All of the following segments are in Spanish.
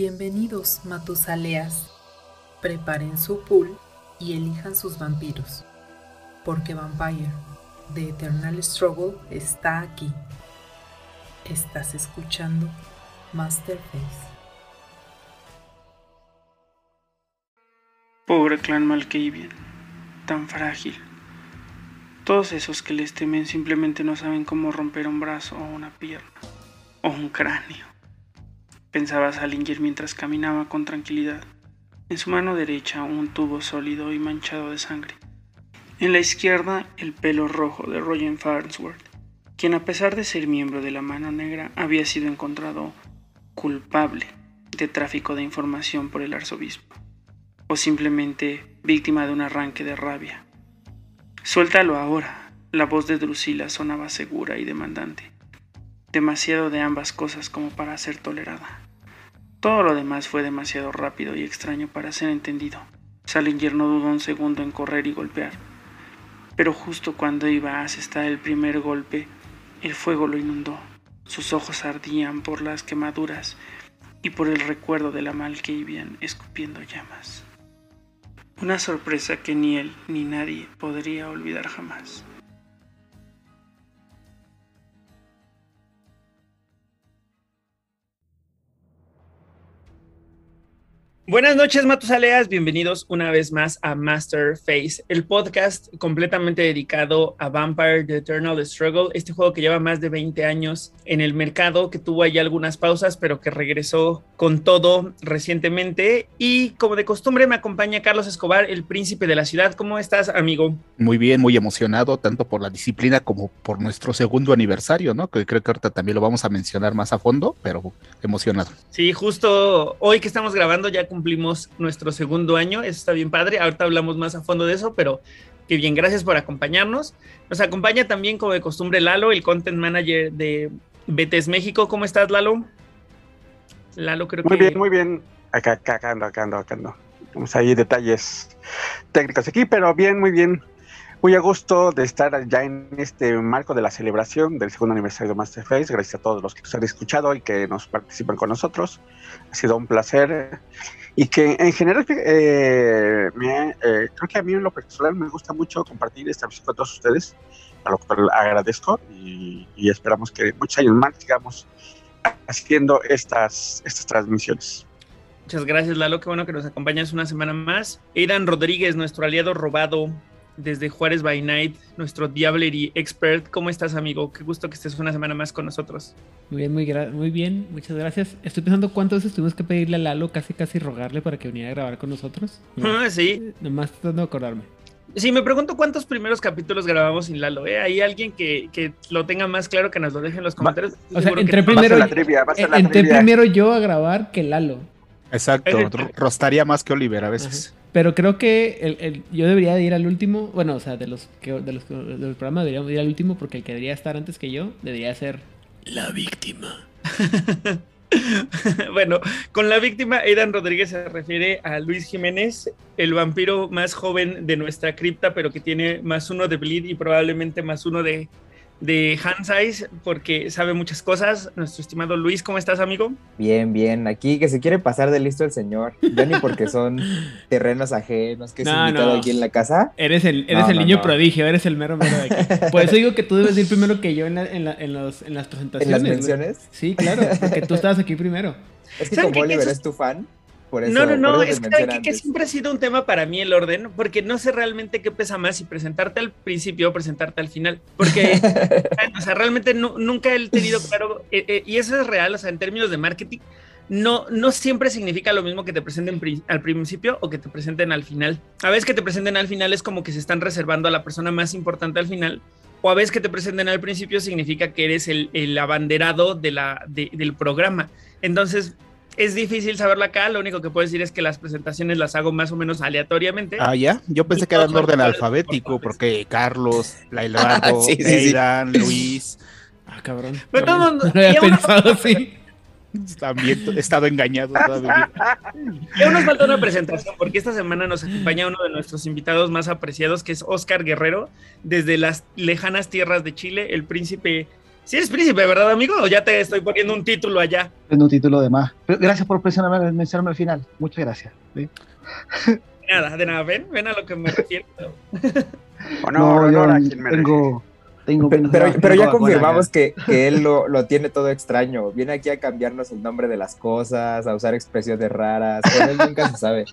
Bienvenidos, Matusaleas. Preparen su pool y elijan sus vampiros, porque Vampire, The Eternal Struggle, está aquí. Estás escuchando Masterface. Pobre clan Malkavian, tan frágil. Todos esos que les temen simplemente no saben cómo romper un brazo o una pierna, o un cráneo. Pensaba Salinger mientras caminaba con tranquilidad. En su mano derecha un tubo sólido y manchado de sangre. En la izquierda el pelo rojo de Roger Farnsworth, quien a pesar de ser miembro de la Mano Negra había sido encontrado culpable de tráfico de información por el arzobispo, o simplemente víctima de un arranque de rabia. Suéltalo ahora. La voz de Drusila sonaba segura y demandante. Demasiado de ambas cosas como para ser tolerada. Todo lo demás fue demasiado rápido y extraño para ser entendido. Salinger no dudó un segundo en correr y golpear. Pero justo cuando iba a asestar el primer golpe, el fuego lo inundó. Sus ojos ardían por las quemaduras y por el recuerdo de la Malkavian escupiendo llamas. Una sorpresa que ni él ni nadie podría olvidar jamás. Buenas noches, Matusaleas. Bienvenidos una vez más a Master Face, el podcast completamente dedicado a Vampire The Eternal Struggle, este juego que lleva más de 20 años en el mercado, que tuvo ahí algunas pausas, pero que regresó con todo recientemente. Y como de costumbre, me acompaña Carlos Escobar, el príncipe de la ciudad. ¿Cómo estás, amigo? Muy bien, muy emocionado, tanto por la disciplina como por nuestro segundo aniversario, ¿no? Que creo que ahorita también lo vamos a mencionar más a fondo, pero emocionado. Sí, justo hoy que estamos grabando ya cumplimos nuestro segundo año, eso está bien padre, ahorita hablamos más a fondo de eso, pero que bien, gracias por acompañarnos. Nos acompaña también como de costumbre Lalo, el content manager de Betes México. ¿Cómo estás, Lalo? Lalo, creo Muy que... bien, muy bien. Acá, acá, acá ando, acá ando, acá ando. Vamos ahí detalles técnicos aquí, pero bien, muy bien. Muy a gusto de estar ya en este marco de la celebración del segundo aniversario de Masterface. Gracias a todos los que nos han escuchado y que nos participan con nosotros. Ha sido un placer. Y que en general, eh, me, eh, creo que a mí en lo personal me gusta mucho compartir esta visión con todos ustedes, a lo cual agradezco y, y esperamos que muchos años más sigamos haciendo estas, estas transmisiones. Muchas gracias, Lalo. Qué bueno que nos acompañas una semana más. Aidan Rodríguez, nuestro aliado robado desde Juárez by Night, nuestro Diablery expert. ¿Cómo estás, amigo? Qué gusto que estés una semana más con nosotros. Muy bien, muy, gra- muy bien, muchas gracias. Estoy pensando cuántas veces tuvimos que pedirle a Lalo, casi casi rogarle para que viniera a grabar con nosotros. No, Ah, sí. nomás tratando de acordarme. Sí, me pregunto cuántos primeros capítulos grabamos sin Lalo. ¿eh? Hay alguien que, que lo tenga más claro que nos lo deje en los comentarios. O sea, entré primero, la trivia, entré yo a grabar que Lalo. Exacto, ro- rostaría más que Oliver a veces. Pero creo que el, el- yo debería de ir al último, bueno, o sea, de los, que, de los, de los programas deberíamos ir al último porque el que debería estar antes que yo debería ser la víctima. bueno, con la víctima, Aidan Rodríguez se refiere a Luis Jiménez, el vampiro más joven de nuestra cripta, pero que tiene más uno de Bleed y probablemente más uno de, de Hand Size, porque sabe muchas cosas. Nuestro estimado Luis, ¿cómo estás, amigo? Bien, bien. Aquí que se quiere pasar de listo el señor. Ya ni porque son terrenos ajenos que se No, invitado no. aquí en la casa. Eres el, eres No, el no, niño no. prodigio, eres el mero mero de aquí. Por eso digo que tú debes ir primero que yo en, la- en, la- en los, en las En presentaciones. las güey. menciones. Sí, claro, porque tú estabas aquí primero. Es que ¿Saben como? Oliver Eso- es tu fan, por eso. no, no, no, es que, que- siempre ha sido un tema para mí el orden, porque no sé realmente qué pesa más, si presentarte al principio o presentarte al final, porque o sea, realmente nu- nunca he tenido claro, eh, eh, y eso es real, o sea, en términos de marketing, no, no siempre significa lo mismo que te presenten pri- al principio o que te presenten al final. A veces que te presenten al final es como que se están reservando a la persona más importante al final, o a veces que te presenten al principio significa que eres el, el abanderado de la, de- del programa. Entonces, es difícil saberlo acá, lo único que puedo decir es que las presentaciones las hago más o menos aleatoriamente. Ah, ya. Yo pensé Y que era en orden alfabético, por porque Carlos, Lailbardo, Sí, sí, sí. Aidan, Luis. Ah, cabrón. Pero todo- no había pensado así. También he estado engañado toda mi vida. Y aún nos falta una presentación, porque esta semana nos acompaña uno de nuestros invitados más apreciados, que es Oscar Guerrero, desde las lejanas tierras de Chile, el príncipe Si eres príncipe, ¿verdad, amigo? ¿O ya te estoy poniendo un título allá? Tengo un título de más. Pero gracias por mencionarme, mencionarme al final. Muchas gracias. ¿sí? De nada, de nada. Ven, ven a lo que me refiero. Honor, yo honor a quien merece. tengo, tengo Pero, menos pero, edad, pero ya confirmamos que, que él lo, lo tiene todo extraño. Viene aquí a cambiarnos el nombre de las cosas, a usar expresiones raras. Con él nunca se sabe.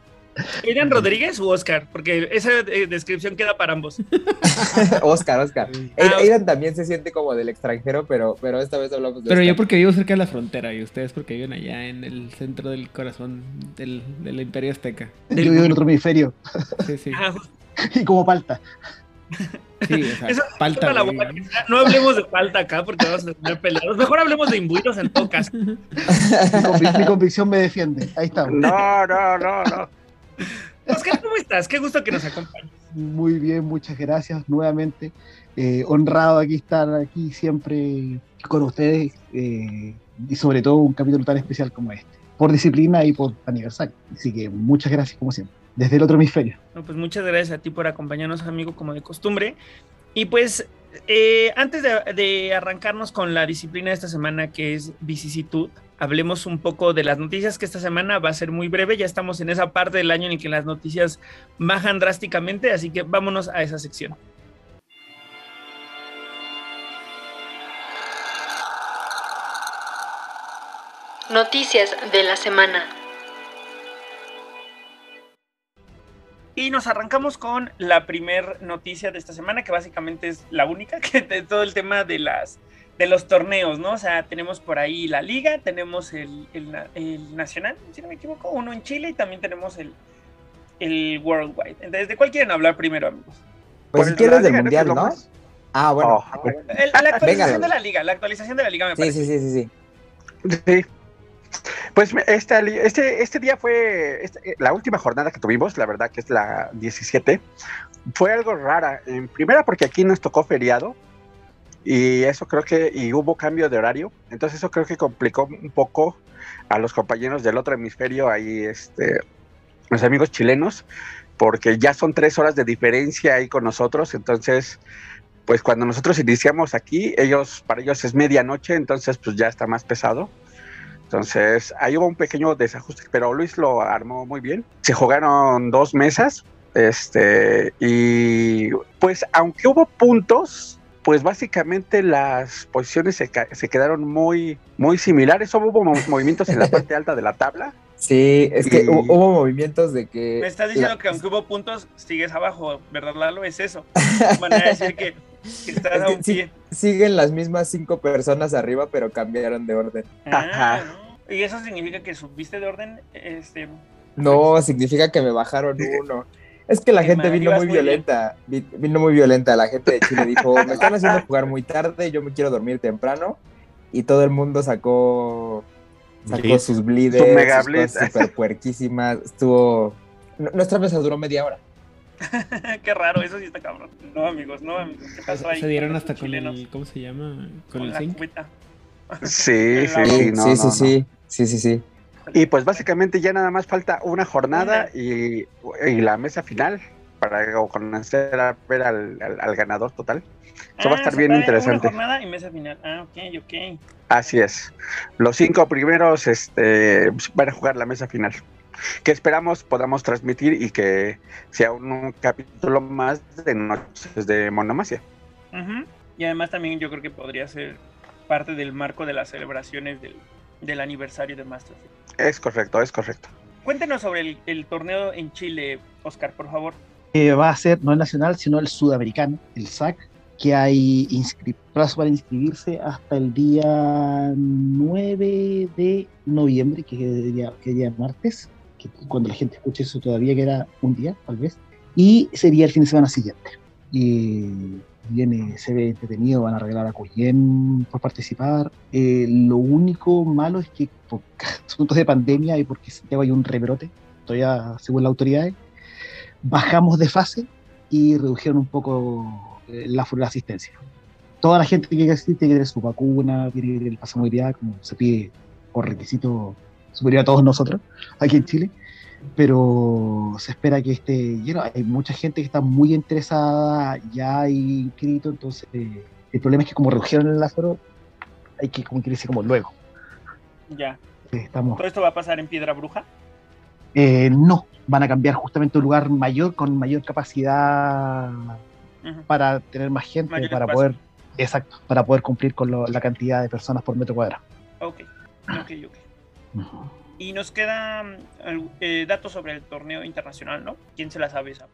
¿Eran Rodríguez u Oscar? Porque esa eh, descripción queda para ambos. Oscar, Oscar. Ah, Aidan también se siente como del extranjero, pero, pero esta vez hablamos de Pero yo porque vivo cerca de la frontera y ustedes porque viven allá en el centro del corazón del, del imperio azteca. Yo vivo en otro hemisferio Sí, sí. Ah, y como palta. Sí, o sea, Eso- palta, la. No hablemos de falta acá porque vamos a tener peleados. Mejor hablemos de imbuidos en todo caso. Mi, convic- mi convicción me defiende. Ahí estamos. No, no, no, no. Oscar, ¿cómo estás? Qué gusto que nos acompañes. Muy bien, muchas gracias nuevamente. Eh, honrado aquí estar aquí siempre con ustedes eh, y sobre todo un capítulo tan especial como este, por disciplina y por aniversario. Así que muchas gracias como siempre, desde el otro hemisferio. No, pues muchas gracias a ti por acompañarnos, amigo, como de costumbre. Y pues, eh, antes de, arrancarnos con la disciplina de esta semana, que es vicisitud, hablemos un poco de las noticias, que esta semana va a ser muy breve. Ya estamos en esa parte del año en que las noticias bajan drásticamente, así que vámonos a esa sección. Noticias de la semana. Y nos arrancamos con la primer noticia de esta semana, que básicamente es la única, que de todo el tema de las de los torneos, ¿no? O sea, tenemos por ahí la liga, tenemos el, el na- el nacional, si no me equivoco, uno en Chile y también tenemos el, el worldwide. Entonces, ¿de cuál quieren hablar primero, amigos? Pues si el quieres del mundial, ¿no? Ah, bueno. Oh, El- la actualización Venga, de la liga, la actualización de la liga me Sí, parece. sí, sí, sí, sí. Sí. Pues esta este, este día fue este- la última jornada que tuvimos, la verdad que es la 17. Fue algo rara. En primera porque aquí nos tocó feriado y eso creo que y hubo cambio de horario, entonces eso creo que complicó un poco a los compañeros del otro hemisferio ahí, este, los amigos chilenos, porque ya son tres horas de diferencia ahí con nosotros, entonces pues cuando nosotros iniciamos aquí, ellos para ellos es medianoche, entonces pues ya está más pesado. Entonces, ahí hubo un pequeño desajuste, pero Luis lo armó muy bien. Se jugaron dos mesas, este, y pues aunque hubo puntos, pues básicamente las posiciones se, se quedaron muy, muy similares. Hubo mo- movimientos en la parte alta de la tabla. Sí, es que Y- hubo movimientos de que. Me estás diciendo la- que aunque hubo puntos, sigues abajo, ¿verdad, Lalo? Es eso. Van a decir que, estás Es a que un sí. pie. siguen las mismas cinco personas arriba, pero cambiaron de orden. Ah, Ajá. ¿no? Y eso significa que subiste de orden, este, No, significa que me bajaron uno. Es que la Qué gente vino muy muy violenta. vi- Vino muy violenta. La gente de Chile dijo: Me están haciendo jugar muy tarde, yo me quiero dormir temprano. Y todo el mundo sacó, sacó Blitz. sus bleeders, Su mega sus blitz. cosas súper puerquísimas. Estuvo. Nuestra mesa duró media hora. qué raro, eso sí está cabrón. No, amigos, no, amigos. ¿Qué pasó ahí? Se dieron hasta con chilenos? el. ¿Cómo se llama? Con, Con el la zinc. cubeta. Sí, sí, Sí, sí, Sí, no, sí, no, sí, no. sí, sí, sí, sí. Y pues básicamente ya nada más falta una jornada y, y la mesa final para conocer a ver al, al- al ganador total. Eso va a Ah, estar bien interesante. Una jornada y mesa final. Ah, ok, ok. Así es. Los cinco primeros este, van a jugar la mesa final. Que esperamos podamos transmitir y que sea un, un capítulo más de Noches de Monomasia. Ujú. Y además también yo creo que podría ser parte del marco de las celebraciones del, del aniversario de Masters. Es correcto, es correcto. Cuéntenos sobre el, el torneo en Chile, Oscar, por favor. Eh, va a ser no el nacional, sino el sudamericano, el SAC, que hay plazo para inscribirse hasta el día 9 de noviembre, que es día, que es día martes, que cuando la gente escuche eso todavía queda un día, tal vez, y sería el fin de semana siguiente. Y viene, se ve entretenido, van a arreglar a Cuyén por participar. Eh, lo único malo es que por asuntos de pandemia y porque Santiago hay un rebrote, todavía según las autoridades, bajamos de fase y redujeron un poco eh, la, la asistencia. Toda la gente que asistir tiene que tener su vacuna, tiene que tener el pase de movilidad, como se pide por requisito superior a todos nosotros aquí en Chile. Pero se espera que esté lleno. Hay mucha gente que está muy interesada, ya hay inscrito, entonces eh, el problema es que como redujeron el aforo, hay que como que irse como luego. Ya. Estamos, ¿Todo esto va a pasar en Piedra Bruja? eh, no, van a cambiar justamente un lugar mayor con mayor capacidad para tener más gente, Mayor para espacio. poder, exacto, para poder cumplir con lo- la cantidad de personas por metro cuadrado. Ok, ok, ok. Y nos quedan algu- eh, datos sobre el torneo internacional, ¿no? ¿Quién se la sabe esa?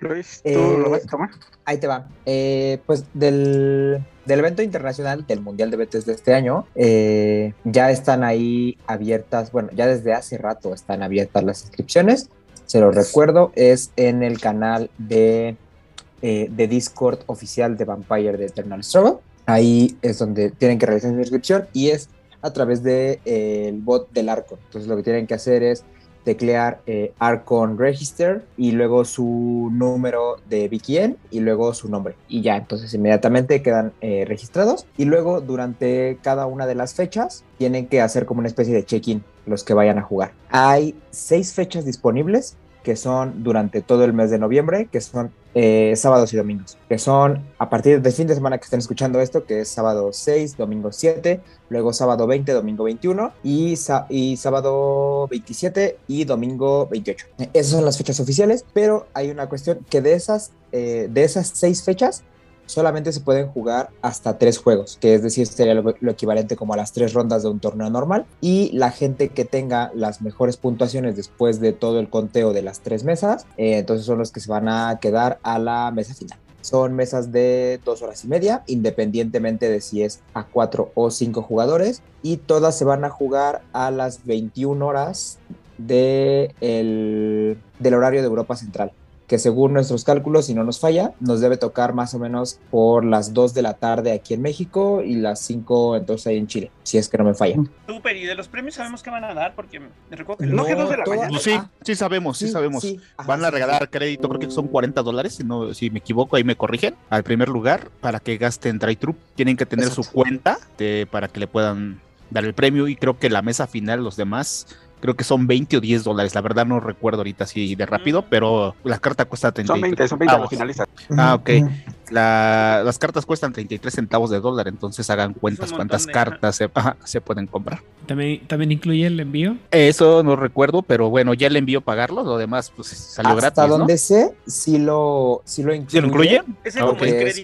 Luis, ¿tú Eh, lo vas a tomar? Ahí te va. Eh, pues del, del evento internacional del Mundial de Betes de este año, eh, ya están ahí abiertas, bueno, ya desde hace rato están abiertas las inscripciones. Se lo recuerdo, es en el canal de, eh, de Discord oficial de Vampire de Eternal Struggle. Ahí es donde tienen que realizar su inscripción y es a través del de, eh, bot del Arcon. Entonces lo que tienen que hacer es teclear eh, Arcon Register y luego su número de VPN y luego su nombre. Y ya, entonces inmediatamente quedan eh, registrados. Y luego durante cada una de las fechas tienen que hacer como una especie de check-in los que vayan a jugar. Hay seis fechas disponibles que son durante todo el mes de noviembre, que son eh, sábados y domingos, que son a partir del fin de semana que estén escuchando esto, que es sábado 6, domingo 7, luego sábado 20, domingo 21 y, y sábado 27 y domingo 28. Eh, Esas son las fechas oficiales, pero hay una cuestión que de esas, eh, de esas seis fechas solamente se pueden jugar hasta tres juegos, que es decir, sería lo, equivalente como a las tres rondas de un torneo normal. Y la gente que tenga las mejores puntuaciones después de todo el conteo de las tres mesas, eh, entonces son los que se van a quedar a la mesa final. Son mesas de dos horas y media, independientemente de si es a cuatro o cinco jugadores, y todas se van a jugar a las 21 horas de el- del horario de Europa Central que según nuestros cálculos, si no nos falla, nos debe tocar más o menos por las 2 de la tarde aquí en México y las 5 entonces ahí en Chile, si es que no me falla. Súper, y de los premios sabemos qué van a dar, porque me recuerdo que No, que dos de la mañana. Pues sí, sí sabemos, sí, sí, sabemos. sí, ajá, Van a sí, regalar crédito, creo que son 40 dólares, si, no, si me equivoco, ahí me corrigen, al primer lugar, para que gasten drive Tienen que tener su cuenta de- para que le puedan dar el premio y creo que la mesa final, los demás, creo que son 20 o 10 dólares. La verdad no recuerdo ahorita así de rápido, pero la carta cuesta 33 Son 20, son 20 los centavos. finalistas. Ah, ok. La- las cartas cuestan 33 centavos de dólar, entonces hagan cuentas cuántas de- cartas se, ajá, se pueden comprar. ¿También, ¿También incluye el envío? Eso no recuerdo, pero bueno, ya le envío pagarlo, lo demás pues salió Hasta gratis, ¿no? donde sé, sí lo, sí lo incluye. ¿Sí lo incluye? ese Ah,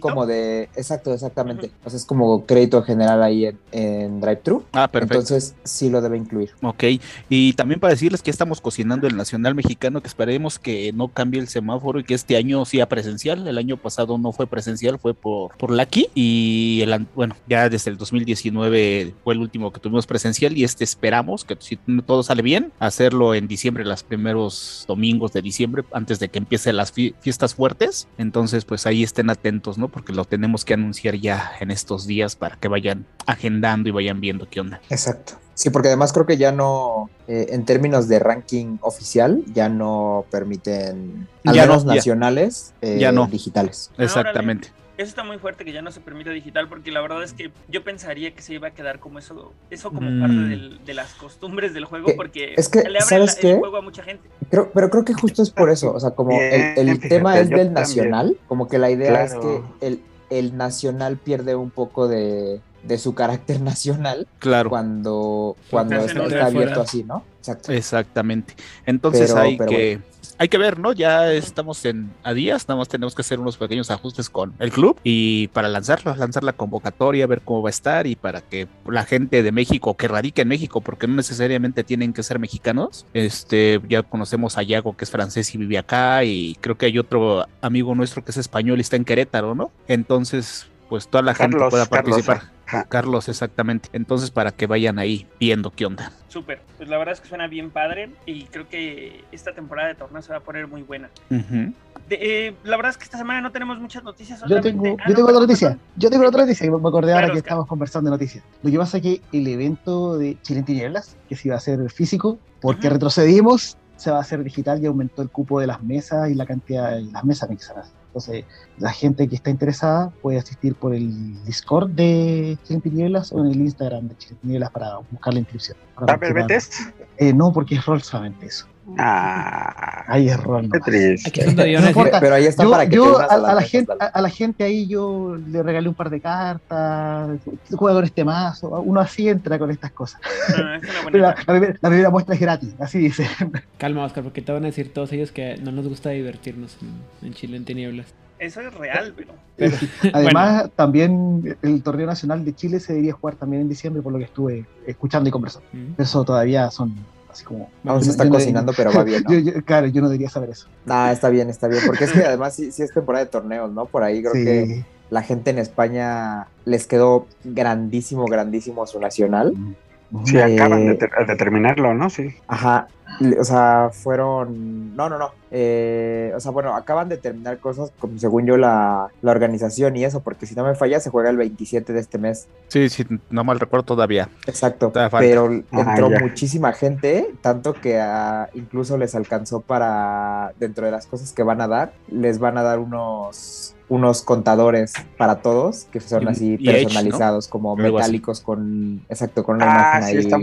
como el es de, exacto, exactamente. O sea, es como crédito general ahí en, en DriveThru. Ah, perfecto. Entonces sí lo debe incluir. Ok, y también para decirles que estamos cocinando el Nacional Mexicano, que esperemos que no cambie el semáforo y que este año sea presencial. El año pasado no fue presencial, fue por, por Lucky. Y el, bueno, ya desde el 2019 fue el último que tuvimos presencial y este esperamos que si todo sale bien, hacerlo en diciembre, los primeros domingos de diciembre, antes de que empiecen las fie- fiestas fuertes. Entonces, pues ahí estén atentos, ¿no? Porque lo tenemos que anunciar ya en estos días para que vayan agendando y vayan viendo qué onda. Exacto. Sí, porque además creo que ya no, eh, en términos de ranking oficial, ya no permiten, al Ya no, menos ya. nacionales, eh, Ya no. digitales. Órale. Exactamente. Eso está muy fuerte que ya no se permita digital, porque la verdad es que yo pensaría que se iba a quedar como eso, eso como Mm. parte del- de las costumbres del juego, Que- porque es que, le abre ¿sabes la- qué? el juego a mucha gente. Creo, pero creo que justo es por eso, o sea, como el, Bien, el fíjate, tema es del también. nacional, como que la idea es que el, el nacional pierde un poco de, de su carácter nacional Claro. cuando, cuando está, abierto fuera. así, ¿no? Exacto. Exactamente. Entonces Pero- hay pero que hay que ver, ¿no? Ya estamos en a días, nada más tenemos que hacer unos pequeños ajustes con el club y para lanzarlo, lanzar la convocatoria, ver cómo va a estar y para que la gente de México que radica en México, porque no necesariamente tienen que ser mexicanos, este, ya conocemos a Yago que es francés y vive acá y creo que hay otro amigo nuestro que es español y está en Querétaro, ¿no? Entonces, pues toda la gente pueda Carlos, participar. Ajá. Carlos, exactamente. Entonces, para que vayan ahí viendo qué onda. Súper. Pues la verdad es que suena bien padre y creo que esta temporada de torneo se va a poner muy buena. Ujú. De- eh, la verdad es que esta semana no tenemos muchas noticias. Yo tengo, Ah, yo no, tengo otra noticia. perdón. Yo tengo otra noticia. Me acordé ahora Claro, que Oscar. estamos conversando de noticias. Lo que pasa es que el evento de Chile en Tinieblas, que se iba a hacer físico, porque Ujú. retrocedimos, se va a hacer digital y aumentó el cupo de las mesas y la cantidad de las mesas que hacer. Entonces, la gente que está interesada puede asistir por el Discord de Chile en Tinieblas o en el Instagram de Chile en Tinieblas para buscar la inscripción. para. Eh, no, porque es rol solamente eso. Ah, Ahí es rol. qué triste. No importa. Pero ahí está Yo, para que yo a, la gente, a, la gente ahí yo le regalé un par de cartas, este mazo, uno así entra con estas cosas. Ah, es primera, la primera muestra es gratis, así dice. Calma, Oscar, porque te van a decir todos ellos que no nos gusta divertirnos en, en Chile en tinieblas. Eso es real, pero. Pero, Además, también el torneo nacional de Chile se debería jugar también en diciembre, por lo que estuve escuchando y conversando. Mm. Eso todavía son así como... Aún se está no- cocinando, pero va bien, ¿no? yo- yo- claro, yo no debería saber eso. Ah, está bien, está bien. Porque es que además sí, sí es temporada de torneos, ¿no? Por ahí creo Sí. que la gente en España les quedó grandísimo, grandísimo su nacional. Sí, Eh, acaban de, ter- de terminarlo, ¿no? Sí. Ajá. O sea, fueron. No, no, no. Eh, o sea, bueno, acaban de terminar cosas como según yo la, la organización y eso, porque si no me falla, se juega el 27 de este mes. Sí, sí, no mal recuerdo todavía. Exacto. Todavía. Pero entró ya. muchísima gente, tanto que incluso les alcanzó para. Dentro de las cosas que van a dar, les van a dar unos unos contadores para todos que son Y- así y Edge, ¿no? personalizados como metálicos con exacto con una Ah, imagen sí, ahí están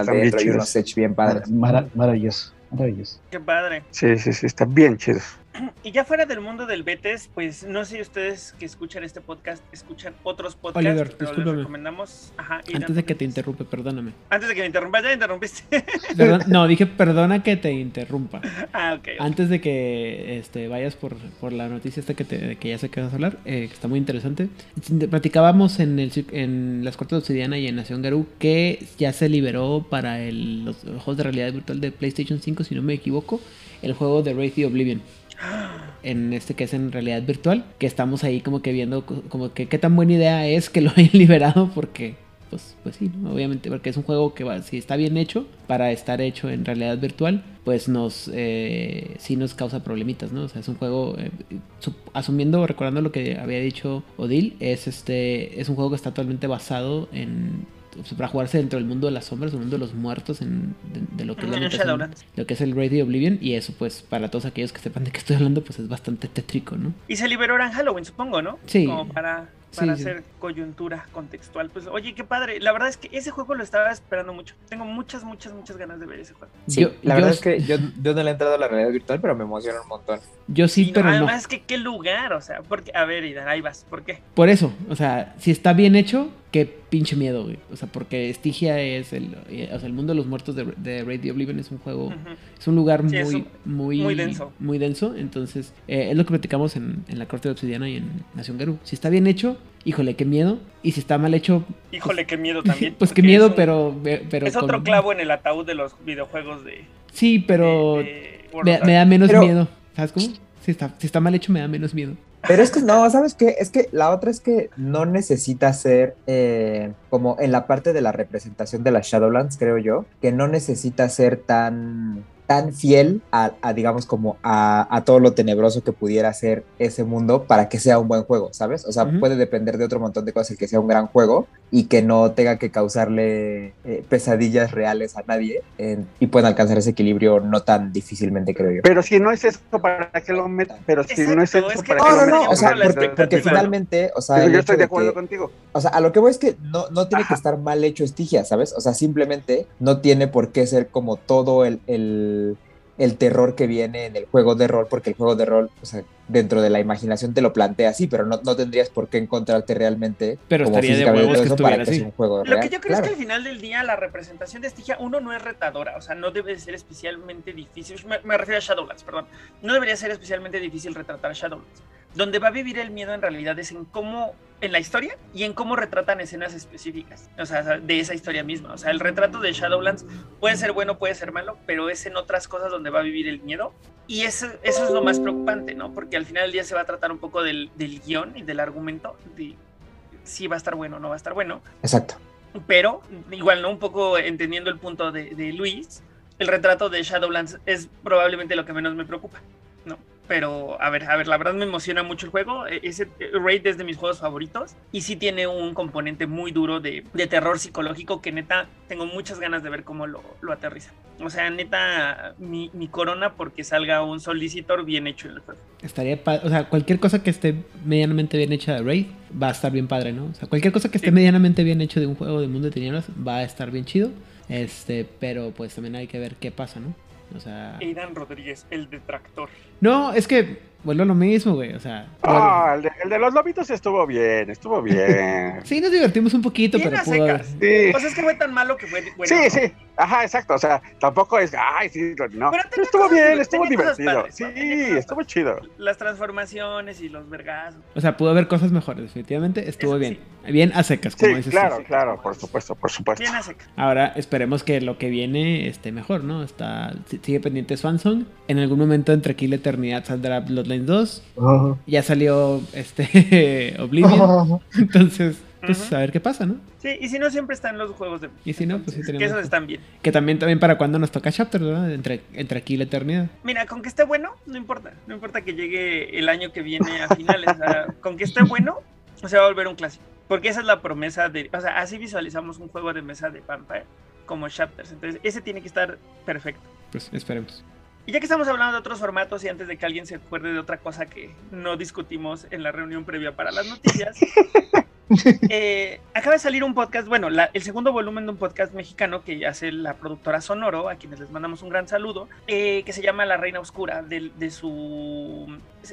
están dentro y chidos. unos Edge bien padres. Mara- maravilloso, maravilloso. Qué padre. Sí, sí, sí, está bien chido. Y ya fuera del mundo del Betes, pues no sé ustedes que escuchan este podcast, escuchan otros podcasts, Oliver, pero les recomendamos. Ajá, ir Antes de que te interrumpe, perdóname. Antes de que me interrumpas, ya me interrumpiste. Perdón- no, dije perdona que te interrumpa. ah, ok. Antes de que este, vayas por, por la noticia esta que, te, que ya sé que vas a hablar, eh, que está muy interesante. Platicábamos en, el, en las cortes de Obsidiana y en Nación Garú que ya se liberó para el- los juegos de realidad virtual de PlayStation 5, si no me equivoco, el juego de Wraith the Oblivion. En este que es en realidad virtual, que estamos ahí como que viendo co- como que qué tan buena idea es que lo hayan liberado porque pues, pues sí, obviamente, porque es un juego que si está bien hecho, para estar hecho en realidad virtual, pues nos, eh, sí nos causa problemitas, ¿no? O sea, es un juego, eh, asumiendo, recordando lo que había dicho Odil, es este, es un juego que está totalmente basado en, para jugarse dentro del mundo de las sombras, el mundo de los muertos, en, de, de lo que es la En ambientación- Shadowlands. lo que es el Raid de Oblivion, y eso pues para todos aquellos que sepan de qué estoy hablando, pues es bastante tétrico, ¿no? Y se liberó en Halloween, supongo, ¿no? Sí. Como para, Sí, para sí. hacer coyuntura contextual. Pues, oye, qué padre. La verdad es que ese juego lo estaba esperando mucho. Tengo muchas, muchas, muchas ganas de ver ese juego. Sí, Yo- la yo- verdad es que yo, yo no le he entrado a la realidad virtual, pero me emociona un montón. Yo sí, Y pero no. además es que qué lugar, o sea, porque, a ver, Idan, ahí vas, ¿por qué? Por eso, o sea, si está bien hecho, qué pinche miedo, güey. O sea, porque Estigia es el, eh, o sea, el mundo de los muertos de, de Raid the Oblivion es un juego, es un lugar Sí, muy, un- muy, muy denso. muy denso. Entonces, eh, es lo que platicamos en, en la corte de Obsidiana y en Nación Garú. Si está bien hecho, híjole, qué miedo. Y si está mal hecho, Híjole, qué miedo también. pues qué miedo, un- pero, pero Es otro con- clavo en el ataúd de los videojuegos de. Sí, pero de- de World me, da menos Pero- miedo. ¿Sabes cómo? Si está, si está mal hecho, me da menos miedo. Pero es que no, ¿sabes qué? Es que la otra es que no necesita ser eh, como en la parte de la representación de las Shadowlands, creo yo, que no necesita ser tan tan fiel a, a, digamos como a, a todo lo tenebroso que pudiera ser ese mundo para que sea un buen juego, ¿sabes? O sea, Ujú. puede depender de otro montón de cosas el que sea un gran juego y que no tenga que causarle eh, pesadillas reales a nadie eh, y pueden alcanzar ese equilibrio no tan difícilmente, creo yo. Pero si no es eso, ¿para qué lo metes? Pero si no es Exacto, eso, es que ¿para No, qué no, lo no, o sea, porque, porque finalmente, o sea, el yo hecho estoy de de acuerdo que- contigo. O sea, a lo que voy es que no, no tiene que Ajá. estar mal hecho Estigia, ¿sabes? O sea, simplemente no tiene por qué ser como todo el, el, el terror que viene en el juego de rol, porque el juego de rol, o sea, dentro de la imaginación te lo plantea así, pero no, no tendrías por qué encontrarte realmente Pero como estaría de huevos que estuviera para que así. sea un juego Lo real. que yo creo claro. es que al final del día la representación de Estigia, uno, no es retadora, o sea, no debe de ser especialmente difícil. Me, me refiero a Shadowlands, perdón. No debería ser especialmente difícil retratar Shadowlands. Donde va a vivir el miedo en realidad es en cómo, en la historia y en cómo retratan escenas específicas, o sea, de esa historia misma. O sea, el retrato de Shadowlands puede ser bueno, puede ser malo, pero es en otras cosas donde va a vivir el miedo. Y eso, eso es lo más preocupante, ¿no? Porque al final del día se va a tratar un poco del, del guion y del argumento, de si va a estar bueno o no va a estar bueno. Exacto. Pero, igual, ¿no? Un poco entendiendo el punto de, de Luis, el retrato de Shadowlands es probablemente lo que menos me preocupa. Pero, a ver, a ver, la verdad me emociona mucho el juego. E- Ese eh, Raid es de mis juegos favoritos. Y sí tiene un componente muy duro de, de terror psicológico que neta tengo muchas ganas de ver cómo lo, lo aterriza. O sea, neta, mi, mi corona porque salga un solicitor bien hecho en el juego. Estaría pa- o sea, cualquier cosa que esté medianamente bien hecha de Raid va a estar bien padre, ¿no? O sea, cualquier cosa que esté Sí. medianamente bien hecho de un juego de mundo de tinieblas va a estar bien chido. Este, pero pues también hay que ver qué pasa, ¿no? O sea. Aidan Rodríguez, el detractor. No, es que vuelvo a lo mismo, güey. O sea. Ah, el de, el de los lobitos estuvo bien, estuvo bien. Sí, nos divertimos un poquito, pero pudo haber. Sí. Pues es que fue tan malo que fue bueno. Sí, sí, ajá, exacto. O sea, tampoco es, ay, sí, no. Pero tenía estuvo cosas bien, estuvo divertido. padres, Sí, estuvo chido. Las transformaciones y los vergazos. O sea, pudo haber cosas mejores, definitivamente. Estuvo Eso bien. Bien a secas, como Sí, dices. claro, tú. claro, por supuesto, por supuesto. Bien a secas. Ahora esperemos que lo que viene esté mejor, ¿no? Está, si- sigue pendiente Swansong. En algún momento entre aquí y la eternidad saldrá Bloodline 2. Ajá. Ya salió este Oblivion. Entonces, pues a ver qué pasa, ¿no? Sí, y si no, siempre están los juegos de. Y si no, pues sí Que tenemos. esos están bien. Que también, también para cuando nos toca Chapter, ¿verdad? Entre, entre aquí y la eternidad. Mira, con que esté bueno, no importa. No importa que llegue el año que viene a finales. o sea, con que esté bueno, se va a volver un clásico. Porque esa es la promesa de. O sea, así visualizamos un juego de mesa de Vampire como Chapters. Entonces, ese tiene que estar perfecto. Pues esperemos. Y ya que estamos hablando de otros formatos y antes de que alguien se acuerde de otra cosa que no discutimos en la reunión previa para las noticias, eh, acaba de salir un podcast, bueno, el segundo volumen de un podcast mexicano que hace la productora Sonoro, a quienes les mandamos un gran saludo, eh, que se llama La Reina Oscura, de, su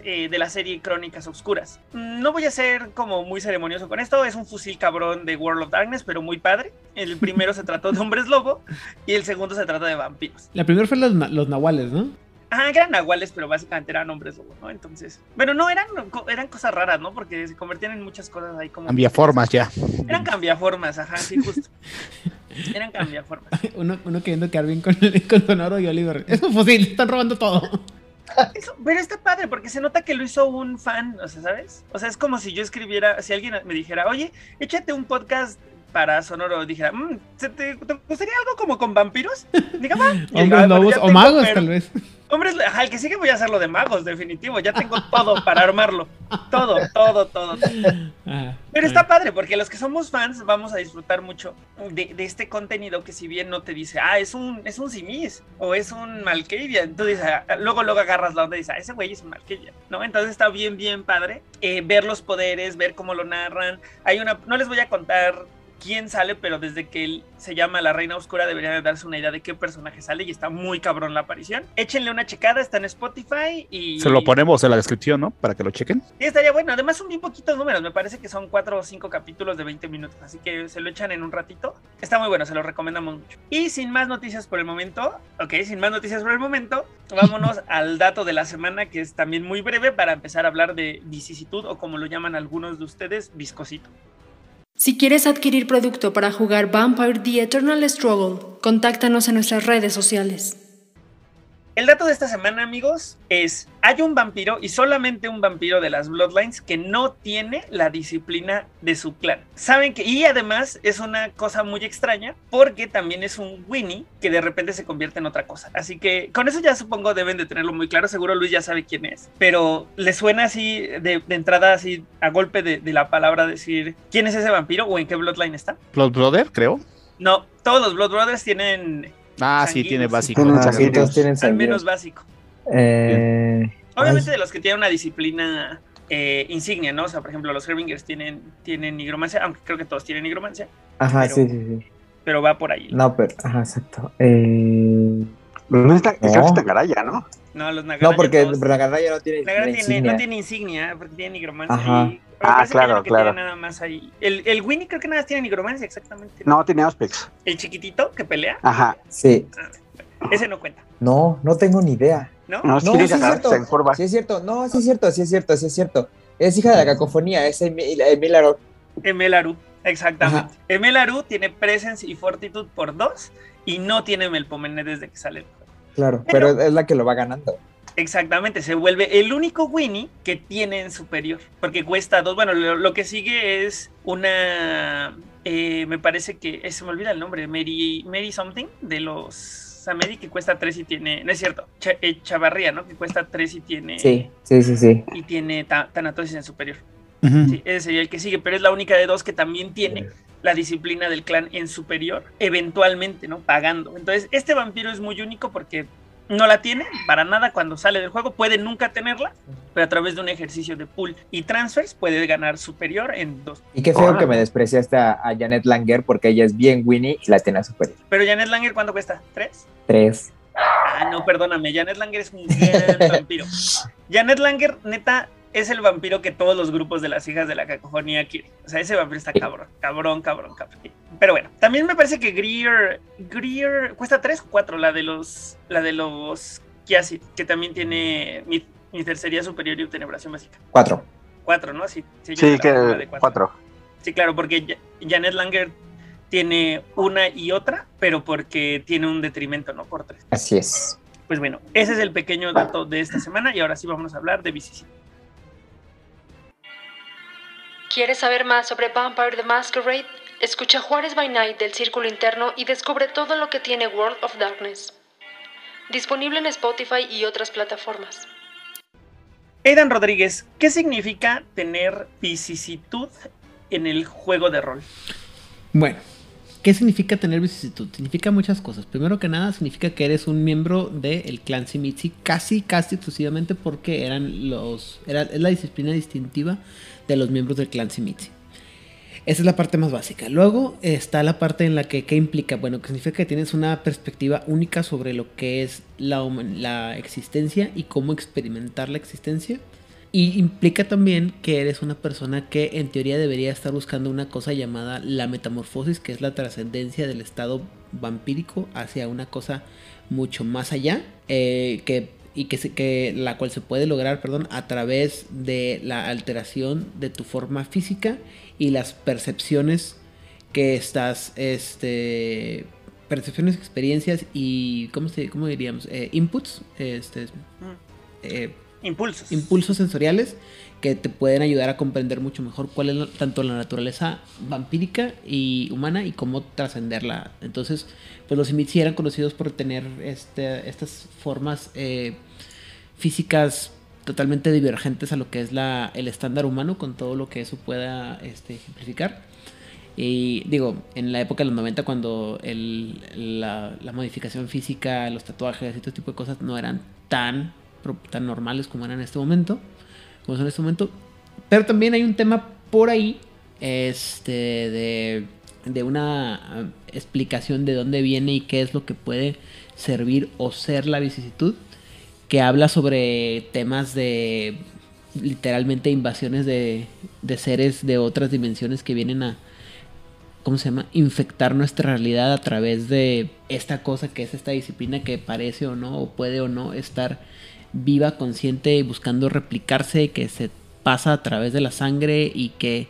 eh, de la serie Crónicas Oscuras. Mm, No voy a ser como muy ceremonioso con esto, es un fusil cabrón de World of Darkness, pero muy padre. El primero se trató de hombres lobo y el segundo se trata de vampiros. La primera fue los, los nahuales, ¿no? Ah, eran nahuales, pero básicamente eran hombres lobo, ¿no? Entonces, bueno, no, eran, eran cosas raras, ¿no? Porque se convertían en muchas cosas ahí como... Cambia formas ya. Eran cambiaformas, ajá, sí, justo. Eran cambiaformas. Uno, uno queriendo quedar bien con, con Sonoro y Oliver. Es un fusil, están robando todo. Eso, pero está padre porque se nota que lo hizo un fan, o sea, ¿sabes? O sea, es como si yo escribiera, si alguien me dijera, oye, échate un podcast para Sonoro, dijera, "Mm, ¿se te, te gustaría algo como con vampiros? Diga, Hombres "Ah, lobos o magos, pero- tal vez. Hombres, ajá, el que sigue voy a hacerlo de magos, definitivo. Ya tengo todo para armarlo. Todo, todo, todo. Ajá. Pero está padre, porque los que somos fans vamos a disfrutar mucho de, de este contenido que si bien no te dice, ah, es un, es un Simis o es un Malkavian, dices, ah, luego, luego agarras la onda y dices, ah, ese güey es un Malkavian, ¿no? Entonces está bien, bien padre eh, ver los poderes, ver cómo lo narran. Hay una, no les voy a contar quién sale, pero desde que él se llama La Reina Oscura deberían de darse una idea de qué personaje sale y está muy cabrón la aparición. Échenle una checada, está en Spotify y... Se lo ponemos en la descripción, ¿no? Para que lo chequen. Sí, estaría bueno. Además, son bien poquitos números. Me parece que son cuatro o cinco capítulos de 20 minutos. Así que se lo echan en un ratito. Está muy bueno, se lo recomendamos mucho. Y sin más noticias por el momento, ok, sin más noticias por el momento, vámonos al dato de la semana, que es también muy breve para empezar a hablar de vicisitud o como lo llaman algunos de ustedes, viscosito. Si quieres adquirir producto para jugar Vampire The Eternal Struggle, contáctanos en nuestras redes sociales. El dato de esta semana, amigos, es hay un vampiro y solamente un vampiro de las Bloodlines que no tiene la disciplina de su clan. Saben que y además es una cosa muy extraña porque también es un Winnie que de repente se convierte en otra cosa. Así que con eso ya supongo deben de tenerlo muy claro. Seguro Luis ya sabe quién es, pero le suena así de, de entrada así a golpe de, de la palabra decir quién es ese vampiro o en qué Bloodline está. Blood Brother, creo. No, todos los Blood Brothers tienen Ah, sí, tiene básico. Tienen tienen al menos básico. Eh, Obviamente Ay. de los que tienen una disciplina eh, insignia, ¿no? O sea, por ejemplo, los Herbingers tienen, tienen nigromancia, aunque creo que todos tienen nigromancia, ajá, pero- sí, sí, sí. pero va por ahí. No, pero, ajá, exacto. Eh, No está, creo que No. está ¿no? No, los Nagaraya no, porque todos- Bragaraya no tiene Nagaraya tiene, insignia. no tiene insignia, porque tiene nigromancia. Ajá. Y, Ah, claro, que claro. tiene nada más ahí. El, el Winnie creo que nada más tiene nigromancia, exactamente. No, tiene Auspex. El chiquitito que pelea, Ajá. Sí. ese no cuenta, No, no tengo ni idea. ¿no? No, sí, No, sí es cierto. en curva. Sí es cierto. No, sí es cierto, sí es cierto, sí es cierto. Es hija de la cacofonía, es Emil, Emil Aro- Emelaru, exactamente. Ajá. Emelaru tiene Presence y Fortitud por dos y no tiene Melpomene desde que sale el juego. Claro, Pero- pero es la que lo va ganando. Exactamente, se vuelve el único Winnie que tiene en superior, porque cuesta dos. Bueno, lo, lo que sigue es una, eh, me parece que, eh, se me olvida el nombre, Mary, Mary Something, de los Samedi, que cuesta tres y tiene, no es cierto, Cha- eh, Chavarría, ¿no? Que cuesta tres y tiene, Sí, sí, sí, sí. y tiene ta- Tanatosis en superior. Sí, ese sería el que sigue, pero es la única de dos que también tiene la disciplina del clan en superior, eventualmente, ¿no? Pagando. Entonces, este vampiro es muy único porque no la tiene para nada cuando sale del juego, puede nunca tenerla, pero a través de un ejercicio de pool y transfers puede ganar superior en dos. Y qué feo que me despreciaste a, a Janet Langer porque ella es bien Winnie y la tiene superior. Pero Janet Langer, ¿cuánto cuesta? ¿Tres? Tres. Ah, no, perdóname, Janet Langer es un gran vampiro. Janet Langer, neta, es el vampiro que todos los grupos de las hijas de la cacofonía quieren. O sea, ese vampiro está cabrón, cabrón, cabrón, cabrón. Pero bueno, también me parece que Greer, Greer cuesta 3 o 4, la de los, la de los Kiasi, que también tiene mi, mi tercería superior y tenebración básica. Cuatro. 4, ¿no? Sí, sí, Sí, que cuatro. cuatro. Sí, claro, porque Ja- Janet Langer tiene una y otra, pero porque tiene un detrimento, ¿no? Por tres. Así es. Pues bueno, ese es el pequeño dato de esta semana y ahora sí vamos a hablar de BCC. ¿Quieres saber más sobre Vampire the Masquerade? Escucha Juárez by Night del Círculo Interno y descubre todo lo que tiene World of Darkness. Disponible en Spotify y otras plataformas. Aidan Rodríguez, ¿qué significa tener vicisitud en el juego de rol? Bueno, ¿qué significa tener vicisitud? Significa muchas cosas. Primero que nada, significa que eres un miembro del clan Simitsi casi, casi exclusivamente porque eran los. Era, es la disciplina distintiva de los miembros del clan Simitsi. Esa es la parte más básica. Luego está la parte en la que, ¿qué implica? Bueno, que significa que tienes una perspectiva única sobre lo que es la, la existencia y cómo experimentar la existencia. Y implica también que eres una persona que en teoría debería estar buscando una cosa llamada la metamorfosis, que es la trascendencia del estado vampírico hacia una cosa mucho más allá, eh, que, y que, se- que la cual se puede lograr, perdón, a través de la alteración de tu forma física y las percepciones que estás, este, percepciones, experiencias y, ¿cómo, se, cómo diríamos? Eh, inputs, este, eh, Impulsos. impulsos sensoriales que te pueden ayudar a comprender mucho mejor cuál es tanto la naturaleza vampírica y humana y cómo trascenderla. Entonces, pues los Simitsi eran conocidos por tener este, estas formas eh, físicas totalmente divergentes a lo que es la, el estándar humano con todo lo que eso pueda este, ejemplificar. Y digo, en la época de los 90 cuando el- la, la modificación física, los tatuajes y todo tipo de cosas no eran tan, tan normales como eran en este momento, como son en este momento. Pero también hay un tema por ahí, este, de, de una explicación de dónde viene y qué es lo que puede servir o ser la vicisitud, que habla sobre temas de literalmente invasiones de, de seres de otras dimensiones que vienen a, ¿cómo se llama? Infectar nuestra realidad a través de esta cosa que es esta disciplina que parece o no, o puede o no estar viva, consciente y buscando replicarse, que se pasa a través de la sangre y que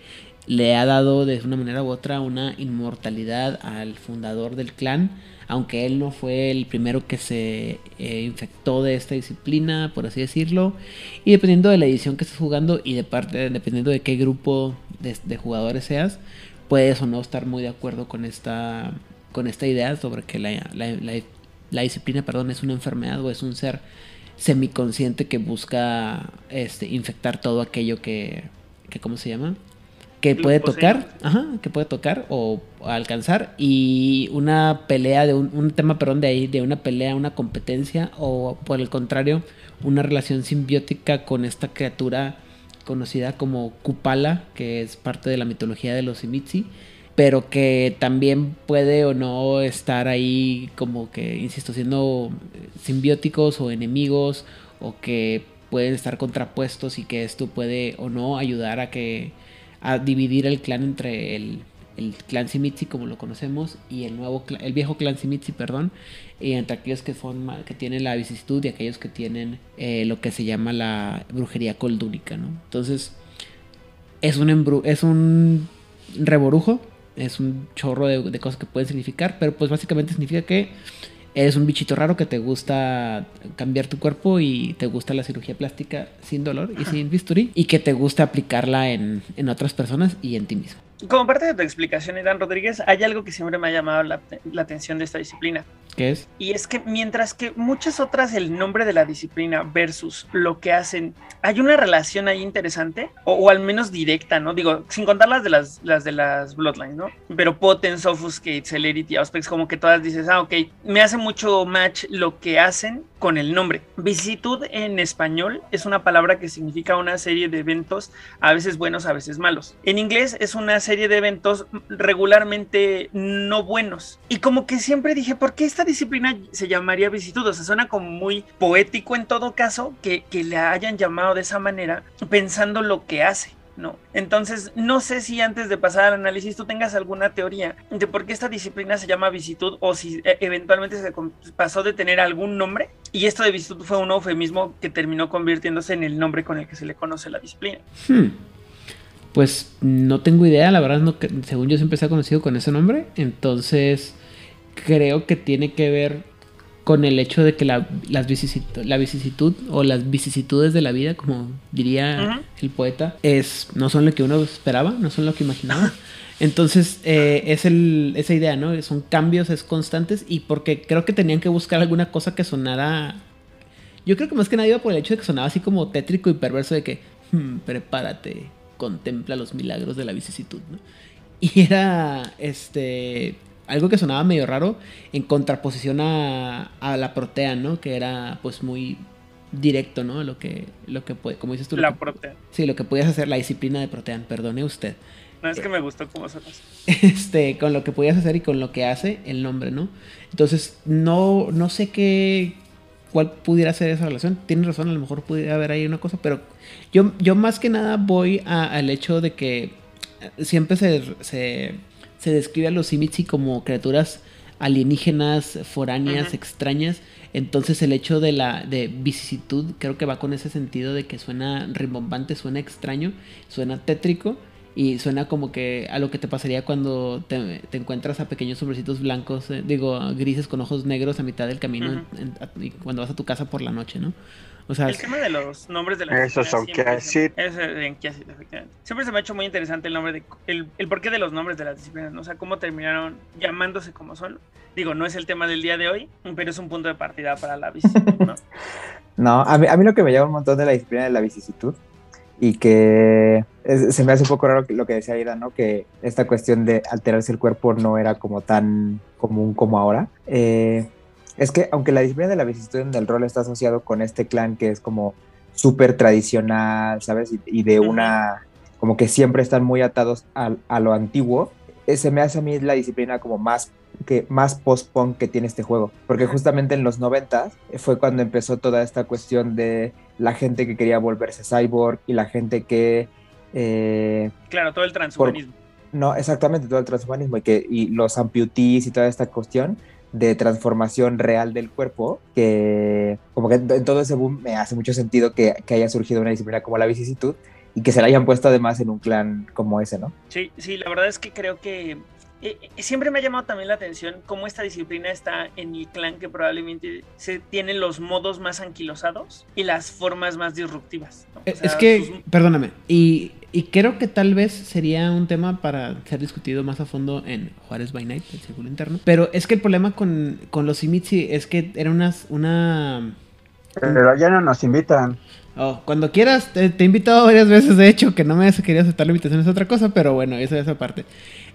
le ha dado de una manera u otra una inmortalidad al fundador del clan, aunque él no fue el primero que se eh, infectó de esta disciplina, por así decirlo, y dependiendo de la edición que estés jugando y de parte, dependiendo de qué grupo de, jugadores seas, puedes o no estar muy de acuerdo con esta, con esta idea sobre que la- la disciplina perdón, es una enfermedad o es un ser semiconsciente que busca este, infectar todo aquello que, que ¿cómo se llama? Que puede tocar, ajá, que puede tocar o, alcanzar. Y una pelea de un, un tema, perdón, de ahí, de una pelea, una competencia o por el contrario, una relación simbiótica con esta criatura conocida como Kupala, que es parte de la mitología de los Simitsi, pero que también puede o no estar ahí como que, insisto, siendo simbióticos o enemigos o que pueden estar contrapuestos y que esto puede o no ayudar a que a dividir el clan entre el, el clan Simitsi como lo conocemos y el nuevo el viejo clan Simitsi, perdón, y entre aquellos que forman que tienen la vicisitud y aquellos que tienen eh, lo que se llama la brujería coldúnica, ¿no? Entonces es un embru- es un reborujo, es un chorro de cosas que pueden significar, pero pues básicamente significa que eres un bichito raro que te gusta cambiar tu cuerpo y te gusta la cirugía plástica sin dolor y sin bisturí y que te gusta aplicarla en, en otras personas y en ti mismo. Como parte de tu explicación, Irán Rodríguez, hay algo que siempre me ha llamado la, la atención de esta disciplina. ¿Qué es? Y es que mientras que muchas otras el nombre de la disciplina versus lo que hacen, hay una relación ahí interesante, o, o al menos directa, ¿no? Digo, sin contar las de las, las de las Bloodlines, ¿no? Pero Potence, Offuscate, Celerity, Auspex, como que todas dices, ah, ok, me hace mucho match lo que hacen con el nombre. Vicisitud en español es una palabra que significa una serie de eventos, a veces buenos, a veces malos. En inglés es una serie de eventos regularmente no buenos. Y como que siempre dije, ¿por qué esta disciplina se llamaría vicisitud? O sea, suena como muy poético en todo caso que, que le hayan llamado de esa manera, pensando lo que hace. ¿no? Entonces, no sé si antes de pasar al análisis tú tengas alguna teoría de por qué esta disciplina se llama visitud o si eh, eventualmente se pasó de tener algún nombre y esto de visitud fue un eufemismo que terminó convirtiéndose en el nombre con el que se le conoce la disciplina. Hmm. Pues no tengo idea, la verdad, no, según yo siempre se ha conocido con ese nombre, entonces creo que tiene que ver con el hecho de que la, las la vicisitud o las vicisitudes de la vida, como diría el poeta, es, no son lo que uno esperaba, no son lo que imaginaba. Entonces, eh, es el, esa idea, ¿no? Son cambios, es constantes y porque creo que tenían que buscar alguna cosa que sonara... Yo creo que más que nada iba por el hecho de que sonaba así como tétrico y perverso de que, hmm, prepárate, contempla los milagros de la vicisitud, ¿no? Y era, este, algo que sonaba medio raro en contraposición a, la protea, ¿no? Que era pues muy directo, ¿no? Lo que, lo que puede, como dices tú. La protea. Sí, lo que podías hacer, la disciplina de protean, perdone usted. No, es que me gustó cómo se Este, con lo que podías hacer y con lo que hace el nombre, ¿no? Entonces, no, no sé qué, cuál pudiera ser esa relación. Tienes razón, a lo mejor pudiera haber ahí una cosa, pero yo, yo más que nada voy al hecho de que siempre se se describe a los Simitsi como criaturas alienígenas, foráneas, extrañas. Entonces el hecho de la de vicisitud creo que va con ese sentido de que suena rimbombante, suena extraño, suena tétrico y suena como que a lo que te pasaría cuando te, encuentras a pequeños hombrecitos blancos, eh, digo, grises con ojos negros a mitad del camino cuando vas a tu casa por la noche, ¿no? El tema de los nombres de las Esos son Kiasit. Siempre se me ha hecho muy interesante el nombre de el, el porqué de los nombres de las disciplinas, ¿no? o sea, cómo terminaron llamándose como son. Digo, no es el tema del día de hoy, pero es un punto de partida para la vicisitud, ¿no? no, a mí, a mí lo que me llama un montón de la disciplina de la vicisitud y que se me hace un poco raro lo que decía Ida, ¿no? Que esta cuestión de alterarse el cuerpo no era como tan común como ahora. Eh, es que aunque la disciplina de la vicisitud en el rol está asociado con este clan que es como súper tradicional, ¿sabes? Y, de una, como que siempre están muy atados a, lo antiguo, eh, se me hace a mí la disciplina como más que más post-punk que tiene este juego, porque justamente en los 90 fue cuando empezó toda esta cuestión de la gente que quería volverse cyborg y la gente que... Eh, claro, todo el transhumanismo. no, exactamente, todo el transhumanismo y, que, y los amputees y toda esta cuestión de transformación real del cuerpo, que como que en todo ese boom me hace mucho sentido que, haya surgido una disciplina como la vicisitud y que se la hayan puesto además en un clan como ese, ¿no? Sí, sí, la verdad es que creo que siempre me ha llamado también la atención cómo esta disciplina está en el clan que probablemente se tienen los modos más anquilosados y las formas más disruptivas. es que, perdóname, y y creo que tal vez sería un tema para ser discutido más a fondo en Juárez by Night, el círculo interno. Pero es que el problema con, con los Simitsi es que era unas, una... Pero ya no nos invitan. Oh, cuando quieras, te, he invitado varias veces, de hecho, que no me has querido aceptar la invitación es otra cosa, pero bueno, eso es aparte.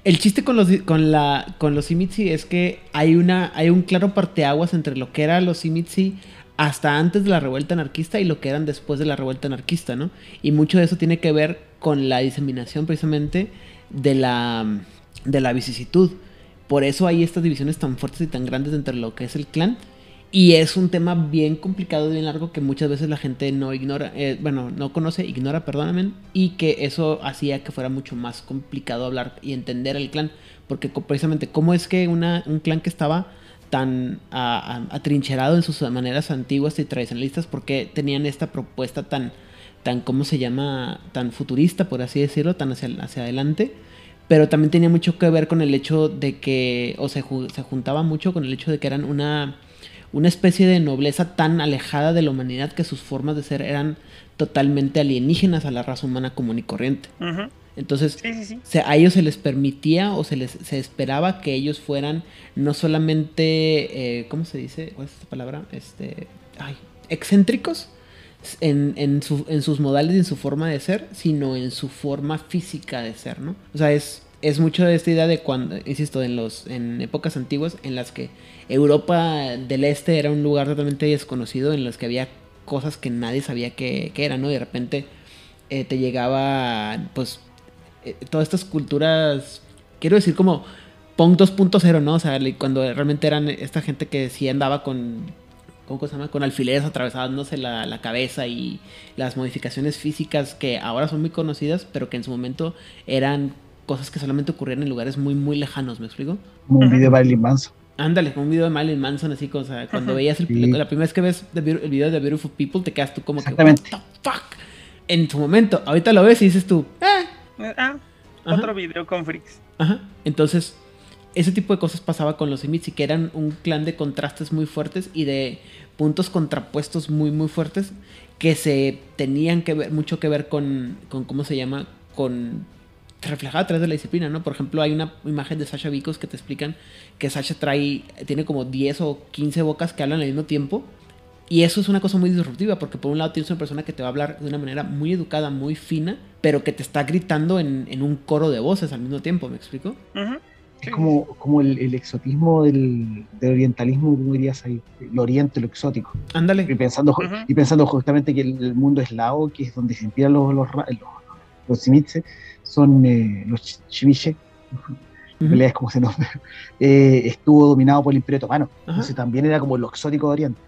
El chiste con los, con la, con los Simitsi es que hay, una, hay un claro parteaguas entre lo que era los Simitsi hasta antes de la revuelta anarquista y lo que eran después de la revuelta anarquista, ¿no? Y mucho de eso tiene que ver con la diseminación precisamente de la, de la vicisitud. Por eso hay estas divisiones tan fuertes y tan grandes entre lo que es el clan. Y es un tema bien complicado y bien largo que muchas veces la gente no ignora, eh, bueno, no conoce, ignora, perdóname, y que eso hacía que fuera mucho más complicado hablar y entender el clan. Porque precisamente, ¿cómo es que una, un clan que estaba tan atrincherado en sus maneras antiguas y tradicionalistas, porque tenían esta propuesta tan, tan, ¿cómo se llama? Tan futurista, por así decirlo, tan hacia, hacia adelante. Pero también tenía mucho que ver con el hecho de que, o se, se juntaba mucho con el hecho de que eran una, una especie de nobleza tan alejada de la humanidad que sus formas de ser eran totalmente alienígenas a la raza humana común y corriente. Entonces, a ellos se les permitía o se les se esperaba que ellos fueran no solamente, eh, ¿cómo se dice? ¿Cuál es esta palabra? Este, ay, excéntricos en, en, su, en sus modales y en su forma de ser, sino en su forma física de ser, ¿no? O sea, es, es mucho de esta idea de cuando, insisto, en los en épocas antiguas en las que Europa del Este era un lugar totalmente desconocido, en los que había cosas que nadie sabía que, eran, ¿no? Y de repente eh, te llegaba, pues, eh, todas estas culturas, quiero decir como punk 2.0, ¿no? O sea, cuando realmente eran esta gente que sí andaba con, ¿cómo se llama? Con alfileres atravesándose la cabeza y las modificaciones físicas que ahora son muy conocidas, pero que en su momento eran cosas que solamente ocurrían en lugares muy, muy lejanos, ¿me explico? Como un video de Marilyn Manson. Ándale, como un video de Marilyn Manson, así, o sea, cuando veías el, Sí. la primera vez que ves The el video de Beautiful People, te quedas tú como que, what the fuck? En su momento, ahorita lo ves y dices tú, eh, Ah, Ajá. otro video con freaks. Ajá. Entonces, ese tipo de cosas pasaba con los Simitsi, que eran un clan de contrastes muy fuertes y de puntos contrapuestos muy, muy fuertes que se tenían que ver, mucho que ver con, con ¿cómo se llama? Con reflejada a través de la disciplina, ¿no? Por ejemplo, hay una imagen de Sasha Vicos que te explican que Sasha trae, tiene como 10 o 15 bocas que hablan al mismo tiempo. Y eso es una cosa muy disruptiva, porque por un lado tienes una persona que te va a hablar de una manera muy educada, muy fina, pero que te está gritando en, en un coro de voces al mismo tiempo, ¿me explico? Ujú. Es como, como el, el exotismo del, del orientalismo, como dirías ahí, el oriente, lo exótico. Y Ándale. pensando, ju- Ujú. y pensando justamente que el, el mundo eslavo, que es donde se inspiran los, los, los, los son eh, los ch- chimiche, en realidad es como se nombra, eh, estuvo dominado por el Imperio Otomano. Ajá. Entonces también era como lo exótico de Oriente.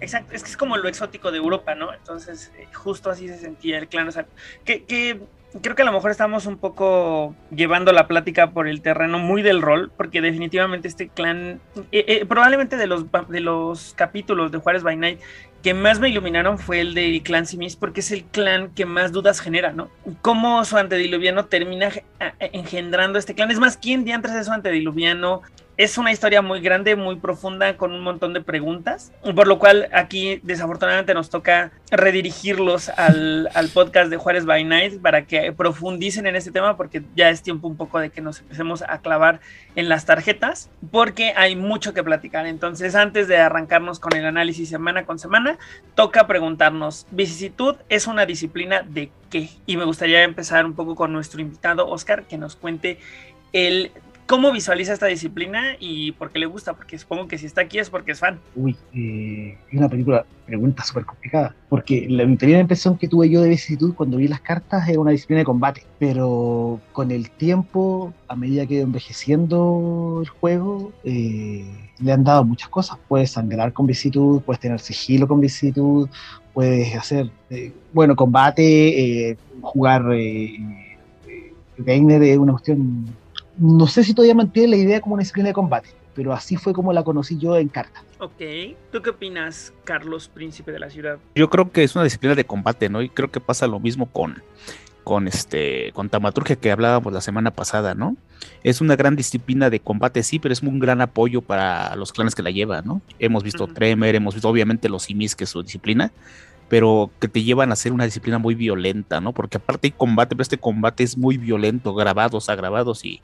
Exacto, es que es como lo exótico de Europa, ¿no? Entonces, eh, justo así se sentía el clan. O sea, que, que creo que a lo mejor estamos un poco llevando la plática por el terreno muy del rol, porque definitivamente este clan, eh, eh, probablemente de los, de los capítulos de Juárez by Night que más me iluminaron fue el del clan Simis, porque es el clan que más dudas genera, ¿no? Cómo su antediluviano termina a- engendrando este clan. Es más, ¿quién diantres es su antediluviano? Es una historia muy grande, muy profunda, con un montón de preguntas, por lo cual aquí desafortunadamente nos toca redirigirlos al, al podcast de Juárez by Night para que profundicen en este tema, porque ya es tiempo un poco de que nos empecemos a clavar en las tarjetas, porque hay mucho que platicar. Entonces, antes de arrancarnos con el análisis semana con semana, toca preguntarnos, ¿vicisitud es una disciplina de qué? Y me gustaría empezar un poco con nuestro invitado, Oscar, que nos cuente el cómo visualiza esta disciplina y por qué le gusta, porque supongo que si está aquí es porque es fan. Uy, eh, es una película, pregunta súper complicada, porque la primera impresión que tuve yo de vicisitud cuando vi las cartas era una disciplina de combate, pero con el tiempo, a medida que envejeciendo el juego, eh, le han dado muchas cosas. Puedes sangrar con vicisitud, puedes tener sigilo con vicisitud, puedes hacer, eh, bueno, combate, eh, jugar eh, Reiner es una cuestión no sé si todavía mantiene la idea como una disciplina de combate, pero así fue como la conocí yo en carta. Ok, ¿tú qué opinas, Carlos, príncipe de la ciudad? Yo creo que es una disciplina de combate, ¿no? Y creo que pasa lo mismo con, con este, con Tamaturgia que hablábamos la semana pasada, ¿no? Es una gran disciplina de combate, sí, pero es un gran apoyo para los clanes que la llevan, ¿no? Hemos visto Ujú. Tremer, hemos visto obviamente los Simis, que es su disciplina, pero que te llevan a ser una disciplina muy violenta, ¿no? Porque aparte hay combate, pero este combate es muy violento, grabados, agravados y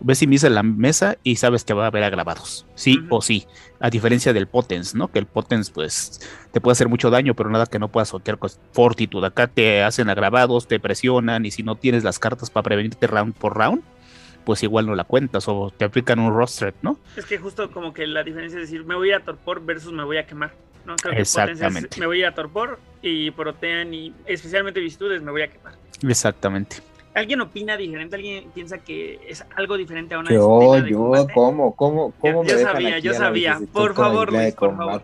ves Simis en la mesa y sabes que va a haber agravados, sí o sí, a diferencia del Potens, ¿no? Que el Potens pues te puede hacer mucho daño, pero nada que no puedas sortear con fortitud. Acá te hacen agravados, te presionan y si no tienes las cartas para prevenirte round por round, pues igual no la cuentas o te aplican un roster, ¿no? Es que justo como que la diferencia es decir, me voy a torpor versus me voy a quemar. ¿No? Creo que Exactamente. Me voy a ir a torpor y protean y especialmente virtudes me voy a quemar. Exactamente. ¿Alguien opina diferente? ¿Alguien piensa que es algo diferente a una Yo, de yo, combate? ¿cómo, cómo, cómo Yo- me yo dejan sabía, aquí yo sabía. Por favor, Luis, por favor.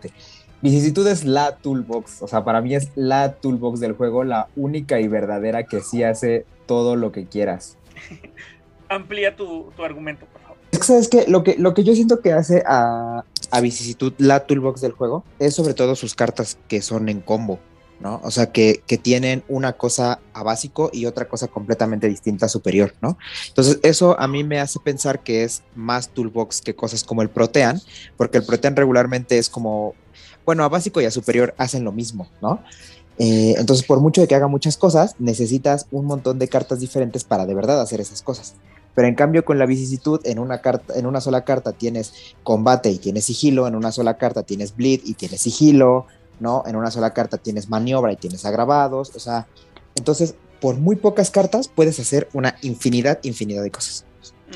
Vicisitud es la toolbox, o sea, para mí es la toolbox del juego, la única y verdadera que sí hace todo lo que quieras. Amplía tu, tu argumento, por favor. Es que, ¿sabes qué? Lo que, lo que yo siento que hace a, a Vicisitud la toolbox del juego es sobre todo sus cartas que son en combo, ¿no? O sea, que, que tienen una cosa a básico y otra cosa completamente distinta superior, ¿no? Entonces, eso a mí me hace pensar que es más toolbox que cosas como el Protean, porque el Protean regularmente es como, bueno, a básico y a superior hacen lo mismo, ¿no? Eh, entonces, por mucho de que haga muchas cosas, necesitas un montón de cartas diferentes para de verdad hacer esas cosas. Pero en cambio con la vicisitud, en una, carta, en una sola carta tienes combate y tienes sigilo, en una sola carta tienes bleed y tienes sigilo, ¿no? En una sola carta tienes maniobra y tienes agravados, o sea, entonces por muy pocas cartas puedes hacer una infinidad, infinidad de cosas.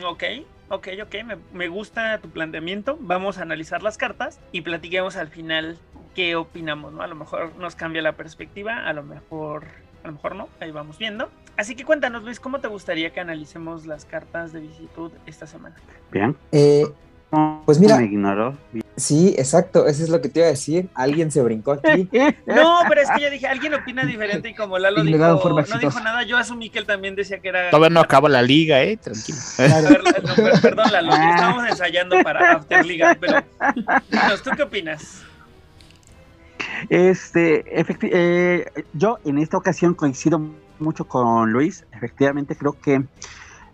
Ok, ok, ok, me, me gusta tu planteamiento. Vamos a analizar las cartas y platiquemos al final qué opinamos, ¿no? A lo mejor nos cambia la perspectiva, a lo mejor, a lo mejor no, ahí vamos viendo. Así que cuéntanos, Luis, ¿cómo te gustaría que analicemos las cartas de visitud esta semana? Bien. Eh, Pues mira- Me ignoró. sí, exacto, eso es lo que te iba a decir. Alguien se brincó aquí. No, pero es que yo dije, alguien opina diferente y como Lalo Y dijo, no dijo nada, yo asumí que él también decía que era... Todavía no acaba la liga, eh, tranquilo. A ver, no, per- perdón, Lalo, estábamos ensayando para Afterliga, pero dinos, ¿tú qué opinas? Este, eh, yo en esta ocasión coincido mucho con Luis. Efectivamente, creo que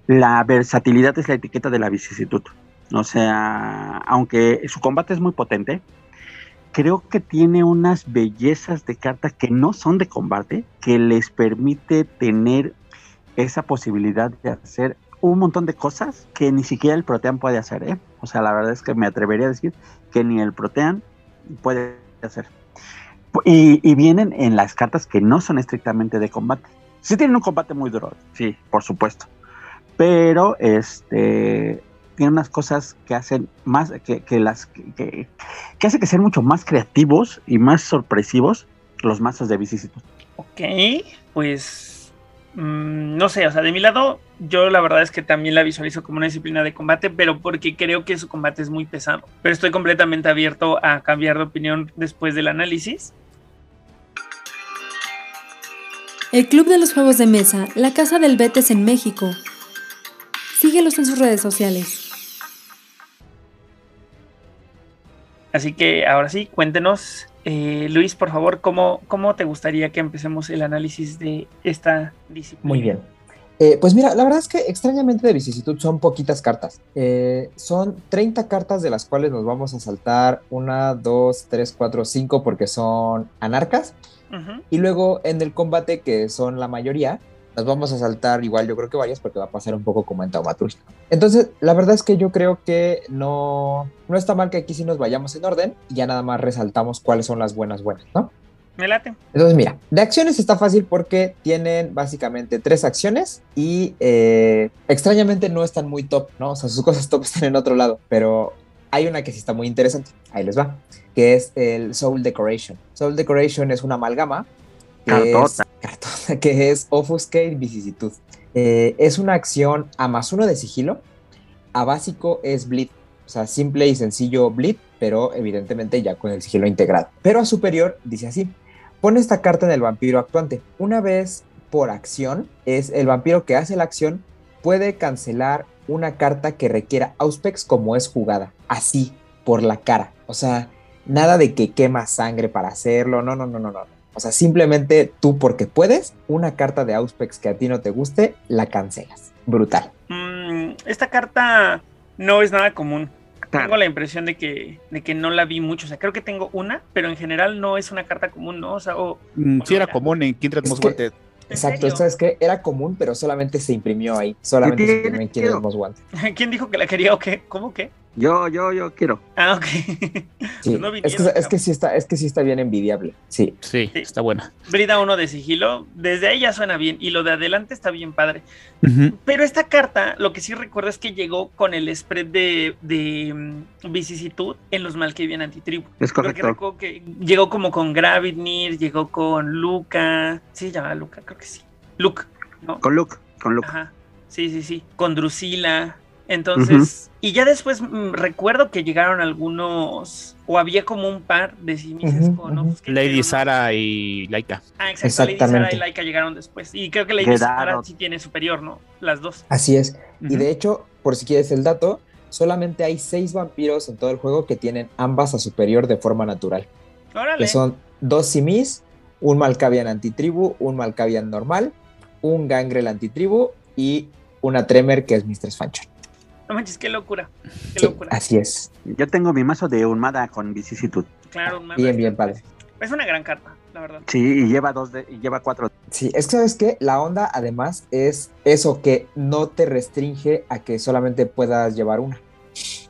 la versatilidad es la etiqueta de la vicisitud. O sea, aunque su combate es muy potente, creo que tiene unas bellezas de carta que no son de combate, que les permite tener esa posibilidad de hacer un montón de cosas que ni siquiera el Protean puede hacer. ¿eh? O sea, la verdad es que me atrevería a decir que ni el Protean puede hacer. Y, y vienen en las cartas que no son estrictamente de combate. Sí tienen un combate muy duro, sí, por supuesto. Pero este tiene unas cosas que hacen más, que, que las que, hace que sean mucho más creativos y más sorpresivos los mazos de vicisitud. Ok, pues mm, no sé, o sea, de mi lado, yo la verdad es que también la visualizo como una disciplina de combate, pero porque creo que su combate es muy pesado. Pero estoy completamente abierto a cambiar de opinión después del análisis. El Club de los Juegos de Mesa, la Casa del Betes en México. Síguelos en sus redes sociales. Así que ahora sí, cuéntenos, eh, Luis, por favor, ¿cómo, ¿cómo te gustaría que empecemos el análisis de esta disciplina? Muy bien. Eh, pues mira, la verdad es que extrañamente de vicisitud son poquitas cartas. Eh, son 30 cartas de las cuales nos vamos a saltar una, dos, tres, cuatro, cinco porque son anarcas. Y luego en el combate, que son la mayoría, nos vamos a saltar igual yo creo que varias porque va a pasar un poco como en taumaturgia. Entonces, la verdad es que yo creo que no, no está mal que aquí sí nos vayamos en orden y ya nada más resaltamos cuáles son las buenas buenas, ¿no? Me late. Entonces, mira, de acciones está fácil porque tienen básicamente tres acciones y eh, extrañamente no están muy top, ¿no? O sea, sus cosas top están en otro lado, pero hay una que sí está muy interesante. Ahí les va, que es el Soul Decoration. Soul Decoration es una amalgama que es, Cartota. cartota, que es Offuscate Vicisitud. Eh, es una acción a más uno de sigilo, a básico es Bleed. O sea, simple y sencillo Bleed, pero evidentemente ya con el sigilo integrado. Pero a superior dice así, pone esta carta en el vampiro actuante. Una vez por acción, es el vampiro que hace la acción, puede cancelar una carta que requiera Auspex como es jugada, así, por la cara. O sea, nada de que quema sangre para hacerlo, no, no, no, no, no. O sea, simplemente tú porque puedes, una carta de Auspex que a ti no te guste, la cancelas. Brutal. Mm, esta carta no es nada común. Claro. Tengo la impresión de que, de que no la vi mucho. O sea, creo que tengo una, pero en general no es una carta común, ¿no? O sea, o, Mm, Sí era común en Kindred Most que- Wanted. ¿en Exacto, serio? esto es que era común, pero solamente se imprimió ahí. Solamente se imprimió en sentido. Most Wanted. ¿Quién dijo que la quería o qué? ¿Cómo qué? Yo, yo, yo quiero. Ah, ok. Sí, No es, que, es, que sí está, es que sí está bien envidiable. Sí. Sí, Sí. está buena. Brida uno de sigilo, desde ahí ya suena bien. Y lo de adelante está bien padre. Pero esta carta, lo que sí recuerdo es que llegó con el spread de, de mm, vicisitud en los Malkavian Antitribu. Es Porque correcto. recuerdo que llegó como con Gravitnir, llegó con Luca. Sí, llamaba Luca, creo que sí. Luke, ¿no? Con Luke, con Luke. Ajá. Sí, sí, sí. Con Drusila. Entonces, y ya después mm, recuerdo que llegaron algunos, o había como un par de. Offuscate, pero Lady Sara y Laika. Ah, exacto. Lady Sara Exactamente. y Laika llegaron después. Y creo que Lady Quedaron. Sara sí tiene superior, ¿no? Las dos. Así es. Y de hecho, por si quieres el dato, solamente hay seis vampiros en todo el juego que tienen ambas a superior de forma natural. Órale. Que son dos simis, un Malkavian antitribu, un Malkavian normal, un Gangrel antitribu y una Tremer que es Mistress Fanchon. No manches, qué locura. Qué Sí, locura. así es. Yo tengo mi mazo de Unmada con vicisitud. Claro, un Bien, bien, padre. Es una gran carta, la verdad. Sí, y lleva dos de, y lleva cuatro. Sí, es que sabes que la onda además es eso que no te restringe a que solamente puedas llevar una.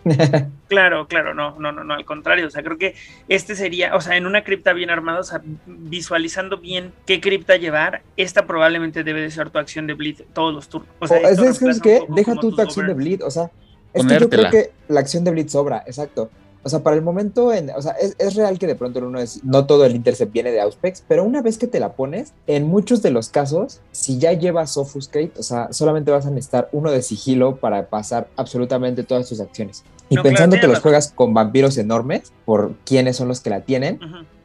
Claro, claro, no, no, no, no, al contrario, o sea, creo que este sería, o sea, en una cripta bien armada, o sea, visualizando bien qué cripta llevar, esta probablemente debe de ser tu acción de bleed todos los turnos. O sea, es, es que, Deja tú tu acción de bleed, o sea, es que yo creo que la acción de bleed sobra, exacto. O sea, para el momento, en, o sea, es, es real que de pronto en uno es, no todo el intercept viene de Auspex, pero una vez que te la pones, en muchos de los casos, si ya llevas Offuscate, o sea, solamente vas a necesitar uno de sigilo para pasar absolutamente todas tus acciones. Y No, claro, pensando que los juegas con vampiros enormes, por quiénes son los que la tienen,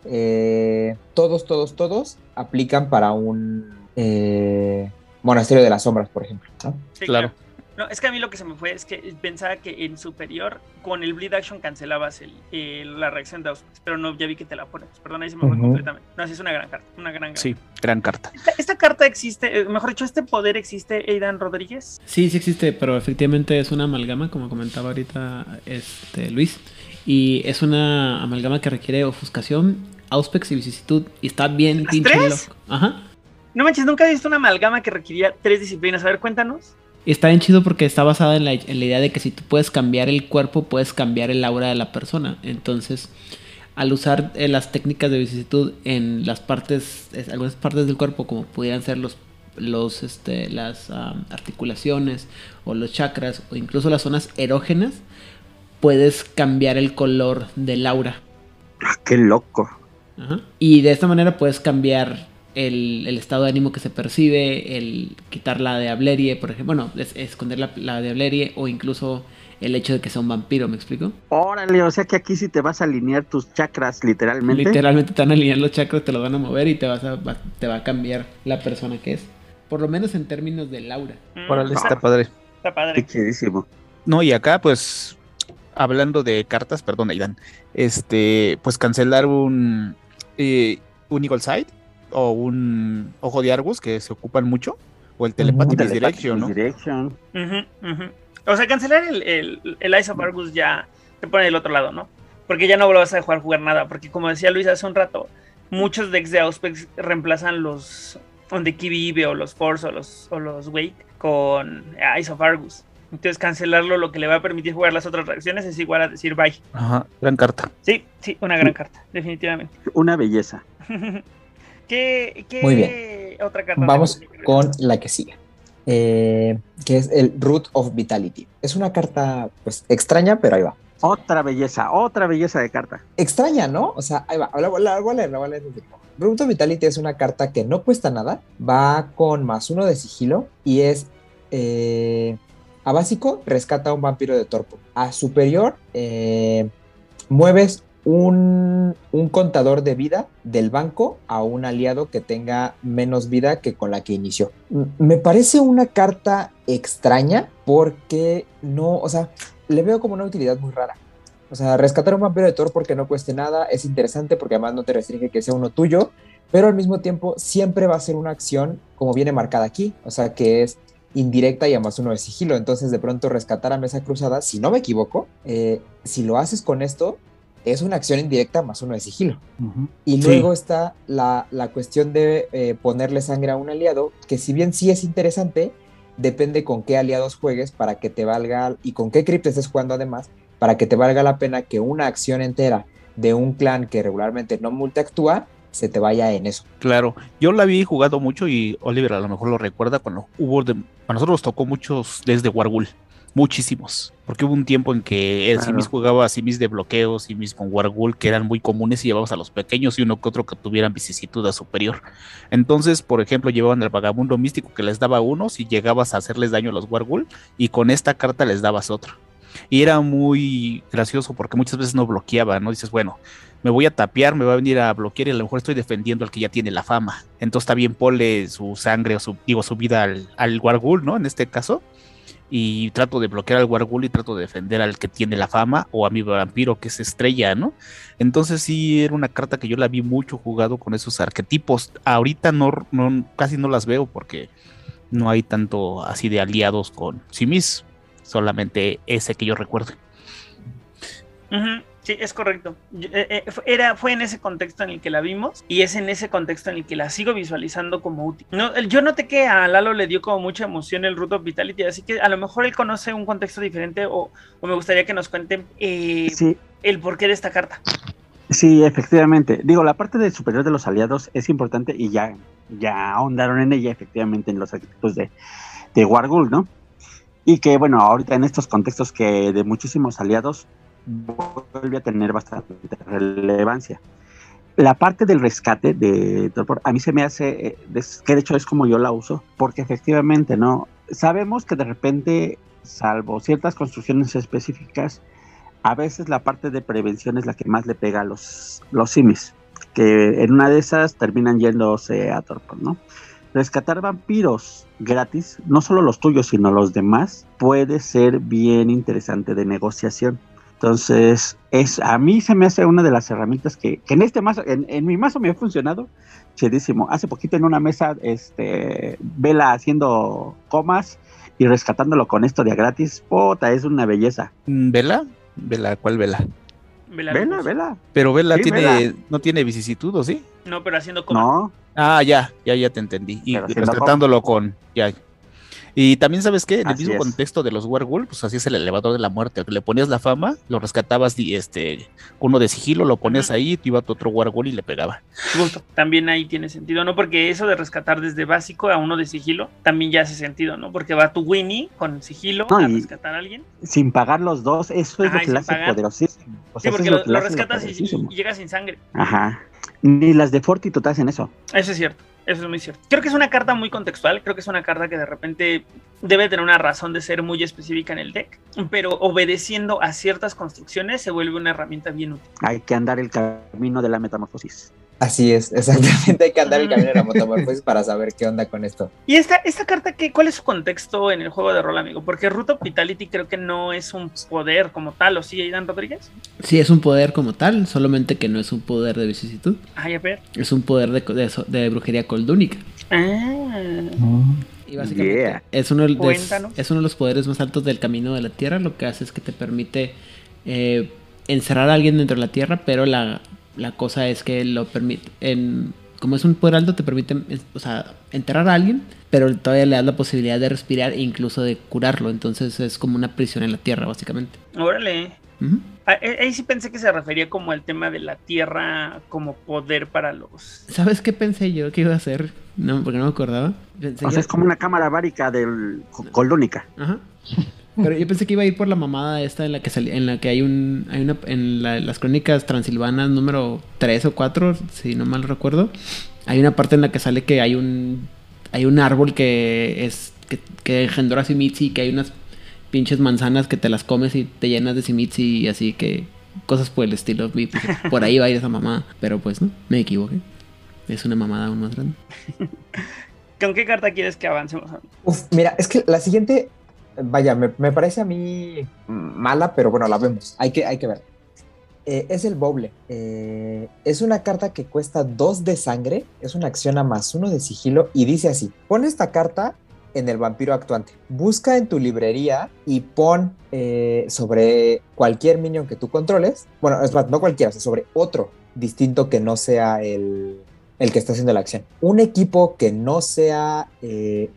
eh, todos, todos, todos aplican para un eh, monasterio de las sombras, por ejemplo. ¿no? Sí, Claro. No, es que a mí lo que se me fue es que pensaba que en superior con el bleed action cancelabas el, el- la reacción de Auspex, pero no, ya vi que te la pones. Perdón, ahí se me fue completamente. No, sí es una gran carta, una gran, gran Sí, gran carta. Esta, esta carta existe, eh, mejor dicho, este poder existe, Aidan Rodríguez. Sí, sí existe, pero efectivamente es una amalgama, como comentaba ahorita este Luis. Y es una amalgama que requiere ofuscación, auspex y vicisitud. Y está bien ¿Las pinche tres? loco. Ajá. No manches, nunca he visto una amalgama que requería tres disciplinas. A ver, cuéntanos. Y está bien chido porque está basada en la, en la idea de que si tú puedes cambiar el cuerpo, puedes cambiar el aura de la persona. Entonces, al usar eh, las técnicas de vicisitud en las partes, es- algunas partes del cuerpo, como pudieran ser los, los, este, las articulaciones o los chakras o incluso las zonas erógenas, puedes cambiar el color del aura. Ah, qué loco. Ajá. Y de esta manera puedes cambiar el, el estado de ánimo que se percibe, el quitar la de Ablerie, por ejemplo, bueno, es- esconder la, la de Ablerie o incluso el hecho de que sea un vampiro, ¿me explico? Órale, o sea que aquí sí te vas a alinear tus chakras literalmente. Literalmente te van a alinear los chakras, te los van a mover y te, vas a, va- te va a cambiar la persona que es. Por lo menos en términos del aura. Mm, Órale, está padre. Está Qué padre. chidísimo. No, y acá, pues, hablando de cartas, perdón, Aidan, este, pues cancelar un, eh, un Eagle Side o un Ojo de Argus que se ocupan mucho, o el Telepathic Telepathic Direction, ¿no? Direction. O sea, cancelar el, el, el Eyes of Argus ya te pone del otro lado, ¿no? Porque ya no lo vas a dejar jugar nada. Porque como decía Luis hace un rato, muchos decks de Auspex reemplazan los on the Key Vive o los Force o los, o los Wake con Eyes of Argus. Entonces cancelarlo lo que le va a permitir jugar las otras reacciones es igual a decir bye. Ajá, gran carta. Sí, sí, una gran carta, definitivamente. Una belleza. ¿Qué, qué Muy bien. otra carta? Vamos con la que sigue. eh, que es el Root of Vitality. Es una carta, pues, extraña, pero ahí va. Otra belleza, otra belleza de carta. Extraña, ¿no? O sea, ahí va. La, la- la voy a leer, la voy a leer. Root of Vitality es una carta que no cuesta nada. Va con más uno de sigilo y es. eh, a básico, rescata a un vampiro de torpo. A superior, eh, mueves un, contador de vida del banco a un aliado que tenga menos vida que con la que inició. Me parece una carta extraña porque no, o sea, le veo como una utilidad muy rara. O sea, rescatar un vampiro de Thor porque no cueste nada es interesante porque además no te restringe que sea uno tuyo, pero al mismo tiempo siempre va a ser una acción como viene marcada aquí, o sea, que es indirecta y además uno de sigilo. Entonces, de pronto, rescatar a Mesa Cruzada, si no me equivoco, eh, si lo haces con esto, es una acción indirecta más uno de sigilo. Y Sí. luego está la, la cuestión de eh, ponerle sangre a un aliado, que si bien sí es interesante, depende con qué aliados juegues para que te valga, y con qué cripta estés jugando además, para que te valga la pena que una acción entera de un clan que regularmente no multiactúa, se te vaya en eso. Claro, yo la vi jugado mucho y Oliver a lo mejor lo recuerda cuando hubo, de, a nosotros nos tocó muchos desde Wargul, muchísimos, porque hubo un tiempo en que el Claro. Simis jugaba Simis de bloqueo, Simis con Wargul, que eran muy comunes y llevabas a los pequeños y uno que otro que tuvieran vicisitud a superior. Entonces, por ejemplo, llevaban el vagabundo místico que les daba uno si llegabas a hacerles daño a los Wargul y con esta carta les dabas otro. Y era muy gracioso porque muchas veces no bloqueaba, ¿no? Dices, bueno, me voy a tapear, me va a venir a bloquear y a lo mejor estoy defendiendo al que ya tiene la fama. Entonces está bien ponle su sangre o su, digo, su vida al, al Wargul, ¿no? En este caso. Y trato de bloquear al Wargul y trato de defender al que tiene la fama o a mi vampiro que es estrella, ¿no? Entonces sí era una carta que yo la vi mucho jugado con esos arquetipos. Ahorita no, casi no las veo porque no hay tanto así de aliados con Simis. Solamente ese que yo recuerdo. Ujú. Sí, es correcto. Eh, eh, era, fue en ese contexto en el que la vimos y es en ese contexto en el que la sigo visualizando como útil. No, yo noté que a Lalo le dio como mucha emoción el Root of Vitality, así que a lo mejor él conoce un contexto diferente o, o me gustaría que nos cuenten eh, Sí, el porqué de esta carta. sí, efectivamente. Digo, la parte del superior de los aliados es importante y ya, ya ahondaron en ella, efectivamente, en los arquetipos de, de Wargul, ¿no? Y que, bueno, ahorita en estos contextos que de muchísimos aliados vuelve a tener bastante relevancia. La parte del rescate de Torpor, a mí se me hace, eh, que de hecho es como yo la uso, porque efectivamente, ¿no? Sabemos que de repente, salvo ciertas construcciones específicas, a veces la parte de prevención es la que más le pega a los, los simis, que en una de esas terminan yéndose a Torpor, ¿no? Rescatar vampiros gratis, no solo los tuyos, sino los demás, puede ser bien interesante de negociación. Entonces, es, a mí se me hace una de las herramientas que, que en este mazo, en, en mi mazo me ha funcionado chidísimo. Hace poquito en una mesa, este, Vela haciendo comas y rescatándolo con esto de a gratis, puta, es una belleza. Mm, ¿Vela? ¿Vela? ¿Cuál vela? Vela Vela. Pero Vela Sí, tiene, Vela. no tiene vicisitud, ¿o sí? No, pero haciendo como. No, Ah, ya, ya, ya te entendí. Y Pero rescatándolo con, ya. Y también, ¿sabes qué? En el Así mismo es. contexto de los werewolves, pues así es el elevador de la muerte. Le ponías la fama, lo rescatabas y este, uno de sigilo, lo ponías ahí, te iba tu otro werewolf y le pegaba. Justo, También ahí tiene sentido, ¿no? Porque eso de rescatar desde básico a uno de sigilo también ya hace sentido, ¿no? Porque va tu Winnie con sigilo No, a rescatar a alguien. sin pagar los dos, eso es Ajá, lo que hace poderosísimo. O Sí, sea, porque es lo, rescatas y, y llega sin sangre. Ajá. Ni las de Fortito te hacen eso. Eso es cierto, eso es muy cierto. Creo que es una carta muy contextual, creo que es una carta que de repente debe tener una razón de ser muy específica en el deck, pero obedeciendo a ciertas construcciones se vuelve una herramienta bien útil. Hay que andar el camino de la metamorfosis. Así es, exactamente. Hay que andar el camino de la metamorfosis para saber qué onda con esto. ¿Y esta, esta carta qué, cuál es su contexto en el juego de rol, amigo? Porque Root of Vitality creo que no es un poder como tal, ¿o sí, Aidan Rodríguez? Sí, es un poder como tal, solamente que no es un poder de vicisitud. Ay, a ver. Es un poder de, de, de brujería coldúnica. Ah, Y básicamente Yeah. es, uno de, Cuéntanos. es uno de los poderes más altos del camino de la tierra. Lo que hace es que te permite eh, encerrar a alguien dentro de la tierra, pero la, la cosa es que lo permite. En, como es un poder alto, te permite o sea, enterrar a alguien, pero todavía le das la posibilidad de respirar e incluso de curarlo. Entonces es como una prisión en la tierra, básicamente. órale. Ah, eh, Ahí sí pensé que se refería como al tema de la tierra como poder para los... ¿Sabes qué pensé yo que iba a hacer? No, porque no me acordaba. Pensé O que- sea, es como una cámara bárica del Coldónica. Ajá. Pero yo pensé que iba a ir por la mamada esta en la que sali- en la que hay un hay una en la- las crónicas transilvanas número 3 o 4, si no mal recuerdo. Hay una parte en la que sale que hay un hay un árbol que es que, que engendró a Simitsi y que hay unas pinches manzanas que te las comes y te llenas de Simitsi y así que cosas por el estilo. Y pues, por ahí va a ir esa mamada, pero pues no, me equivoqué. Es una mamada aún más grande. ¿Con qué carta quieres que avancemos? Uf, mira, es que la siguiente, vaya, me, parece a mí mala, pero bueno, la vemos. Hay que, hay que ver. Eh, es el Boble. Eh, es una carta que cuesta dos de sangre. Es una acción a más uno de sigilo. Y dice así: pon esta carta en el vampiro actuante. Busca en tu librería y pon eh, sobre cualquier minion que tú controles. Bueno, no cualquiera, sobre otro distinto que no sea el, el que está haciendo la acción. Un equipo que no sea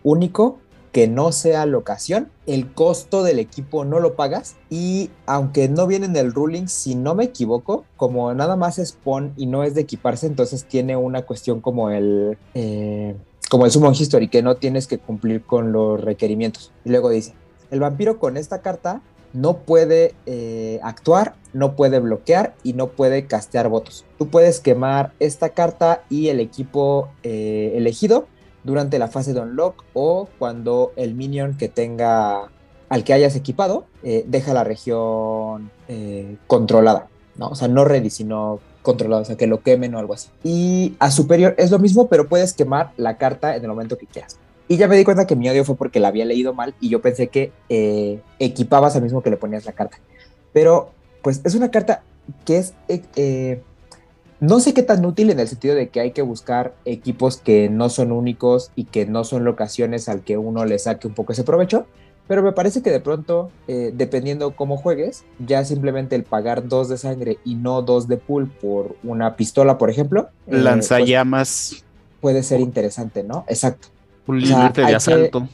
único, que no sea locación, el costo del equipo no lo pagas y aunque no viene en el ruling, si no me equivoco, como nada más es pon y no es de equiparse, entonces tiene una cuestión como el... eh, como el Summon History, que no tienes que cumplir con los requerimientos. Y luego dice, el vampiro con esta carta no puede eh, actuar, no puede bloquear y no puede castear votos. Tú puedes quemar esta carta y el equipo eh, elegido durante la fase de unlock o cuando el minion que tenga al que hayas equipado eh, deja la región eh, controlada, ¿no? O sea, no ready, sino controlada, o sea, que lo quemen o algo así. Y a superior es lo mismo, pero puedes quemar la carta en el momento que quieras. Y ya me di cuenta que mi odio fue porque la había leído mal y yo pensé que eh, equipabas al mismo que le ponías la carta. Pero, pues es una carta que es... no sé qué tan útil en el sentido de que hay que buscar equipos que no son únicos y que no son locaciones al que uno le saque un poco ese provecho, Pero me parece que de pronto, eh, dependiendo cómo juegues, ya simplemente el pagar dos de sangre y no dos de pool por una pistola, por ejemplo, eh, pues, Lanzallamas, puede ser interesante, ¿no? Exacto. un o sea, rifle hay de que- asalto.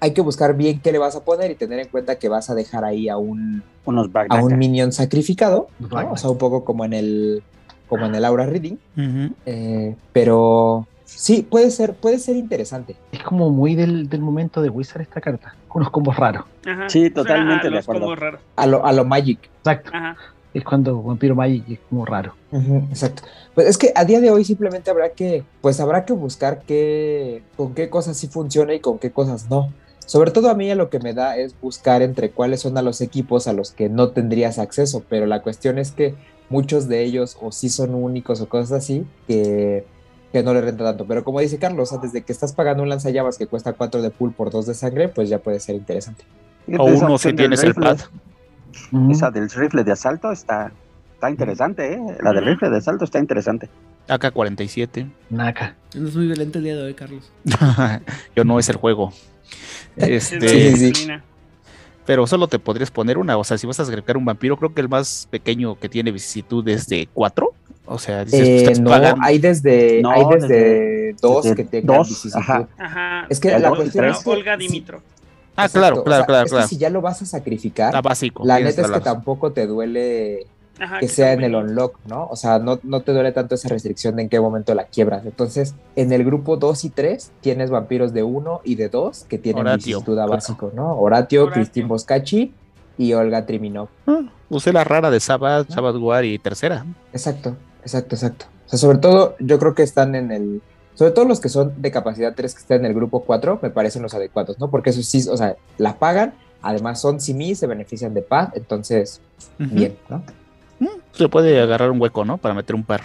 Hay que buscar bien qué le vas a poner y tener en cuenta que vas a dejar ahí a un, Unos a un minion sacrificado, ¿no? O sea, un poco como en el, como en el Aura Reading. Ujú. Eh, pero sí, puede ser, puede ser interesante. Es como muy del, del momento de Wizard esta carta. Unos combos raros. Ajá. Sí, totalmente a de los acuerdo. combos raros. A lo, a lo Magic. Exacto. Ajá. Es cuando Vampiro Magic es como raro. Ujú, exacto. Pues es que a día de hoy simplemente habrá que, pues habrá que buscar qué, con qué cosas sí funciona y con qué cosas no. Sobre todo a mí lo que me da es buscar entre cuáles son a los equipos a los que no tendrías acceso, pero la cuestión es que muchos de ellos o sí son únicos o cosas así que, que no le renta tanto. Pero como dice Carlos, antes de que estás pagando un lanzallamas que cuesta 4 de pool por 2 de sangre, pues ya puede ser interesante. O uno si tienes el rifle- pad. Esa del rifle de asalto está, está interesante, ¿eh? La del rifle de asalto está interesante. AK-47. Naka. Andas muy violento el día de hoy, Carlos. Yo no es el juego. Es Este, sí, sí. Pero solo te podrías poner una. O sea, si vas a agregar un vampiro, creo que el más pequeño que tiene vicisitud es de 4. O sea, dices, Eh, estás no, pagando. hay desde, No, hay desde, desde- dos desde que tengan dos, vicisitud. ajá. Ajá. Es que la cuestión es que Olga. Ah, Exacto, claro, o claro, sea, claro, es que claro. si ya lo vas a sacrificar, Ah, básico. la neta es que la- tampoco te duele Ajá, que sea en el unlock, ¿no? O sea, no, no te duele tanto esa restricción de en qué momento la quiebras. Entonces, en el grupo 2 y 3 tienes vampiros de 1 y de 2 que tienen vicisitud básico, ¿no? Horatio, Horatio. Cristín Boscachi y Olga Triminov. Ah, usé la rara de Sabbath, Sabbath War y tercera. Exacto, exacto, exacto. O sea, sobre todo, yo creo que están en el. Sobre todo los que son de capacidad 3 que están en el grupo 4, me parecen los adecuados, ¿no? Porque esos sí, o sea, la pagan, además son simi, se benefician de paz, entonces, bien, ¿no? Se puede agarrar un hueco, ¿no? Para meter un par.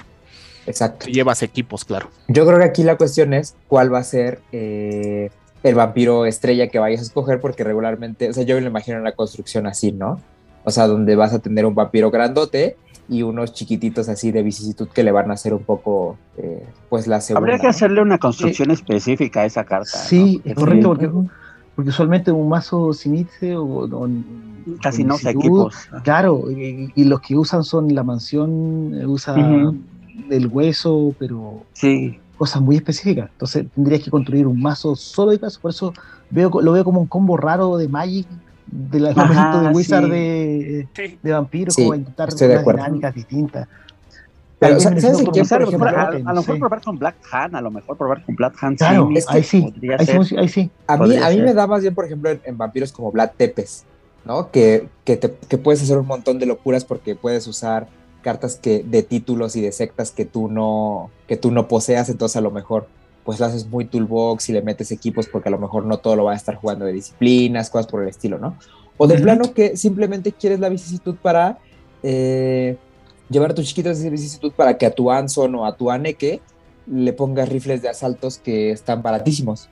Exacto. Si llevas equipos, claro. Yo creo que aquí la cuestión es cuál va a ser eh, el vampiro estrella que vayas a escoger, porque regularmente, o sea, yo me lo imagino en la construcción así, ¿no? O sea, donde vas a tener un vampiro grandote y unos chiquititos así de vicisitud que le van a hacer un poco, eh, pues, la segunda. Habría que hacerle una construcción específica a esa carta. Sí, ¿no? es correcto, porque, porque usualmente un mazo sin o, o- Casi no usa vicisitud, equipos. Claro, y, y los que usan son la mansión, eh, usa el hueso, pero Sí, cosas muy específicas. Entonces tendrías que construir un mazo solo de caso. Por eso veo, lo veo como un combo raro de Magic, del Ajá, momento de Wizard sí. de, de vampiro, Sí, como intentar estoy de unas acuerdo. dinámicas distintas. Pero, Tal vez ¿sabes beneficiado en por quién, un- Quizá a lo mejor, ejemplo, a, Rotten, a lo mejor sí. probar con Black Han, a lo mejor probar con Black Han. Claro, sí, ahí sí, ahí sí, ahí. A mí, a mí me da más bien, por ejemplo, en, en vampiros como Vlad Tepes, ¿no? Que, que, te- que puedes hacer un montón de locuras porque puedes usar cartas que, de títulos y de sectas que tú no, que tú no poseas, entonces a lo mejor pues lo haces muy toolbox y le metes equipos porque a lo mejor no todo lo va a estar jugando de disciplinas, cosas por el estilo, ¿no? O de plano que simplemente quieres la vicisitud para eh, llevar a tus chiquitos de vicisitud para que a tu Anson o a tu Aneke le pongas rifles de asaltos que están baratísimos.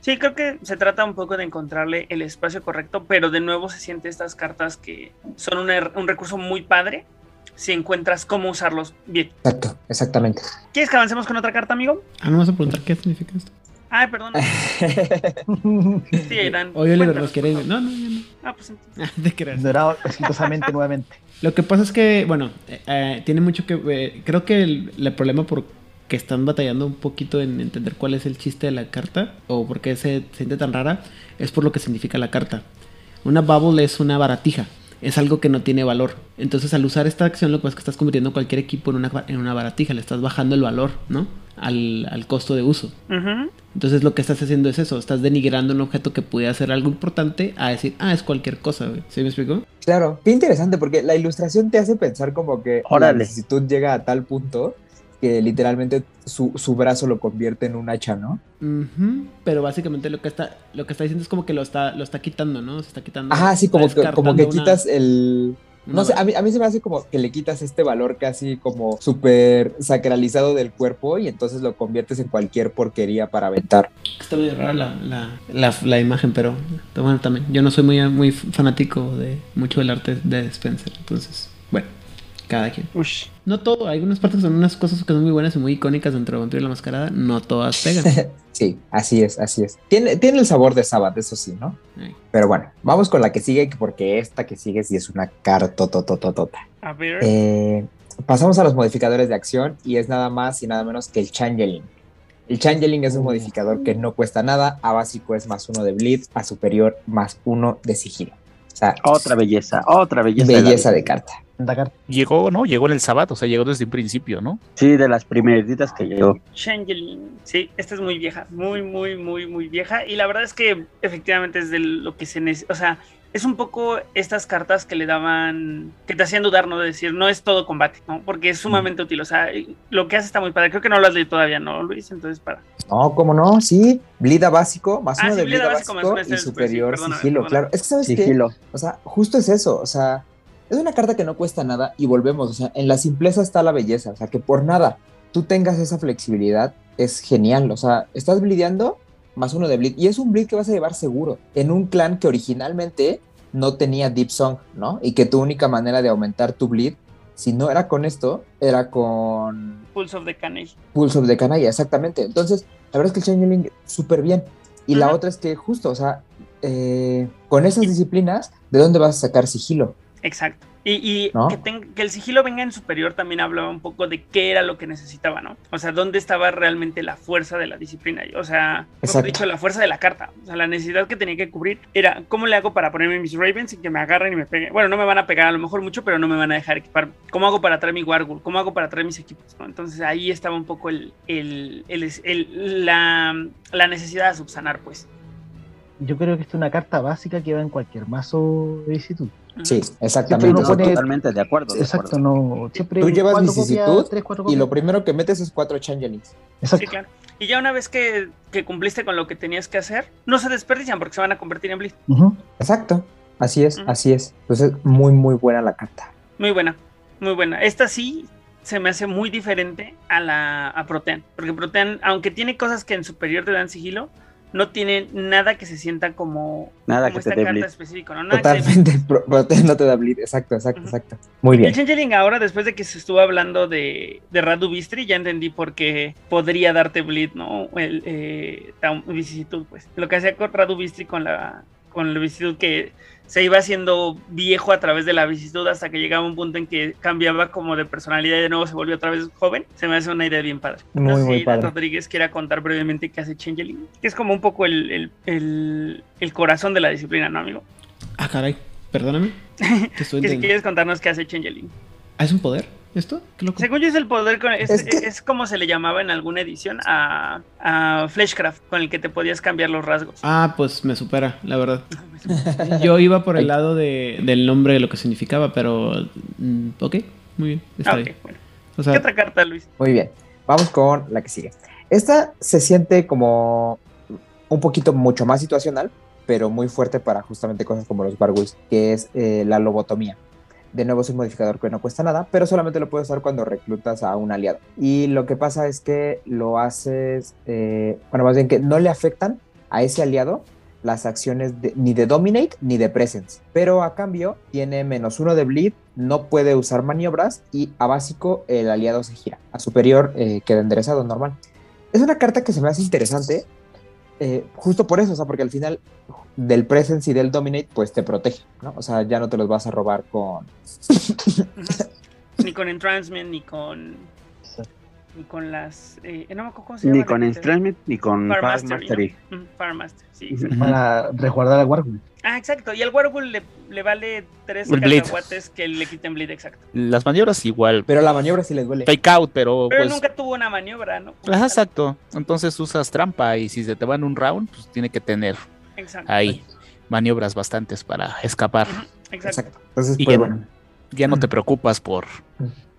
Sí, creo que se trata un poco de encontrarle el espacio correcto, pero de nuevo se siente estas cartas que son una- un recurso muy padre si encuentras cómo usarlos bien. Exacto, exactamente. ¿Quieres que avancemos con otra carta, amigo? Ah, no vas a preguntar qué significa esto. Ay, perdón. Sí, Aidan. Oye, Oliver, ¿los quieres? por No, no, ya no. Ah, pues entonces. Te creas. Dorado exitosamente nuevamente. Lo que pasa es que, bueno, eh, eh, tiene mucho que ver. Creo que el, el problema por que están batallando un poquito en entender cuál es el chiste de la carta o por qué se siente tan rara es por lo que significa la carta. Una bubble es una baratija, es algo que no tiene valor. Entonces, al usar esta acción, lo que pasa es que estás convirtiendo cualquier equipo en una, en una baratija, le estás bajando el valor, ¿no? Al, al costo de uso. Ujú. Entonces lo que estás haciendo es eso, estás denigrando un objeto que pudiera ser algo importante a decir, ah, es cualquier cosa, güey. ¿Sí me explico? Claro, qué interesante porque la ilustración te hace pensar como que la Órale. vicisitud llega a tal punto que literalmente su, su brazo lo convierte en un hacha, ¿no? Ujú, Pero básicamente lo que está, lo que está diciendo es como que lo está, lo está quitando, ¿no? Se está quitando. Ajá, sí, como que, como que una- quitas el... No sé, a mí, a mí se me hace como que le quitas este valor casi como súper sacralizado del cuerpo y entonces lo conviertes en cualquier porquería para aventar. Está medio rara la, la, la, la imagen, pero pero bueno, también. Yo no soy muy, muy fanático de mucho del arte de Spencer, entonces, bueno, cada quien. Ush. No todo, hay algunas partes que son unas cosas que son muy buenas y muy icónicas dentro de Vampiro y la Mascarada, no todas pegan. Sí, así es, así es. Tiene, tiene el sabor de Sabbath, eso sí, ¿no? Ay. Pero bueno, vamos con la que sigue, porque esta que sigue sí es una cartotototota. A ver. Eh, pasamos a los modificadores de acción y es nada más y nada menos que el Changeling. El Changeling es un modificador que no cuesta nada, a básico es más uno de bleed, a superior más uno de sigilo. O sea, Otra belleza, otra belleza. belleza de carta. Llegó, ¿no? Llegó en el sábado, o sea, llegó desde un principio, ¿no? Sí, de las primeritas que llegó. Changeling. Sí, esta es muy vieja, muy, muy, muy, muy vieja. Y la verdad es que efectivamente es de lo que se necesita. O sea, es un poco estas cartas que le daban, que te hacían dudar, ¿no? De decir, no es todo combate, ¿no? Porque es sumamente útil. O sea, lo que hace está muy padre. Creo que no lo has leído todavía, ¿no, Luis? Entonces, para. No, ¿cómo no? Sí, bleed a básico, más Ah, uno sí, de bleed bleed a a básico, más básico uno de y este, superior pues sí, perdóname, sigilo, perdóname. claro. Es que, ¿sabes qué? Sigilo. O sea, justo es eso, o sea, es una carta que no cuesta nada y volvemos, o sea, en la simpleza está la belleza, o sea, que por nada tú tengas esa flexibilidad es genial, o sea, estás bleedeando más uno de bleed y es un bleed que vas a llevar seguro en un clan que originalmente no tenía Deep Song, ¿no? Y que tu única manera de aumentar tu bleed, si no era con esto, era con Pulse of the Canage. Pulse of the Canalla, exactamente. Entonces, la verdad es que el Changeling súper bien. Y la otra es que justo, o sea, eh, con esas disciplinas, ¿de dónde vas a sacar sigilo? Exacto. Y, y ¿No? que, ten- que el sigilo venga en superior también hablaba un poco de qué era lo que necesitaba, ¿no? O sea, dónde estaba realmente la fuerza de la disciplina. O sea, dicho, la fuerza de la carta. O sea, la necesidad que tenía que cubrir era cómo le hago para ponerme mis Ravens y que me agarren y me peguen. Bueno, no me van a pegar a lo mejor mucho, pero no me van a dejar equipar. ¿Cómo hago para traer mi Wargul? ¿Cómo hago para traer mis equipos? ¿no? Entonces ahí estaba un poco el, el- el- el- la, la necesidad de subsanar, pues. Yo creo que esta es una carta básica que va en cualquier mazo de vicisitud. Sí, exactamente. uno pone- Totalmente de acuerdo. de Exacto, acuerdo. no. Siempre Tú llevas vicisitud copias, Y lo primero que metes es cuatro Changelings. Exacto. Sí, claro. Y ya una vez que, que cumpliste con lo que tenías que hacer, no se desperdician porque se van a convertir en Blitz. Exacto. Así es, así es. Entonces, muy, muy buena la carta. Muy buena, muy buena. Esta sí se me hace muy diferente a la a Protean. Porque Protean, aunque tiene cosas que en superior te dan sigilo, no tiene nada que se sienta como, Nada como que te esta dé carta específica. ¿no? Nada que Totalmente. Pro- no te da bleed. Exacto, exacto, exacto. Muy El bien. Changeling ahora, después de que se estuvo hablando de, de Radu Bistri, ya entendí por qué podría darte bleed, ¿no? El, eh, vicisitud, pues. Lo que hacía con Radu Bistri con la, con la vicisitud que se iba haciendo viejo a través de la vicisitud hasta que llegaba un punto en que cambiaba como de personalidad y de nuevo se volvió otra vez joven. Se me hace una idea bien padre. Muy, no sé muy si padre. Rodríguez quiera contar brevemente qué hace Changeling, que es como un poco el, el, el, el corazón de la disciplina, ¿no, amigo? Ah, caray, perdóname. Que estoy Que si quieres contarnos qué hace Changeling. ¿Ah, es un poder esto? Qué loco. Según yo es el poder, con- es, Es que- es como se le llamaba en alguna edición a, a Fleshcraft, con el que te podías cambiar los rasgos. Ah, pues me supera, la verdad. Yo iba por el lado de, del nombre de lo que significaba, pero. mm, ok, muy bien. Está Ah, ok, bien. bueno. O ¿Qué otra carta, Luis? Muy bien. Vamos con la que sigue. Esta se siente como un poquito mucho más situacional, pero muy fuerte para justamente cosas como los barguls, que es eh, la lobotomía. De nuevo es un modificador que no cuesta nada, pero solamente lo puedes usar cuando reclutas a un aliado. Y lo que pasa es que lo haces, eh, bueno, más bien que no le afectan a ese aliado las acciones de- ni de Dominate ni de Presence. Pero a cambio tiene menos uno de Bleed, no puede usar maniobras y a básico el aliado se gira. A superior eh, queda enderezado normal. Es una carta que se me hace interesante eh, justo por eso, o sea, porque al final del Presence y del Dominate pues te protege, ¿no? O sea, ya no te los vas a robar con... Ni con Entrancement, ni con. Ni con las. eh, no me acuerdo cómo se llama. Ni con Entrancement ni con Mastery, Mastery. ¿no? Sí. Para resguardar a Warhol. Ah, exacto. Y al Wargul le, le vale tres cacahuates que le quiten bleed, exacto. Las maniobras igual. Pero la maniobra sí les duele. Fake out, pero Pero pues. nunca tuvo una maniobra, ¿no? Ajá, exacto. Entonces usas trampa y si se te van un round, pues tiene que tener Exacto. ahí maniobras bastantes para escapar. Exacto. Exacto. Entonces, Y pues ya, bueno, ya no te preocupas por,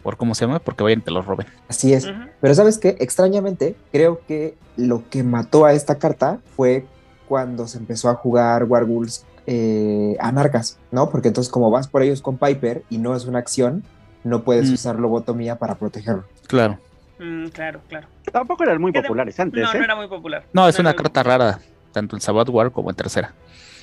por cómo se llama, porque vayan y te lo roben. así es. Pero sabes qué, extrañamente, creo que lo que mató a esta carta fue cuando se empezó a jugar Wargulls eh, anarcas, ¿no? Porque entonces como vas por ellos con Piper y no es una acción, no puedes Mm. usar lobotomía para protegerlo. Claro. Mm, claro, claro. Tampoco eran muy populares antes, No, ¿eh? no era muy popular. No, es una carta rara, tanto en Sabbath War como en tercera.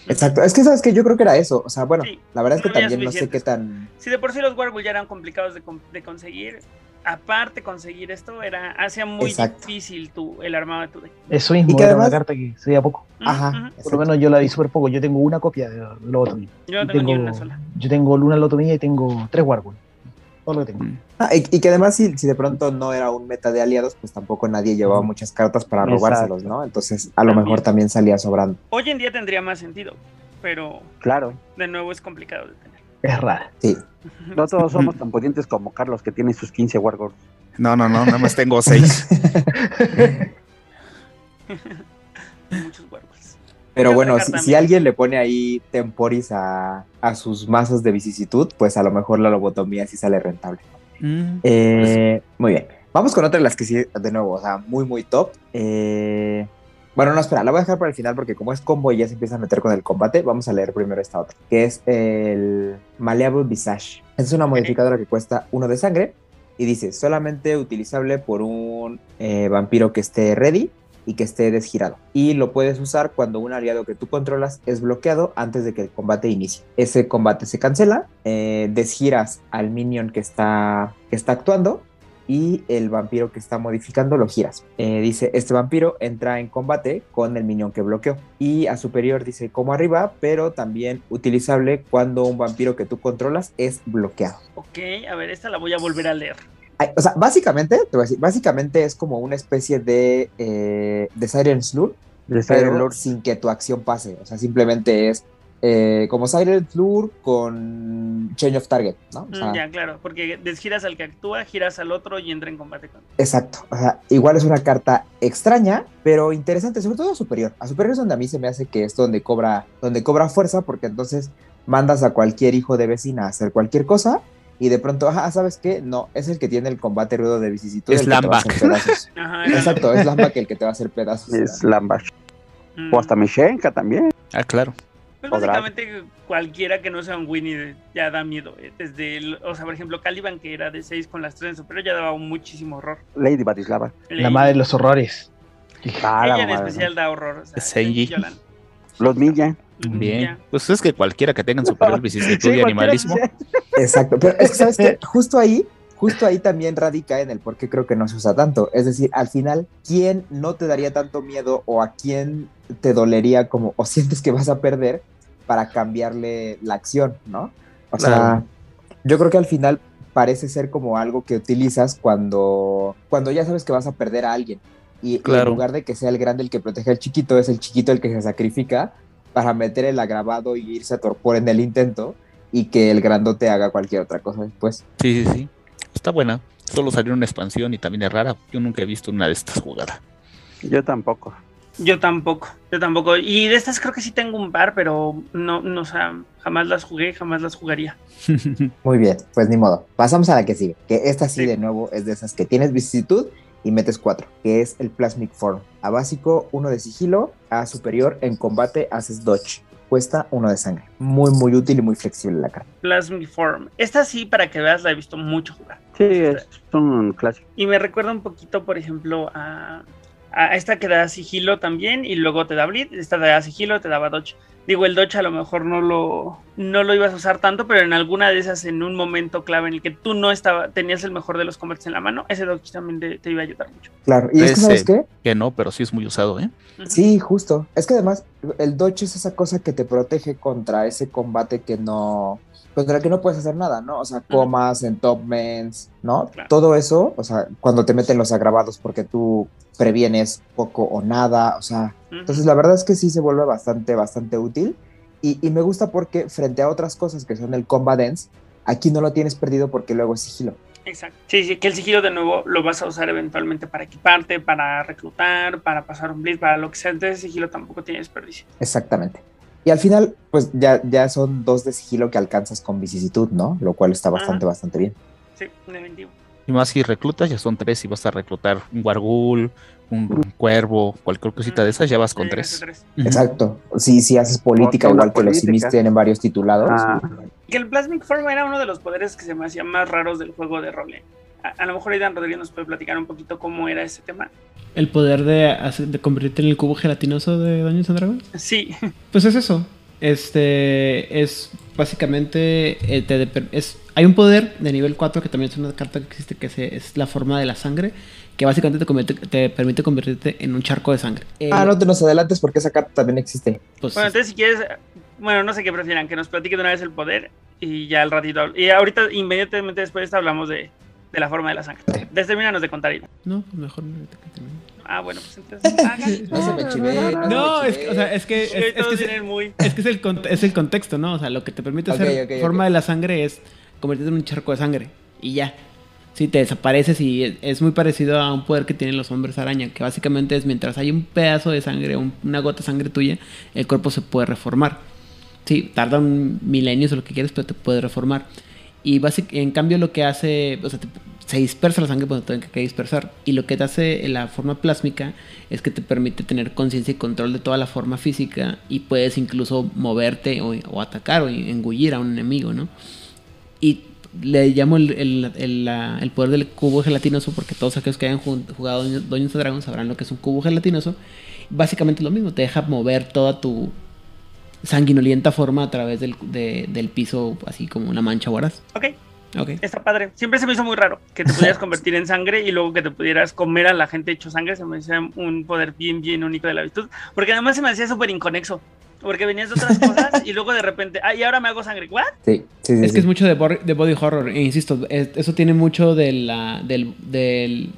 Exacto, es que sabes que yo creo que era eso, o sea, bueno, Sí, la verdad es que no también no sé qué tan... Si de por sí los Wargul ya eran complicados de, con- de conseguir, aparte conseguir esto era hacía muy Exacto. difícil tu, el armado de tu deck. Eso mismo, Y que era además- una carta que se veía poco. Ajá. Por lo menos yo la vi súper poco. Yo tengo una copia de Lobotomía. Yo no tengo, ni una sola. Yo tengo Luna Lotomía y tengo tres Wargul. Todo lo que tengo. Ah, y, y que además si, si de pronto no era un meta de aliados, pues tampoco nadie llevaba muchas cartas para Exacto. robárselos, ¿no? Entonces a lo También. mejor también salía sobrando. Hoy en día tendría más sentido, pero Claro. de nuevo es complicado de tener. Es rara. Sí, No todos somos tan pudientes como Carlos, que tiene sus 15 Wargors. No, no, no, nada más tengo seis. Muchos Warguls. Pero ¿Qué bueno, si, si alguien le pone ahí temporis a, a sus mazos de vicisitud, pues a lo mejor la lobotomía sí sale rentable. Mm, Eh, muy bien. Vamos con otra de las que sí, de nuevo, o sea, muy, muy top. Eh, bueno, no, espera, la voy a dejar para el final porque como es combo y ya se empieza a meter con el combate, vamos a leer primero esta otra, que es el Maleable Visage. Es una modificadora que cuesta uno de sangre y dice, solamente utilizable por un eh, vampiro que esté ready y que esté desgirado. Y lo puedes usar cuando un aliado que tú controlas es bloqueado antes de que el combate inicie. Ese combate se cancela, eh, desgiras al minion que está, que está actuando y el vampiro que está modificando lo giras. Eh, dice, este vampiro entra en combate con el minion que bloqueó. Y a superior dice como arriba, pero también utilizable cuando un vampiro que tú controlas es bloqueado. Ok, a ver, esta la voy a volver a leer. O sea, básicamente, te voy a decir, básicamente es como una especie de, eh, de Siren Slur, De Siren pero Lord. sin que tu acción pase. O sea, simplemente es eh, como Siren Slur con Change of Target, ¿no? O Mm, sea, ya, claro, porque desgiras al que actúa, giras al otro y entra en combate con. Exacto. O sea, igual es una carta extraña, pero interesante, sobre todo a superior. A superior es donde a mí se me hace que es donde cobra, donde cobra fuerza, porque entonces mandas a cualquier hijo de vecina a hacer cualquier cosa. Y de pronto, ajá, ¿sabes qué? No, es el que tiene el combate rudo de vicisitud. Es era- Exacto, es Lambak el que te va a hacer pedazos. Es Lambash. Mm. O hasta Mishenka también. Ah, claro. Pues básicamente cualquiera que no sea un Winnie ya da miedo. eh. Desde, el- o sea, por ejemplo, Caliban, que era de 6 con las 3 en superior, ya daba un muchísimo horror. Lady Batislava. La madre de los horrores. Ah, la Ella en especial da horror. O sea, Senji. Los Milla. Bien. Pues es que cualquiera que tenga en superior vicisitud Sí, y cualquiera animalismo. Exacto, pero es que sabes que justo ahí, justo ahí también radica en el por qué creo que no se usa tanto. Es decir, al final, ¿quién no te daría tanto miedo o a quién te dolería como o sientes que vas a perder para cambiarle la acción, ¿no? O sea, Claro. yo creo que al final parece ser como algo que utilizas cuando, cuando ya sabes que vas a perder a alguien. Y, y en lugar de que sea el grande el que protege al chiquito, es el chiquito el que se sacrifica para meter el agravado y irse a torpor en el intento y que el grandote haga cualquier otra cosa después. Sí, sí, sí. Está buena. Solo salió una expansión y también es rara. Yo nunca he visto una de estas jugadas. Yo tampoco. Yo tampoco, yo tampoco. Y de estas creo que sí tengo un par, pero no, no, o sea, jamás las jugué, jamás las jugaría. Muy bien, pues ni modo. Pasamos a la que sigue, que esta sí, Sí. de nuevo es de esas que tienes vicisitud y metes cuatro, que es el Plasmic Form. A básico, uno de sigilo, a superior, en combate haces dodge. Cuesta uno de sangre. Muy, muy útil y muy flexible la carta. Plasmiform. Esta sí, para que veas, la he visto mucho jugar. Sí, es un clásico. Y me recuerda un poquito, por ejemplo, a, a esta que da sigilo también y luego te da bleed. Esta te da sigilo, te daba dodge. Digo, el dodge a lo mejor no lo, no lo ibas a usar tanto, pero en alguna de esas, en un momento clave en el que tú no estaba, tenías el mejor de los combates en la mano, ese dodge también te, te iba a ayudar mucho. Claro, y es que, ¿sabes qué? Que no, pero sí es muy usado, ¿eh? Sí, justo. Es que además el dodge es esa cosa que te protege contra ese combate que no contra el que no puedes hacer nada, ¿no? O sea, comas, entopments, ¿no? Claro. Todo eso, o sea, cuando te meten los agravados porque tú previenes poco o nada, o sea, Ujú. entonces la verdad es que sí se vuelve bastante, bastante útil y, y me gusta porque frente a otras cosas que son el combat dance, aquí no lo tienes perdido porque luego es sigilo. Exacto. Sí, sí, que el sigilo de nuevo lo vas a usar eventualmente para equiparte, para reclutar, para pasar un blitz, para lo que sea. Entonces, sigilo tampoco tiene desperdicio. Exactamente. Y al final, pues ya, ya son dos de sigilo que alcanzas con vicisitud, ¿no? Lo cual está bastante, bastante bien. Sí, definitivo. Y más si reclutas, ya son tres y vas a reclutar un Wargul, un cuervo, cualquier cosita de esas, ya vas con llegaste tres. tres. Exacto. Si, si haces política, igual que los política. simis tienen varios titulados. Ah, Que el Plasmic Form era uno de los poderes que se me hacían más raros del juego de role. A, a lo mejor Aidan Rodríguez nos puede platicar un poquito cómo era ese tema. El poder de, hacer- de convertirte en el cubo gelatinoso de Dungeons and Dragons. Sí, Pues es eso. Este es básicamente eh, te de- es hay un poder de nivel 4 que también es una carta que existe que se- es la forma de la sangre que básicamente te, convierte- te permite convertirte en un charco de sangre. Eh, Ah, no te nos adelantes porque esa carta también existe. pues, Bueno, entonces si quieres, bueno, no sé qué prefieran, que nos platique de una vez el poder y ya al ratito. Y ahorita, inmediatamente después de esto, hablamos de, de la forma de la sangre. Determinanos de contar. No, pues mejor no. Ah, bueno, pues entonces. No se me chivé. No, me es que, o sea, es que es, que muy. es que es el, cont- es el contexto, ¿no? O sea, lo que te permite hacer forma de la sangre es convertirte en un charco de sangre y ya. Si te desapareces y es, muy parecido a un poder que tienen los hombres araña, que básicamente es mientras hay un pedazo de sangre, un- una gota de sangre tuya, el cuerpo se puede reformar. Sí, tarda un milenios o lo que quieras, pero te puede reformar. Y en cambio lo que hace, o sea, se dispersa la sangre cuando tenga que dispersar. Y lo que te hace la forma plásmica es que te permite tener conciencia y control de toda la forma física y puedes incluso moverte o, atacar o engullir a un enemigo, ¿no? Y le llamo el, el- el- el poder del cubo gelatinoso porque todos aquellos que hayan ju- jugado Dungeons Dragons sabrán lo que es un cubo gelatinoso. Básicamente es lo mismo, te deja mover toda tu sanguinolienta forma a través del, de- del piso, así como una mancha voraz. Ok, Ok. está padre. Siempre se me hizo muy raro que te pudieras convertir en sangre y luego que te pudieras comer a la gente hecho sangre. Se me hacía un poder bien, bien único de la virtud. Porque además se me hacía súper inconexo. Porque venías de otras cosas y luego de repente, ah, y ahora me hago sangre. ¿What? Sí, sí, sí. Es sí. que es mucho de, body horror, e insisto, es- eso tiene mucho de la, del, del,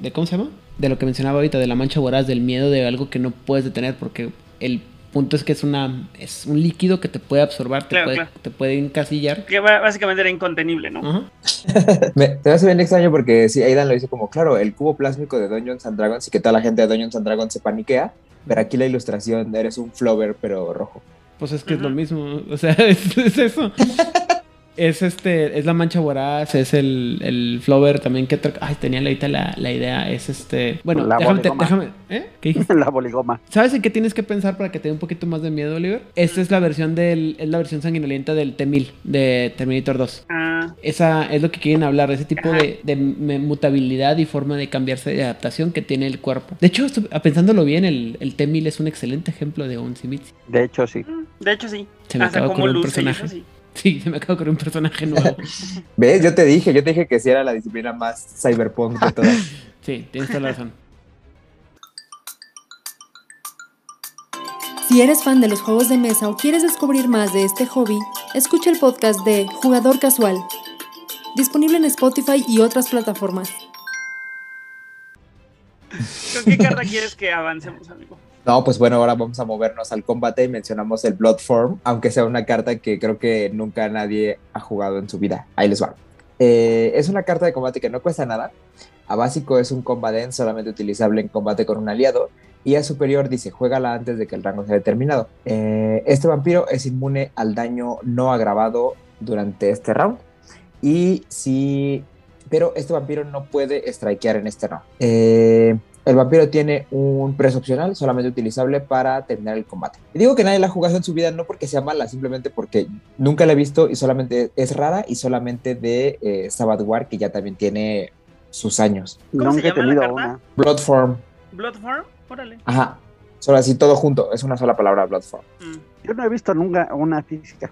de, ¿cómo se llama? De lo que mencionaba ahorita, de la mancha voraz, del miedo de algo que no puedes detener, porque el punto es que es una, es un líquido que te puede absorber, te, Claro, puede, claro. te puede encasillar. Que básicamente era incontenible, ¿no? Ajá. Me, te hace bien extraño porque sí, Aidan lo dice como, claro, el cubo plásmico de Dungeons and Dragons y que toda la gente de Dungeons and Dragons se paniquea, pero aquí la ilustración eres un flower pero rojo. Pues es que es lo mismo, o sea, es, es eso. es este, es la mancha voraz, es el, el flower también que ay, tenía ahorita la, la idea, es este, bueno, La déjame, te- déjame, ¿eh? ¿Qué dijiste? la boligoma. ¿Sabes en qué tienes que pensar para que te dé un poquito más de miedo, Oliver? Esta es la versión del, es la versión sanguinolienta del T-1000 de Terminator 2. Ah, Esa es lo que quieren hablar, ese tipo de, mutabilidad y forma de cambiarse de adaptación que tiene el cuerpo. De hecho, pensándolo bien, el, el T-1000 es un excelente ejemplo de un Simitsi. De hecho, sí. mm, de hecho sí. Se me Hasta acaba ocurrir un eso personaje. sí. Sí, se me acaba con un personaje nuevo. ¿Ves? Yo te dije, yo te dije que sí era la disciplina más cyberpunk de todas. Sí, tienes toda la razón. Si eres fan de los juegos de mesa o quieres descubrir más de este hobby, escucha el podcast de Jugador Casual, disponible en Spotify y otras plataformas. ¿Con qué carta quieres que avancemos, amigo? No, pues bueno, ahora vamos a movernos al combate y mencionamos el Blood Form, aunque sea una carta que creo que nunca nadie ha jugado en su vida. Ahí les va. Eh, es una carta de combate que no cuesta nada. A básico es un combaden solamente utilizable en combate con un aliado. Y a superior dice, juégala antes de que el rango sea determinado. Eh, este vampiro es inmune al daño no agravado durante este round. Y si... Pero este vampiro no puede strikear en este round. Eh, el vampiro tiene un preso opcional solamente utilizable para terminar el combate. Y digo que nadie la ha jugado en su vida no porque sea mala, simplemente porque nunca la he visto y solamente es rara y solamente de eh, Sabbath War, que ya también tiene sus años. ¿Cómo se Nunca he llama la tenido carta? una. Bloodform, Bloodform, órale. ajá. Solo así todo junto, es una sola palabra, Bloodform. Mm. Yo no he visto nunca una física.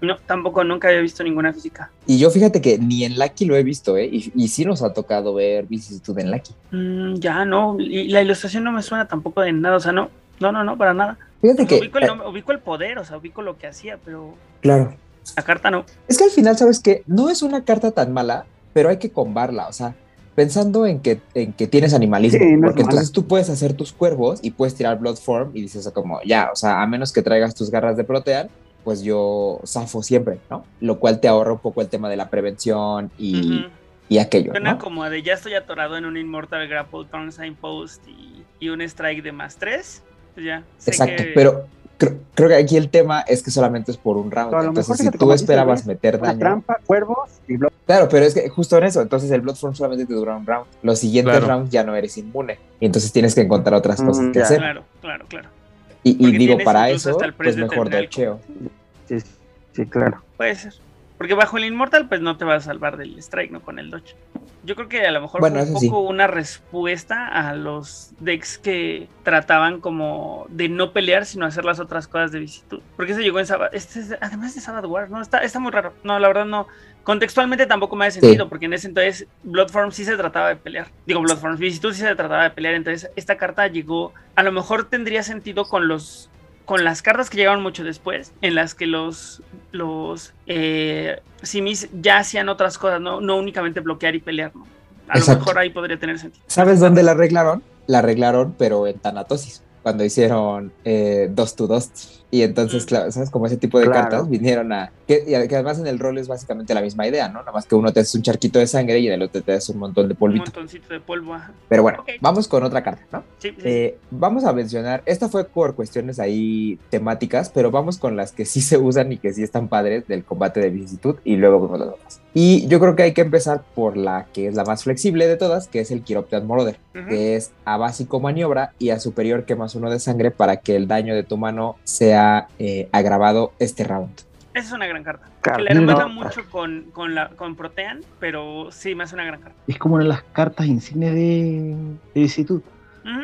No, tampoco, nunca había visto ninguna física. Y yo fíjate que ni en Lucky lo he visto, ¿eh? Y, y sí nos ha tocado ver vicisitud en Lucky. Mm, ya, no, y la ilustración no me suena tampoco de nada, o sea, no, no, no, no, para nada. Fíjate O sea, que, ubico, el eh, nombre- ubico el poder, o sea, ubico lo que hacía, pero claro, la carta no. Es que al final, ¿sabes qué? No es una carta tan mala, pero hay que combarla, o sea, pensando en que, en que tienes animalismo, Sí, no porque mala. entonces tú puedes hacer tus cuervos y puedes tirar Bloodform y dices como, ya, o sea, a menos que traigas tus garras de protean, pues yo zafo siempre, ¿no? Lo cual te ahorra un poco el tema de la prevención y, Ujú. y aquello, Suena ¿no? como de ya estoy atorado en un Immortal Grapple Turn Sign Post y, y un strike de más tres. Pues ya. sé Exacto, que- pero creo, creo que aquí el tema es que solamente es por un round, entonces si tú esperabas güey, meter daño... trampa, cuervos y blood. Claro, pero es que justo en eso, entonces el Bloodform solamente te dura un round. Los siguientes Claro. rounds ya no eres inmune. Y entonces tienes que encontrar otras Mm, cosas que ya. hacer. Claro, claro, claro. Y, digo, para eso, hasta el pues mejor docheo. Sí, sí, claro. Puede ser. Porque bajo el Inmortal, pues no te va a salvar del Strike, ¿no? Con el Dodge. Yo creo que a lo mejor Bueno, fue un eso sí. poco una respuesta a los decks que trataban como de no pelear, sino hacer las otras cosas de visitud. Porque se llegó en Sabbath. Este es- además de Sabbath War, ¿no? Está, está muy raro. No, la verdad no. Contextualmente tampoco me hace Sí. sentido, porque en ese entonces Bloodform sí se trataba de pelear. Digo, Bloodform, Visitud sí se trataba de pelear. Entonces, esta carta llegó. A lo mejor tendría sentido con los. Con las cartas que llegaron mucho después, en las que los, los eh, simis ya hacían otras cosas, no, no únicamente bloquear y pelear, ¿no? A Exacto. lo mejor ahí podría tener sentido. ¿Sabes dónde la arreglaron? La arreglaron, pero en Tanatosis, cuando hicieron eh, Dust to Dust. Y entonces, claro, ¿sabes? Como ese tipo de Claro. cartas vinieron a... Que, y además en el rol es básicamente la misma idea, ¿no? Nada más que uno te hace un charquito de sangre y en el otro te hace un montón de Un polvito. montoncito de polvo. ajá. Pero bueno, Ok. vamos con otra carta, ¿no? Sí, sí. Eh, vamos a mencionar, esta fue por cuestiones ahí temáticas, pero vamos con las que sí se usan y que sí están padres del combate de vicisitud y luego vemos las otras. Y yo creo que hay que empezar por la que es la más flexible de todas, que es el Chiroptean Moroder, Ujú. que es a básico maniobra y a superior que más uno de sangre para que el daño de tu mano sea eh, agravado este round. Esa es una gran carta. Que Carta. le hermana No. mucho con, con, la, con Protean, pero sí, me hace una gran carta. Es como una de las cartas insignes de, de.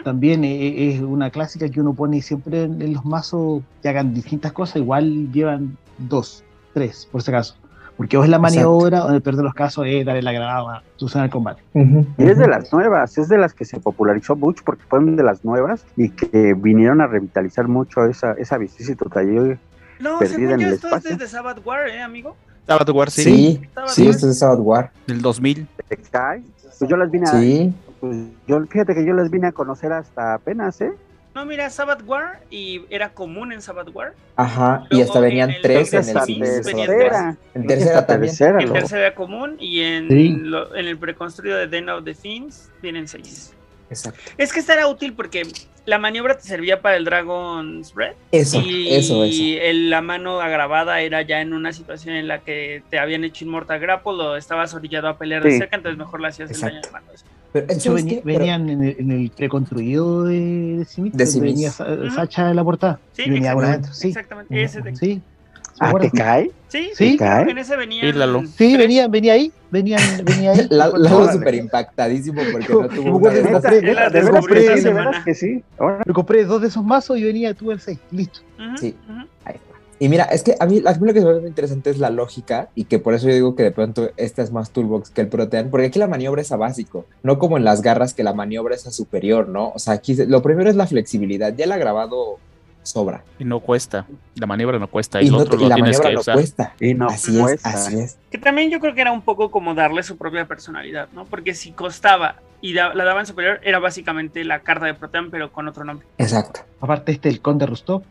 También e- es una clásica que uno pone siempre en, en los mazos que hagan distintas cosas, igual llevan dos, tres, por si acaso. Porque o es la Exacto. maniobra, o en el peor de los casos es darle el agravado a tu zona de combate. Y es de las nuevas, es de las que se popularizó mucho porque fueron de las nuevas y que vinieron a revitalizar mucho esa, esa vicisitud ahí. No, Perdida según en yo, el esto es espacio. desde Sabbath War, ¿eh, amigo? Sabbath War, sí, Sí, Estaba sí, esto es South War. del 2000. ¿Te cae? Pues yo las vine a, Sí, pues yo, fíjate que yo las vine a conocer hasta apenas, ¿eh? No, mira, Sabbath War y era común en Sabbath War. ajá, y Luego hasta venían en el tres en el tres. En que tercera también. tercera, En tercera era común y en, Sí. lo- en el preconstruido de Den of the Fiends vienen seis. Exacto. Es que esta era útil porque la maniobra te servía para el Dragon's Breath Eso, y eso, eso. el- la mano agravada era ya en una situación en la que te habían hecho Immortal Grapple o estabas orillado a pelear de cerca, entonces mejor le hacías el daño de mano. Pero, De venían en el, en el preconstruido de, de Simis, De Simis. venía Sa-. Sacha en la portada. Sí, y venía exactamente, adentro, sí. Exactamente, ese de- Sí. Ah, ¿Se ¿te cae? Sí, Sí. en ese venía. Sí, venía, venía ahí, venían, venía ahí. La- súper impactadísimo porque no Me tuvo una de compré- la de que sí, de que. Ahora, Me compré dos de esos mazos y venía tú el 6, listo. Sí. Ahí está. Y mira, es que a mí, a mí lo que se me muy interesante es la lógica y que por eso yo digo que de pronto esta es más toolbox que el Protean, porque aquí la maniobra es a básico, no como en las garras que la maniobra es a superior, ¿no? O sea, aquí lo primero es la flexibilidad, ya el agravado sobra. Y no cuesta. La maniobra no cuesta. Y, no otro te- y lo la tienes maniobra que no usar. cuesta. y no así cuesta. es, así es. Que también yo creo que era un poco como darle su propia personalidad, ¿no? Porque si costaba y da- la daban superior, era básicamente la carta de Protean, pero con otro nombre. Exacto. Aparte este, el Conde Rustov.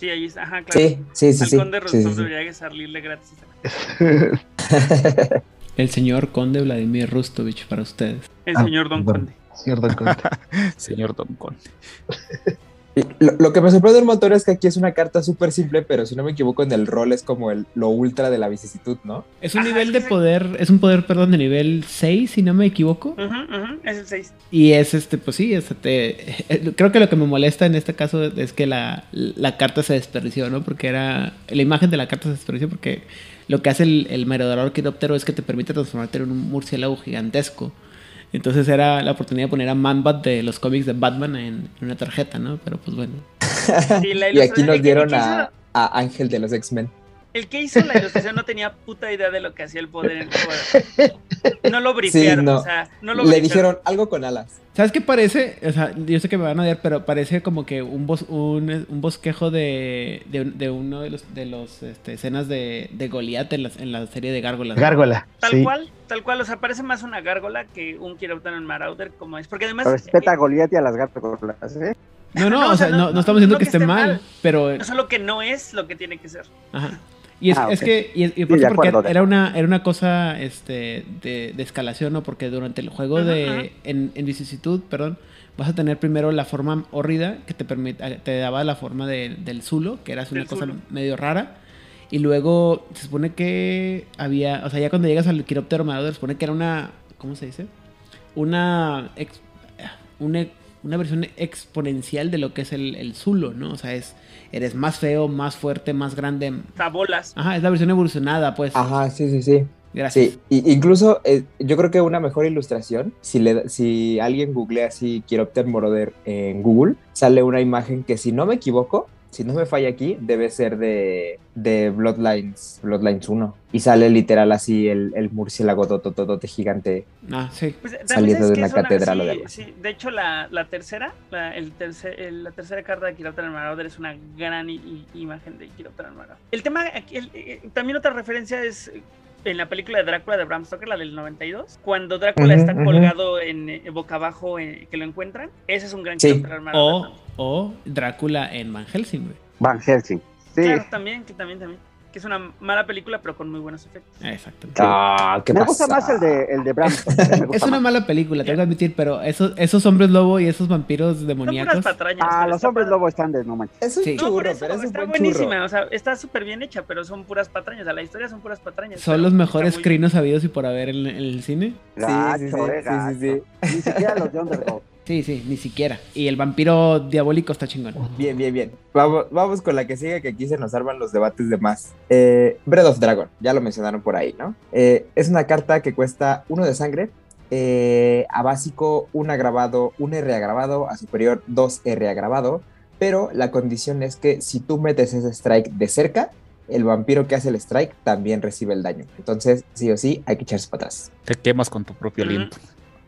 Sí, ahí está. Ajá, claro. Sí, sí, sí, Al sí. conde sí, Rostov sí, sí. debería salirle gratis. El señor conde Vladimir Rustovich para ustedes. El Ah, señor Don bueno. Conde. Señor Don Conde. Señor Don Conde. Lo, lo que me sorprende un montón es que aquí es una carta súper simple, pero si no me equivoco, en el rol es como el, lo ultra de la vicisitud, ¿no? Es un Ajá, nivel de poder, es un poder, perdón, de nivel 6, si no me equivoco. Ujú, ujú, Es el 6. Y es este, pues sí, este, te- creo que lo que me molesta en este caso es que la, la carta se desperdició, ¿no? Porque era, la imagen de la carta se desperdició porque lo que hace el, el merodeador quiróptero es que te permite transformarte en un murciélago gigantesco. Entonces era la oportunidad de poner a Manbat de los cómics de Batman en, en una tarjeta, ¿no? Pero pues bueno. Sí, la y aquí nos dieron a, a Ángel de los X-Men. El que hizo la ilustración no tenía puta idea de lo que hacía el poder en el poder. No lo briefearon, no. o sea, no lo Le dijeron algo con alas. ¿Sabes qué parece? O sea, yo sé que me van a odiar, pero parece como que un, bos- un, un bosquejo de, de, un- de uno de los, de los este, escenas de, de Goliath en la, en la serie de Gárgolas. Gárgola. Tal sí. cual, tal cual, o sea, parece más una gárgola que un Kiroptanon Marauder como es, porque además... Respeta a eh, Goliath y a las gárgolas, ¿eh? No, no, No, o o sea, no, no- no estamos diciendo no que, esté mal, mal. pero... no solo que no es lo que tiene que ser. Ajá. Y es, Ah, es que, y, porque acuerdo, era una, era una cosa este, de, de escalación, ¿no? Porque durante el juego de, en, en vicisitud, perdón, vas a tener primero la forma hórrida que te permite, te daba la forma de- del Zulo, que era una cosa Zulo. medio rara. Y luego se supone que había, o sea, ya cuando llegas al quiróptero Marauder, se supone que era una, ¿cómo se dice? Una, ex- un, ex- una versión exponencial de lo que es el, el Zulo, ¿no? O sea, es, eres más feo, más fuerte, más grande. Tabolas. Ajá, es la versión evolucionada, pues. Ajá, sí, sí, sí. Gracias. Sí, y- incluso eh, yo creo que una mejor ilustración, si, le, si alguien googlea así Chiropter Moroder en Google, sale una imagen que si no me equivoco, si no me falla aquí, debe ser de, de Bloodlines, Bloodlines 1. Y sale literal así el, el murciélago tototote gigante. Ah, sí. Pues, Saliendo de una catedral o de sí, de hecho, la, la tercera, la, el tercer, el- la tercera carta de Chiroptera Marauder es una gran i- i- imagen de Chiroptera Marauder. El tema, el- eh, también otra referencia es eh, en la película de Drácula de Bram Stoker, la del 92, cuando Drácula está colgado en eh, boca abajo, eh, que lo encuentran. Ese es un gran Sí. Chiroptera Marauder. O, o Drácula en Van Helsing, güey. Van Helsing. Sí. Claro, también, que también, también. Que es una mala película, pero con muy buenos efectos. Exacto. Ah, ¿qué me pasa? gusta más el de, el de Bram. Es una más. mala película, tengo que admitir, pero esos, esos hombres lobo y esos vampiros demoníacos. puras patrañas. Ah, los hombres lobo están de no manches. Es un Sí. No, por churro, eso, pero es un está buen buenísima, churro. o sea, está súper bien hecha, pero son puras patrañas, o sea, la historia son puras patrañas. Son los mejores muy- crinos habidos y por haber en, en el cine. Sí, Gacho, sí, sí, eh, sí, sí, gacho. Ni siquiera los de Underdog. Sí, sí, ni siquiera. Y el vampiro diabólico está chingón. Bien, bien, bien. Vamos, vamos con la que sigue, que aquí se nos arman los debates de más. Eh, Breath of Dragon, ya lo mencionaron por ahí, ¿no? Eh, es una carta que cuesta uno de sangre, eh, a básico un agravado, un R agravado, a superior 2 R agravado, pero la condición es que si tú metes ese strike de cerca, el vampiro que hace el strike también recibe el daño. Entonces, sí o sí, hay que echarse para atrás. Te quemas con tu propio aliento.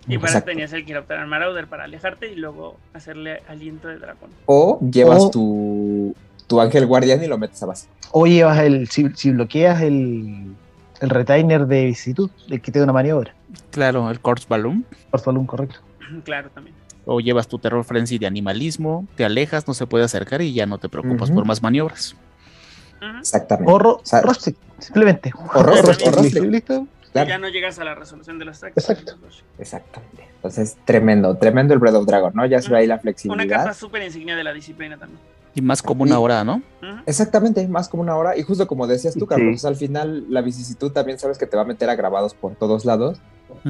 Y para eso Exacto. tenías el Chiroptera Marauder para alejarte y luego hacerle aliento de dragón. O llevas O- tu, tu ángel guardián y lo metes a básico. O llevas el, si, si bloqueas el, el retainer de vicisitud, el que te da una maniobra. Claro, el Corpse Balloon. Por balón correcto. claro, también. O llevas tu Terror Frenzy de animalismo, te alejas, no se puede acercar y ya no te preocupas por más maniobras. Exactamente. O ro, O sea, Rostic, simplemente. O Rostic, Rostic. Claro. Ya no llegas a la resolución de los tracks. Exacto. Exactamente. Entonces, tremendo, tremendo el Breath of Dragon, ¿no? Ya se ve ahí la Una flexibilidad. carta súper insignia de la disciplina también. Y más como una hora, ¿no? Exactamente, más como una hora. Y justo como decías tú, Sí. Carlos, o sea, al final la vicisitud también sabes que te va a meter agravados por todos lados.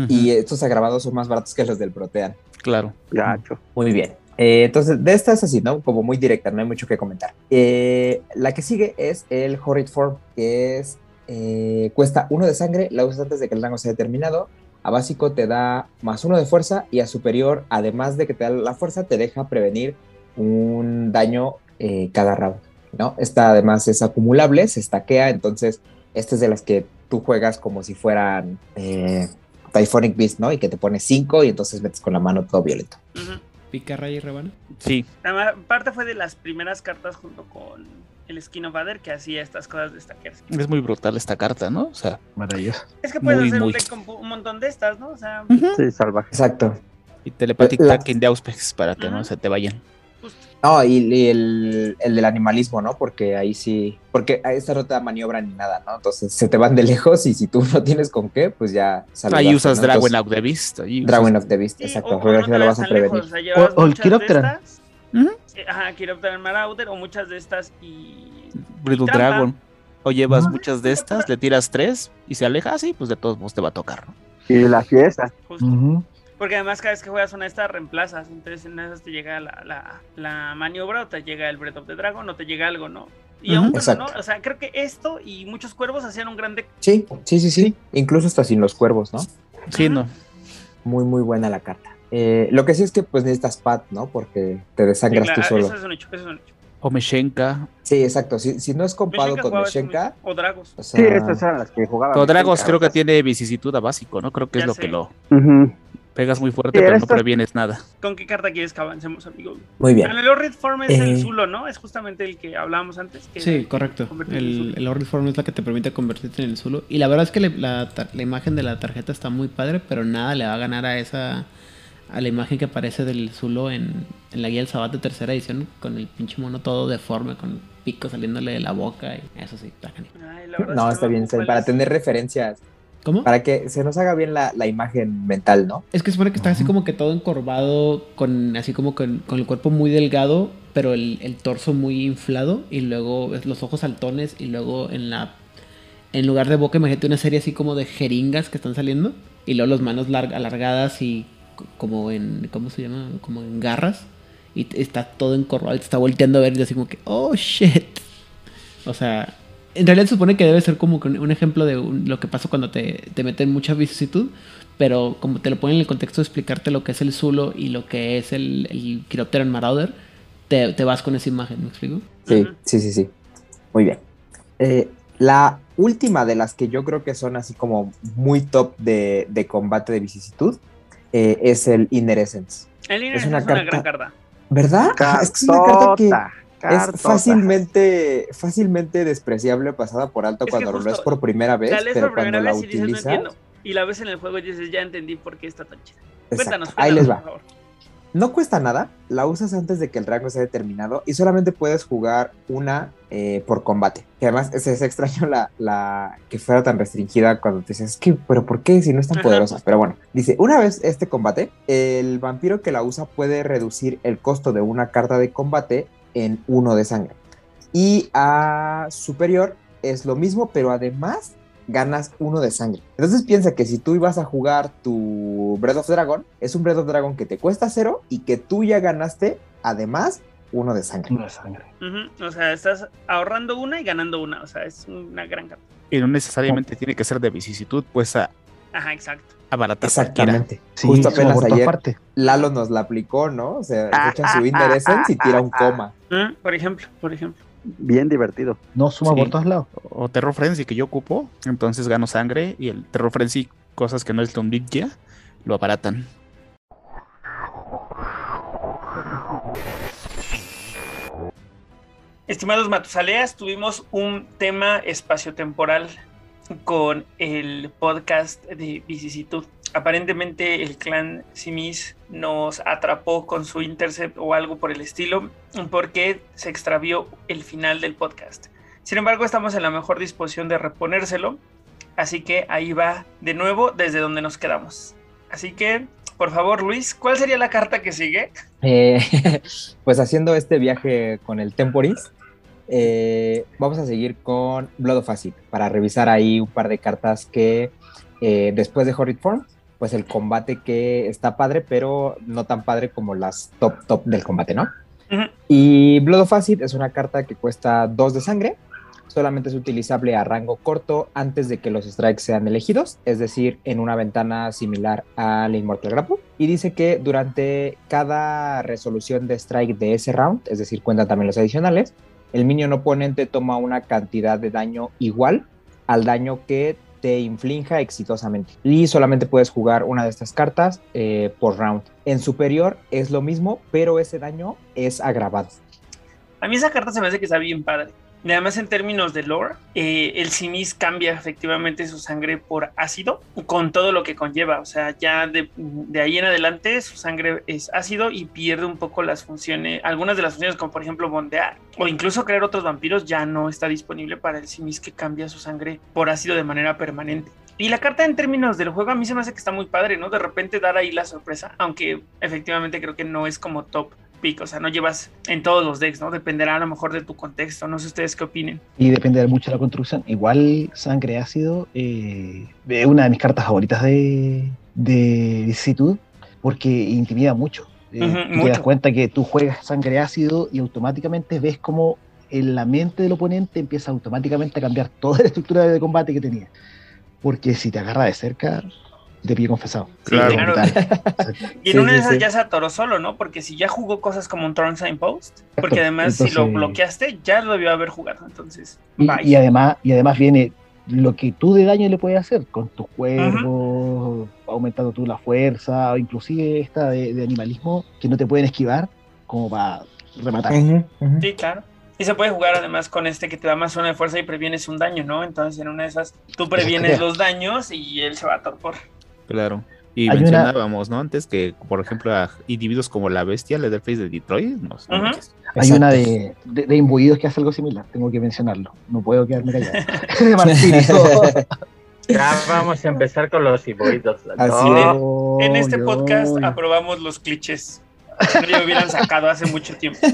Y estos agravados son más baratos que los del Protean. Claro. Gacho. Muy bien. Eh, entonces, de esta es así, ¿no? Como muy directa, no hay mucho que comentar. Eh, la que sigue es el Horrid Form, que es. Eh, cuesta uno de sangre, la usas antes de que el rango sea determinado. A básico te da más uno de fuerza y a superior, además de que te da la fuerza, te deja prevenir un daño eh, cada round, ¿no? Esta además es acumulable, se estaquea, entonces esta es de las que tú juegas como si fueran eh, Typhonic Beast, ¿no? Y que te pones 5 y entonces metes con la mano todo violento. Ujú. Pica, raya y rebana. Sí. Aparte fue de las primeras cartas junto con el Skin of Vader que hacía estas cosas de stackerse. Es muy brutal esta carta, ¿no? O sea, Maravilloso. Es que puedes Muy, hacer muy. un deck con un montón de estas, ¿no? O sea, Sí, salvaje. Exacto. y Telepathic La- Tracking de Auspex para que no Ajá. se te vayan. justo. No, y, y el, el del animalismo, ¿no? Porque ahí sí, porque a esta no te da maniobra ni nada, ¿no? Entonces se te van de lejos y si tú no tienes con qué, pues ya saludaste, Ahí usas ¿no? Dragon Entonces, Out the Beast. usas- Dragon of the Beast, Sí, exacto. o- o no te lo vas a tan lejos, prevenir. o sea, O- o el muchas eh, Ajá, Chiroptera Marauder o muchas de estas y... Brittle trampa. Dragon. O llevas muchas de estas, le tiras tres y se aleja así, pues de todos modos te va a tocar, ¿no? Y la fiesta. Justo. Porque además cada vez que juegas una de estas reemplazas, entonces en esas te llega la, la, la maniobra o te llega el Breath of the Dragon o te llega algo, ¿no? Y aún no, o sea, creo que esto y muchos cuervos hacían un gran deck. Sí, sí, sí, sí. Incluso hasta sin los cuervos, ¿no? Sí, no. Muy, muy buena la carta. Eh, lo que sí es que pues necesitas pad, ¿no? Porque te Sí, desangras claro, tú solo. eso es un hecho, eso es un hecho. O Meshenka. Sí, exacto. Si, si no es compado Meshenka con Meshenka, O Dragos. o Sí, sea, estas eran las que jugaban. Pero Dragos creo que tiene vicisitud a básico, ¿no? Creo que es lo sé. que lo pegas muy fuerte, Sí, pero no previenes nada. ¿Con qué carta quieres que avancemos, amigo? muy bien. En el Horrid Form es el Eh. Zulo, ¿no? Es justamente el que hablábamos antes. que Sí, correcto. El, Zulo. el Horrid Form es la que te permite convertirte en el Zulu. Y la verdad es que le- la, la imagen de la tarjeta está muy padre, pero nada le va a ganar a esa a la imagen que aparece del Zulo en, en la guía del Sabat de tercera edición, con el pinche mono todo deforme, con pico saliéndole de la boca. Y eso sí, está genial. Ay, No, está bien. Para es. tener referencias, ¿Cómo? para que se nos haga bien la, la imagen mental, ¿no? Es que se supone que está así como que todo encorvado, con así como con, con el cuerpo muy delgado, pero el, el torso muy inflado, y luego los ojos saltones, y luego en la en lugar de boca imagínate una serie así como de jeringas que están saliendo, y luego las manos larg- alargadas y como en, ¿cómo se llama? Como en garras. Y está todo encorvado, te está volteando a ver y así como que, oh shit. O sea, en realidad se supone que debe ser como un ejemplo de un- lo que pasa cuando te, te meten mucha vicisitud. Pero como te lo ponen en el contexto de explicarte lo que es el Zulo y lo que es el, el Chiropteran Marauder, te, te vas con esa imagen, ¿me explico? Sí, sí, sí, sí. Muy bien. Eh, la última de las que yo creo que son así como muy top de, de combate de vicisitud eh, es el Inner Essence. El Inner Es es una una, carta- gran carta. ¿Verdad? Ajá, es que es una carta que Cartota, es cartota. fácilmente, fácilmente despreciable, pasada por alto Es cuando lo lees por primera vez, pero por primera cuando la vez y dices, no utilizas, entiendo. Y la ves en el juego y dices, ya entendí por qué está tan chida. Exacto, Cuéntanos, ahí cuéntanos, les va. por favor. No cuesta nada, la usas antes de que el rango sea determinado y solamente puedes jugar una eh, por combate. Que además es, es extraño la, la que fuera tan restringida cuando te dices, que, pero ¿por qué si no es tan poderosa? Pero bueno, dice, una vez este combate, el vampiro que la usa puede reducir el costo de una carta de combate en uno de sangre. Y a superior es lo mismo, pero además ganas uno de sangre. Entonces piensa que si tú ibas a jugar tu Breath of Dragon, es un Breath of Dragon que te cuesta cero y que tú ya ganaste además uno de sangre. Una sangre. Ujú, O sea, estás ahorrando una y ganando una. O sea, es una gran carta. Y no necesariamente tiene que ser de vicisitud, pues a Ajá, exacto. abaratar. Exactamente. Sí, Justo apenas ayer partes. Lalo nos la aplicó, ¿no? O sea, Ah, se echa su ah, ah, y ah, tira un ah. coma. Mm, Por ejemplo, por ejemplo. Bien divertido. No suma Sí. por todos lados. O Terror Frenzy que yo ocupo, entonces gano sangre y el Terror Frenzy, cosas que no es ya, lo abaratan. Estimados Matusaleas, tuvimos un tema espaciotemporal con el podcast de vicisitud. Aparentemente el clan Simis nos atrapó con su intercept o algo por el estilo porque se extravió el final del podcast. Sin embargo, estamos en la mejor disposición de reponérselo, así que ahí va de nuevo desde donde nos quedamos. Así que, por favor, Luis, ¿cuál sería la carta que sigue? Eh, pues haciendo este viaje con el Temporis, eh, vamos a seguir con Blood of Acid para revisar ahí un par de cartas que eh, después de Horrid Form, pues el combate que está padre, pero no tan padre como las top top del combate, ¿no? Y Blood of Acid es una carta que cuesta 2 de sangre. Solamente es utilizable a rango corto antes de que los strikes sean elegidos, es decir, en una ventana similar al Immortal Grapple. Y dice que durante cada resolución de strike de ese round, es decir, cuentan también los adicionales, el minion oponente toma una cantidad de daño igual al daño que te inflinja exitosamente. Y solamente puedes jugar una de estas cartas eh, por round. En superior es lo mismo, pero ese daño es agravado. A mí esa carta se me hace que está bien padre. Y además en términos de lore, eh, el Simis cambia efectivamente su sangre por ácido con todo lo que conlleva. O sea, ya de, de ahí en adelante su sangre es ácido y pierde un poco las funciones, algunas de las funciones como por ejemplo bondear o incluso crear otros vampiros ya no está disponible para el Simis que cambia su sangre por ácido de manera permanente. Y la carta en términos del juego a mí se me hace que está muy padre, ¿no? De repente dar ahí la sorpresa, aunque efectivamente creo que no es como top pick, o sea, no llevas en todos los decks, ¿no? Dependerá a lo mejor de tu contexto, no sé ustedes qué opinen. Y depende mucho de la construcción. Igual sangre ácido eh, es una de mis cartas favoritas de, de vicisitud porque intimida mucho. Eh, Ujú, tú te mucho. das cuenta que tú juegas sangre ácido y automáticamente ves como en la mente del oponente empieza automáticamente a cambiar toda la estructura de combate que tenía. Porque si te agarra de cerca, te pide confesado. Claro. claro. Y en Sí, una sí, de esas sí. ya se atoró solo, ¿no? Porque si ya jugó cosas como un Turn Sign Post, porque además si lo bloqueaste, ya lo debió haber jugado, entonces, Y, bye. y además, y además viene lo que tú de daño le puedes hacer con tus cuervos, aumentando tú la fuerza, o inclusive esta de, de animalismo que no te pueden esquivar como para rematar. Sí, claro. Y se puede jugar además con este que te da más una de fuerza y previenes un daño, ¿no? Entonces en una de esas tú previenes los daños y él se va a torpor. Claro. Y Hay una- mencionábamos, ¿no? Antes que, por ejemplo, a individuos como la bestia, Leatherface de Detroit, no. Hay una de, de, de imbuidos que hace algo similar, tengo que mencionarlo, no puedo quedarme callado. Ya vamos a empezar con los hipoitos. Así No, es. En este podcast aprobamos los clichés. No lo hubieran sacado hace mucho tiempo.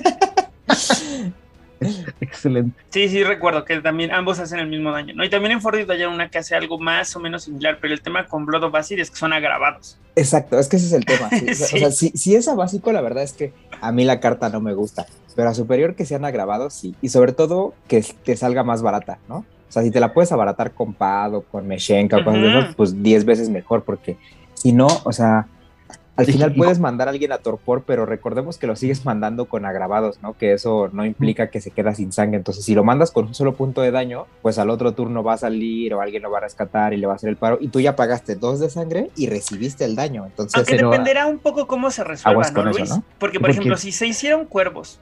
Excelente. Sí, sí, recuerdo que también ambos hacen el mismo daño, ¿no? Y también en Fortnite hay una que hace algo más o menos similar, pero el tema con Blood of Acid es que son agravados. Exacto, es que ese es el tema. sí. O sea, Sí. o sea, si, si es a básico, la verdad es que a mí la carta no me gusta, pero a superior que sean agravados, sí. Y sobre todo que te salga más barata, ¿no? O sea, si te la puedes abaratar con Pad o con Meshenka o cosas de esas, pues 10 veces mejor, porque si no, o sea, al final puedes mandar a alguien a torpor, pero recordemos que lo sigues mandando con agravados, ¿no? Que eso no implica que se queda sin sangre. Entonces, si lo mandas con un solo punto de daño, pues al otro turno va a salir o alguien lo va a rescatar y le va a hacer el paro. Y tú ya pagaste dos de sangre y recibiste el daño. Entonces, Aunque dependerá un poco cómo se resuelva, ¿no, eso, Luis? ¿no? Porque, por ejemplo, si se hicieron cuervos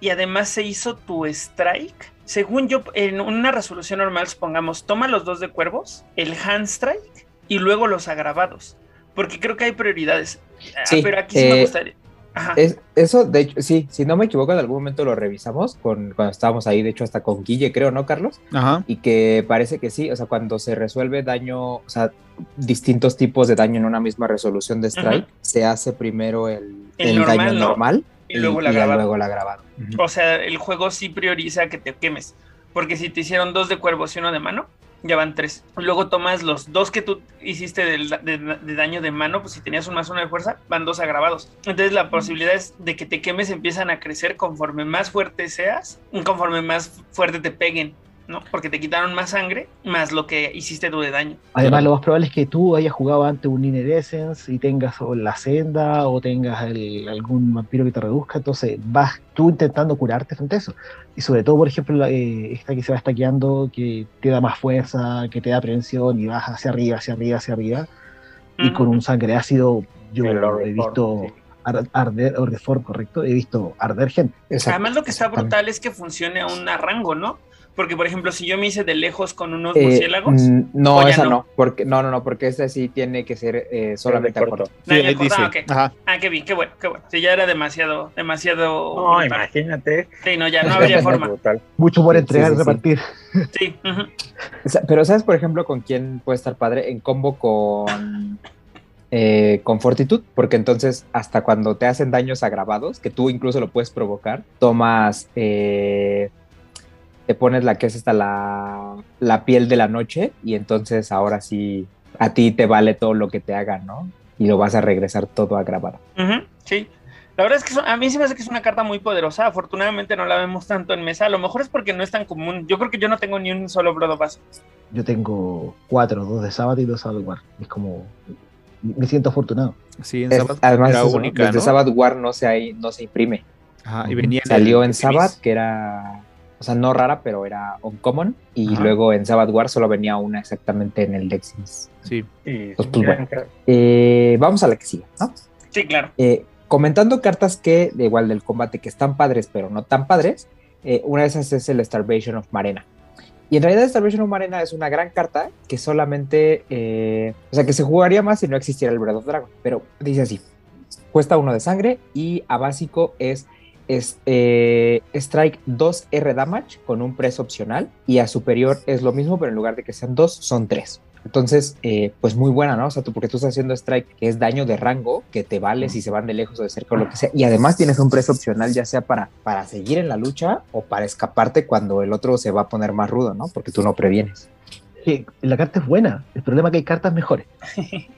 y además se hizo tu strike, según yo, en una resolución normal, supongamos, toma los dos de cuervos, el hand strike y luego los agravados. Porque creo que hay prioridades. Ah, Sí, pero aquí sí me eh, gustaría. Ajá. Es, eso, de hecho, sí, si no me equivoco, en algún momento lo revisamos con, cuando estábamos ahí, de hecho, hasta con Guille, creo, ¿no, Carlos? Ajá. Y que parece que sí, o sea, cuando se resuelve daño, o sea, distintos tipos de daño en una misma resolución de strike, se hace primero el, El el normal, daño ¿no? normal Y luego la ya grabado. luego la grabado. Ujú. O sea, el juego sí prioriza que te quemes. Porque si te hicieron dos de cuervos y uno de mano, ya van tres. Luego tomas los dos que tú hiciste del- de, de daño de mano, pues si tenías un más uno de fuerza, van dos agravados. Entonces la posibilidad es de que te quemes empiezan a crecer conforme más fuerte seas, conforme más fuerte te peguen, ¿no? Porque te quitaron más sangre, más lo que hiciste tú de daño. Además, lo más probable es que tú hayas jugado ante un Inner Essence y tengas o la senda o tengas el- algún vampiro que te reduzca, entonces vas tú intentando curarte frente a eso. Y sobre todo, por ejemplo, la, eh, esta que se va estaqueando, que te da más fuerza, que te da prevención y vas hacia arriba, hacia arriba, hacia arriba. Y con un sangre ácido, yo El he visto sí. ar- arder, Ordeform, correcto, he visto arder gente. Además lo que está brutal es que funcione a un rango, ¿no? Porque, por ejemplo, si yo me hice de lejos con unos Eh, murciélagos, no, ¿O ya esa no? no? porque no, no, no, porque esta sí tiene que ser eh, solamente a corto. Sí, le ahí acordaba, dice. ok. Ajá. Ah, qué bien, qué bueno, qué bueno. Si ya era demasiado, demasiado. No, brutal. imagínate. Sí, no, ya no habría forma. Brutal. Mucho por entregar y sí. repartir. Sí, Pero ¿sabes, por ejemplo, con quién puede estar padre? En combo con, eh, con Fortitud, porque entonces hasta cuando te hacen daños agravados, que tú incluso lo puedes provocar, tomas, eh, te pones la que es esta, la, la piel de la noche, y entonces ahora sí a ti te vale todo lo que te hagan, ¿no? Y lo vas a regresar todo agravado. Ujú, sí. La verdad es que a mí sí me hace que es una carta muy poderosa. Afortunadamente no la vemos tanto en mesa. A lo mejor es porque no es tan común. Yo creo que yo no tengo ni un solo Blood of. Yo tengo cuatro, dos de sábado y dos de War. Es como. Me siento afortunado. Sí, en Es- Sabbath además, era es eso, ¿no? única, desde ¿no? Sabbath War no se, hay- no se imprime. Ajá, y venía en Salió en Exhibit. Sabbath, que era, o sea, no rara, pero era uncommon. Y Ajá. luego en Sabbath War solo venía una exactamente en el Dexins. Sí. Y Pues, pues, bueno. Eh, vamos a la que sigue, ¿no? Sí, claro. Eh, comentando cartas que, de igual del combate, que están padres, pero no tan padres. eh, una de esas es el Starvation of Marena. Y en realidad Starvation of Marena es una gran carta que solamente, eh, o sea, que se jugaría más si no existiera el Breath of Dragon. Pero dice así, cuesta uno de sangre y a básico es, es eh, strike 2 R damage con un press opcional y a superior es lo mismo, pero en lugar de que sean dos, son tres. Entonces, eh, pues muy buena, ¿no? O sea, tú, porque tú estás haciendo strike, que es daño de rango, que te vale si se van de lejos o de cerca o lo que sea. Y además tienes un precio opcional, ya sea para, para seguir en la lucha o para escaparte cuando el otro se va a poner más rudo, ¿no? Porque tú no previenes. Que la carta es buena. El problema es que hay cartas mejores.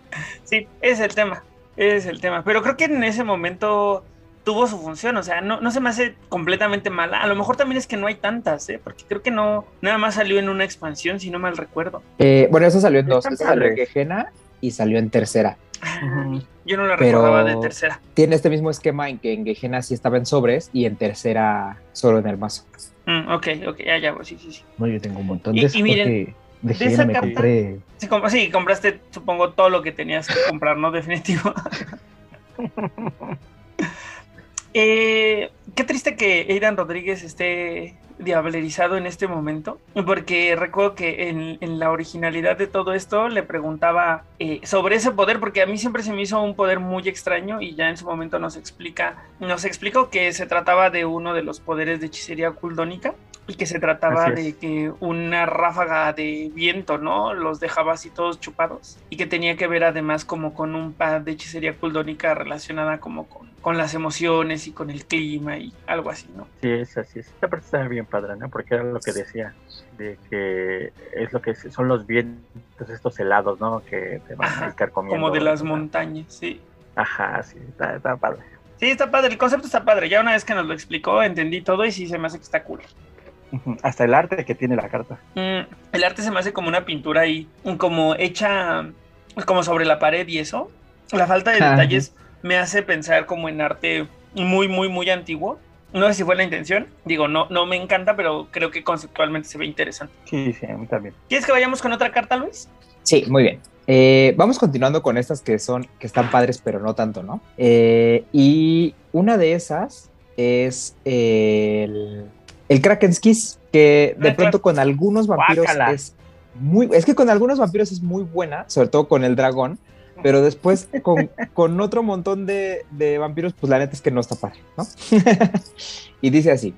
Sí, es el tema. Es el tema. Pero creo que en ese momento tuvo su función. O sea, no, no se me hace completamente mala. A lo mejor también es que no hay tantas, ¿eh? Porque creo que no, nada más salió en una expansión, si no mal recuerdo. Eh, bueno, eso salió en dos. Eso salió en. Gehenna y salió en tercera. Yo no la Pero- recordaba de tercera. Tiene este mismo esquema en que en Gehenna sí estaba en sobres y en tercera solo en el mazo. Mm, ok, ok, ya, ya, sí, sí, sí. No, yo tengo un montón Y- de esos y miren, de esa me carta- compré. Sí, com- sí, compraste, supongo, todo lo que tenías que comprar, ¿no? Definitivo. Eh, qué triste que Aidan Rodríguez esté diablerizado en este momento, porque recuerdo que en, en la originalidad de todo esto le preguntaba eh, sobre ese poder, porque a mí siempre se me hizo un poder muy extraño y ya en su momento nos explica, nos explicó que se trataba de uno de los poderes de hechicería kuldónica, y que se trataba de que una ráfaga de viento, ¿no? Los dejaba así todos chupados y que tenía que ver además como con un pad de hechicería culdónica relacionada como con, con las emociones y con el clima y algo así, ¿no? Sí, es así. es. Esta parte estaba bien padre, ¿no? Porque era lo que decía, de que es lo que son los vientos estos helados, ¿no? Que te van Ajá, a estar comiendo. Como de las montañas, sí. Ajá, sí, está, está padre. Sí, está padre, el concepto está padre. Ya una vez que nos lo explicó, entendí todo y sí se me hace que está cool. Hasta el arte que tiene la carta. Mm, el arte se me hace como una pintura ahí, como hecha pues, como sobre la pared y eso. La falta de Ajá. detalles me hace pensar como en arte muy, muy, muy antiguo. No sé si fue la intención. Digo, no, no me encanta, pero creo que conceptualmente se ve interesante. Sí, sí, a mí también. ¿Quieres que vayamos con otra carta, Luis? Sí, muy bien. Eh, vamos continuando con estas que son, que están padres, pero no tanto, ¿no? Eh, y una de esas es el, el Kraken's Kiss, que de Ah, pronto con algunos vampiros Guácala. es muy, es que con algunos vampiros es muy buena, sobre todo con el dragón, pero después con, con otro montón de, de vampiros, pues la neta es que no está padre, ¿no? y dice así,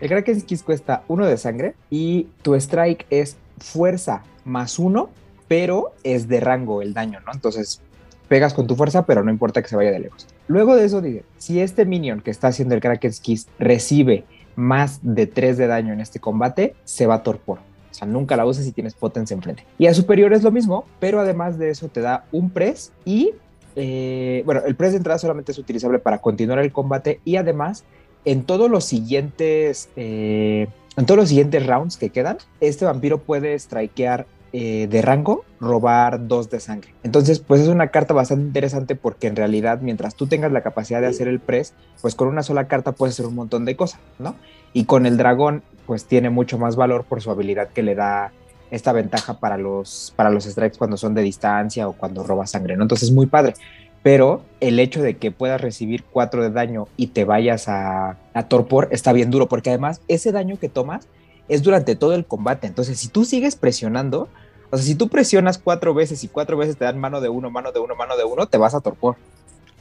el Kraken's Kiss cuesta uno de sangre y tu strike es fuerza más uno, pero es de rango el daño, ¿no? Entonces pegas con tu fuerza, pero no importa que se vaya de lejos. Luego de eso dice, si este minion que está haciendo el Kraken's Kiss recibe más de 3 de daño en este combate, se va a torpor. O sea, nunca la uses si tienes potencia enfrente. Y a superior es lo mismo, pero además de eso te da un press y... eh, bueno, el press de entrada solamente es utilizable para continuar el combate y además en todos los siguientes eh, en todos los siguientes rounds que quedan, este vampiro puede strikear eh, de rango, robar dos de sangre. Entonces, pues es una carta bastante interesante porque en realidad, mientras tú tengas la capacidad de hacer el press, pues con una sola carta puedes hacer un montón de cosas, ¿no? Y con el dragón, pues tiene mucho más valor por su habilidad que le da esta ventaja para los, para los strikes cuando son de distancia o cuando roba sangre, ¿no? Entonces es muy padre. Pero el hecho de que puedas recibir 4 de daño y te vayas a, a torpor está bien duro, porque además ese daño que tomas es durante todo el combate. Entonces, si tú sigues presionando, o sea, si tú presionas cuatro veces y cuatro veces te dan mano de uno, mano de uno, mano de uno, te vas a torpor.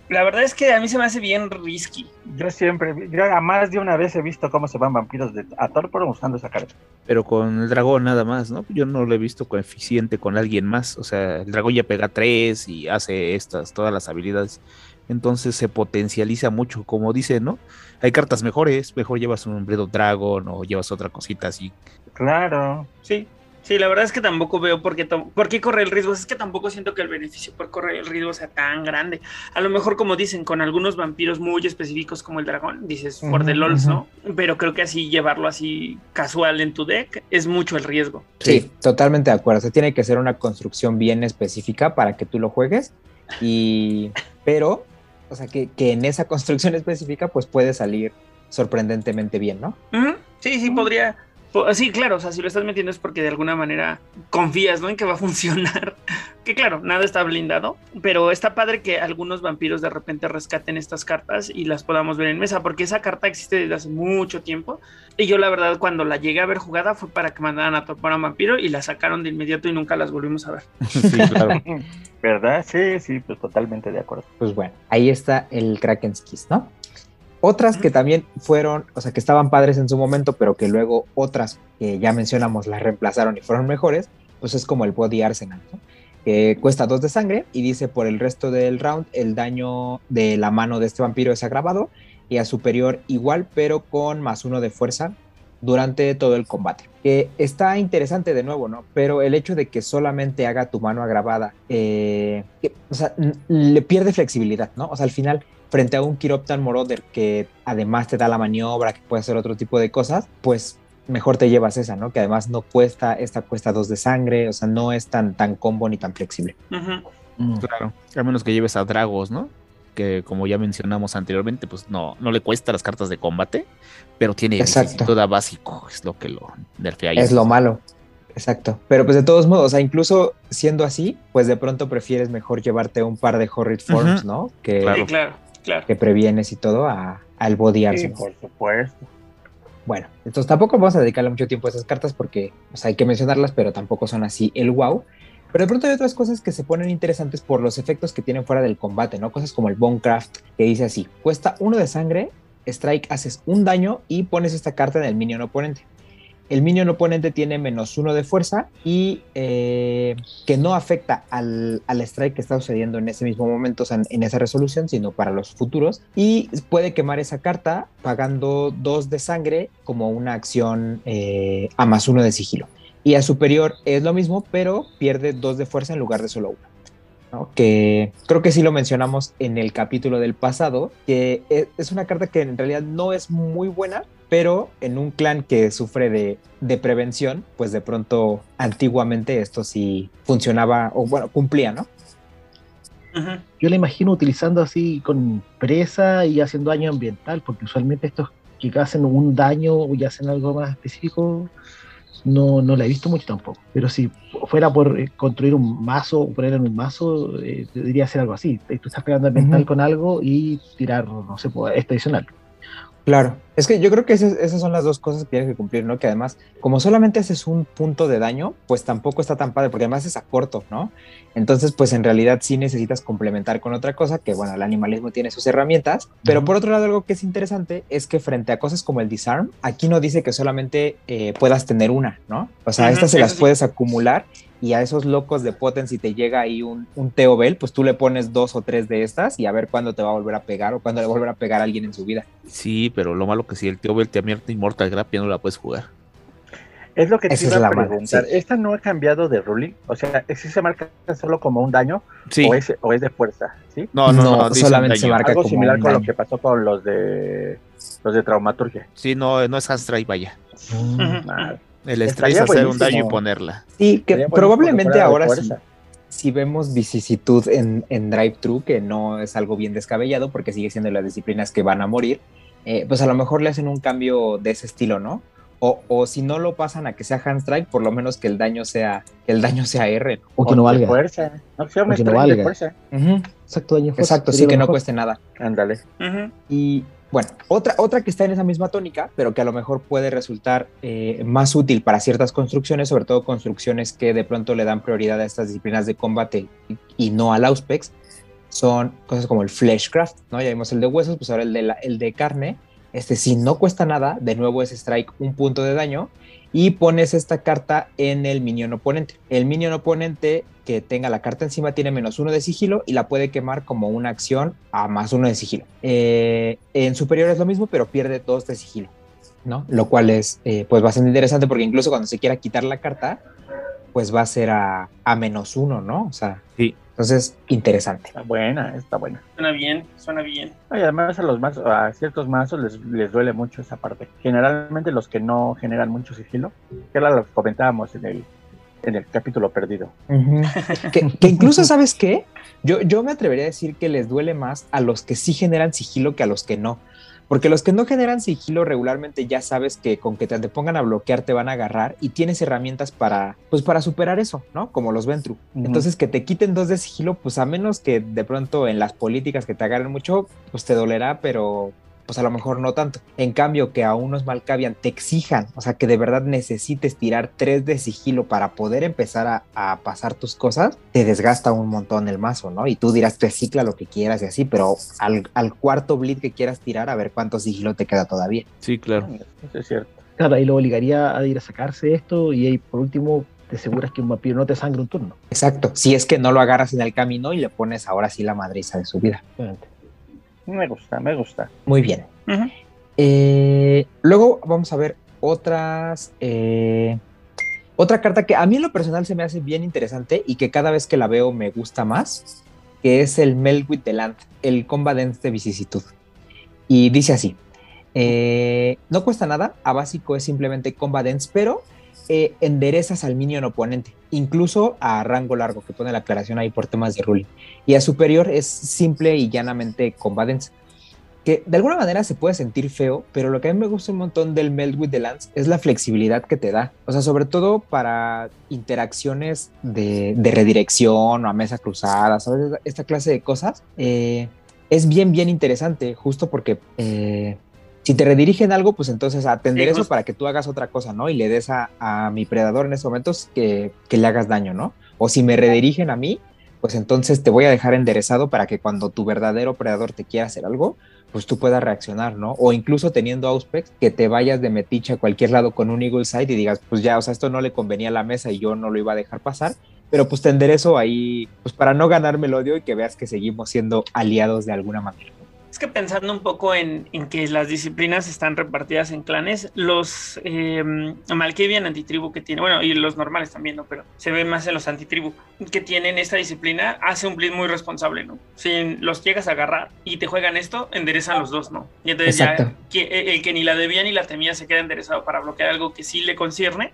La verdad es que a mí se me hace bien risky. Yo siempre, yo a más de una vez he visto cómo se van vampiros de, a Torpor usando esa carta. Pero con el dragón nada más, ¿no? Yo no lo he visto coeficiente con alguien más. O sea, el dragón ya pega tres y hace estas, todas las habilidades. Entonces se potencializa mucho, como dice, ¿no? Hay cartas mejores, mejor llevas un Bredo Dragon o llevas otra cosita así. Claro. Sí, sí, la verdad es que tampoco veo por qué, por qué corre el riesgo. Es que tampoco siento que el beneficio por correr el riesgo sea tan grande. A lo mejor, como dicen, con algunos vampiros muy específicos como el dragón, dices por Ujú, the lols, ujú. ¿no? Pero creo que así llevarlo así casual en tu deck es mucho el riesgo. Sí, totalmente de acuerdo. O sea, tiene que ser una construcción bien específica para que tú lo juegues. Y, pero, o sea, que, que en esa construcción específica, pues puede salir sorprendentemente bien, ¿no? Ujú, Sí, sí, podría. Po- Sí, claro, o sea, si lo estás metiendo es porque de alguna manera confías, ¿no? En que va a funcionar. Que claro, nada está blindado, pero está padre que algunos vampiros de repente rescaten estas cartas y las podamos ver en mesa, porque esa carta existe desde hace mucho tiempo. Y yo, la verdad, cuando la llegué a ver jugada fue para que mandaran a topar a un vampiro y la sacaron de inmediato y nunca las volvimos a ver. Sí, claro. ¿Verdad? Sí, sí, pues totalmente de acuerdo. Pues bueno, ahí está el Kraken's Kiss, ¿no? Otras que también fueron, o sea, que estaban padres en su momento, pero que luego otras que ya mencionamos las reemplazaron y fueron mejores, pues es como el Body Arsenal, ¿no? Que cuesta dos de sangre y dice por el resto del round el daño de la mano de este vampiro es agravado y a superior igual, pero con más uno de fuerza durante todo el combate. Que está interesante de nuevo, ¿no? Pero el hecho de que solamente haga tu mano agravada, eh, que, o sea, le pierde flexibilidad, ¿no? O sea, al final, frente a un Chiroptan Moroder que además te da la maniobra, que puede hacer otro tipo de cosas, pues mejor te llevas esa, ¿no? Que además no cuesta, esta cuesta dos de sangre, o sea, no es tan, tan combo ni tan flexible. Ujú. Claro. A menos que lleves a Dragos, ¿no? Que como ya mencionamos anteriormente, pues no, no le cuesta las cartas de combate, pero tiene Exacto. toda básico, es lo que lo nerfea. Es lo malo. Exacto. Pero pues de todos modos, o sea, incluso siendo así, pues de pronto prefieres mejor llevarte un par de Horrid Forms. ¿no? Que, Claro. Sí, claro, claro. que previenes y todo a- al Body Sí, por supuesto. Bueno, entonces tampoco vamos a dedicarle mucho tiempo a esas cartas porque o sea, hay que mencionarlas, pero tampoco son así el wow. Pero de pronto hay otras cosas que se ponen interesantes por los efectos que tienen fuera del combate, ¿no? Cosas como el Bonecraft, que dice así, cuesta uno de sangre, strike, haces un daño y pones esta carta en el minion oponente. El minion oponente tiene menos uno de fuerza y eh, que no afecta al, al, strike que está sucediendo en ese mismo momento, o sea, en, esa resolución, sino para los futuros. Y puede quemar esa carta pagando dos de sangre como una acción eh, a más uno de sigilo. Y a superior es lo mismo, pero pierde dos de fuerza en lugar de solo uno. ¿no? Que creo que sí lo mencionamos en el capítulo del pasado, que e, es una carta que en realidad no es muy buena, pero en un clan que sufre de, de, prevención, pues de pronto antiguamente esto sí funcionaba o bueno, cumplía, ¿no? Uh -huh. Yo la imagino utilizando así con presa y haciendo daño ambiental, porque usualmente estos que hacen un daño y hacen algo más específico, no, no la he visto mucho tampoco. Pero si fuera por construir un mazo o poner en un mazo, eh, debería ser algo así. Tú estás pegando ambiental uh -huh. con algo y tirar, no sé, pues, este adicional. Claro, es que yo creo que esas, esas, son las dos cosas que tienes que cumplir, ¿no? Que además, como solamente haces un punto de daño, pues tampoco está tan padre, porque además es a corto, ¿no? Entonces, pues en realidad sí necesitas complementar con otra cosa, que bueno, el animalismo tiene sus herramientas, pero por otro lado, algo que es interesante es que frente a cosas como el disarm, aquí no dice que solamente eh, puedas tener una, ¿no? O sea, uh -huh, estas se las sí. puedes acumular y a esos locos de Poten, si te llega ahí un, un Teo Bell, pues tú le pones dos o tres de estas y a ver cuándo te va a volver a pegar o cuándo le va a volver a pegar a alguien en su vida. Sí, pero lo malo que si el Teo Bell te abierta Immortal Grap ya no la puedes jugar. Es lo que te iba a preguntar. Sí. ¿Esta no ha cambiado de ruling? O sea, ¿sí se marca solo como un daño? Sí. ¿O es, o es de fuerza? ¿sí? No, no, no, no solamente se marca Algo como similar un con daño. lo que pasó con los de los de traumaturgia. Sí, no, no es hand strike, vaya. Ujú. Ah, El strike Estaría es hacer un daño y ponerla. Sí, que probablemente ahora sí, si vemos vicisitud en, en Drive-Thru, que no es algo bien descabellado porque sigue siendo las disciplinas que van a morir, eh, pues a lo mejor le hacen un cambio de ese estilo, ¿no? O, o si no lo pasan a que sea hand strike, por lo menos que el daño sea, que el daño sea R. O que no de valga. fuerza. No, que sea un O que no de valga. fuerza. Ujú, Exacto, daño fuerza, Exacto, sí que no cueste nada. Ándale. Ujú. Y bueno, otra, otra que está en esa misma tónica, pero que a lo mejor puede resultar eh, más útil para ciertas construcciones, sobre todo construcciones que de pronto le dan prioridad a estas disciplinas de combate y, y no al Auspex, son cosas como el Fleshcraft, ¿no? Ya vimos el de huesos, pues ahora el de, el de carne. Este, si no cuesta nada, de nuevo es strike un punto de daño y pones esta carta en el minion oponente. El minion oponente que tenga la carta encima tiene menos uno de sigilo y la puede quemar como una acción a más uno de sigilo. Eh, en superior es lo mismo, pero pierde dos de sigilo, ¿no? Lo cual es eh, pues bastante interesante porque incluso cuando se quiera quitar la carta, pues va a ser a, a menos uno, ¿no? O sea, Sí. Entonces interesante. Está buena, está buena. Suena bien, suena bien. Y además a los mazos, a ciertos mazos les, les duele mucho esa parte. Generalmente los que no generan mucho sigilo, que era lo que comentábamos en el, en el capítulo perdido. Que, que incluso, ¿sabes qué? Yo, yo me atrevería a decir que les duele más a los que sí generan sigilo que a los que no. Porque los que no generan sigilo regularmente ya sabes que con que te, te pongan a bloquear te van a agarrar y tienes herramientas para, pues para superar eso, ¿no? Como los Ventru. Entonces que te quiten dos de sigilo, pues a menos que de pronto en las políticas que te agarren mucho, pues te dolerá, pero pues a lo mejor no tanto. En cambio, que a unos Malkavian te exijan, o sea, que de verdad necesites tirar tres de sigilo para poder empezar a, a pasar tus cosas, te desgasta un montón el mazo, ¿no? Y tú dirás, recicla lo que quieras y así, pero al, al cuarto bleed que quieras tirar, a ver cuánto sigilo te queda todavía. Sí, claro. Eso es cierto. Claro, ahí lo obligaría a ir a sacarse esto y ahí por último te aseguras que un vampiro no te sangre un turno. Exacto, si es que no lo agarras en el camino y le pones ahora sí la madriza de su vida. Me gusta, me gusta. Muy bien. Eh, luego vamos a ver otras. eh, otra carta que a mí en lo personal se me hace bien interesante y que cada vez que la veo me gusta más, que es el Meld with the Land, el Combat Dance de vicisitud. Y dice así: eh, no cuesta nada, a básico es simplemente Combat Dance, pero eh, enderezas al minion oponente, incluso a rango largo, que pone la aclaración ahí por temas de ruling. Y a superior es simple y llanamente Combat Dance que de alguna manera se puede sentir feo, pero lo que a mí me gusta un montón del Meld with the Lance es la flexibilidad que te da. O sea, sobre todo para interacciones de, de redirección o a mesa cruzada, ¿sabes? Esta clase de cosas. eh, es bien, bien interesante, justo porque eh, si te redirigen algo, pues entonces atender Sí, eso para que tú hagas otra cosa, ¿no? Y le des a, a mi predador en estos momentos que, que le hagas daño, ¿no? O si me redirigen a mí, pues entonces te voy a dejar enderezado para que cuando tu verdadero predador te quiera hacer algo, pues tú puedas reaccionar, ¿no? O incluso teniendo Auspex, que te vayas de metiche a cualquier lado con un Eagle Side y digas, pues ya, o sea, esto no le convenía a la mesa y yo no lo iba a dejar pasar, pero pues te enderezo ahí, pues para no ganarme el odio y que veas que seguimos siendo aliados de alguna manera. Es que pensando un poco en, en que las disciplinas están repartidas en clanes, los eh, Malkavian antitribu que tienen, bueno, y los normales también, ¿no? Pero se ve más en los antitribu que tienen esta disciplina, hace un bleed muy responsable, ¿no? Si los llegas a agarrar y te juegan esto, enderezan los dos, ¿no? Y entonces ya Exacto. que, el que ni la debía ni la temía se queda enderezado para bloquear algo que sí le concierne,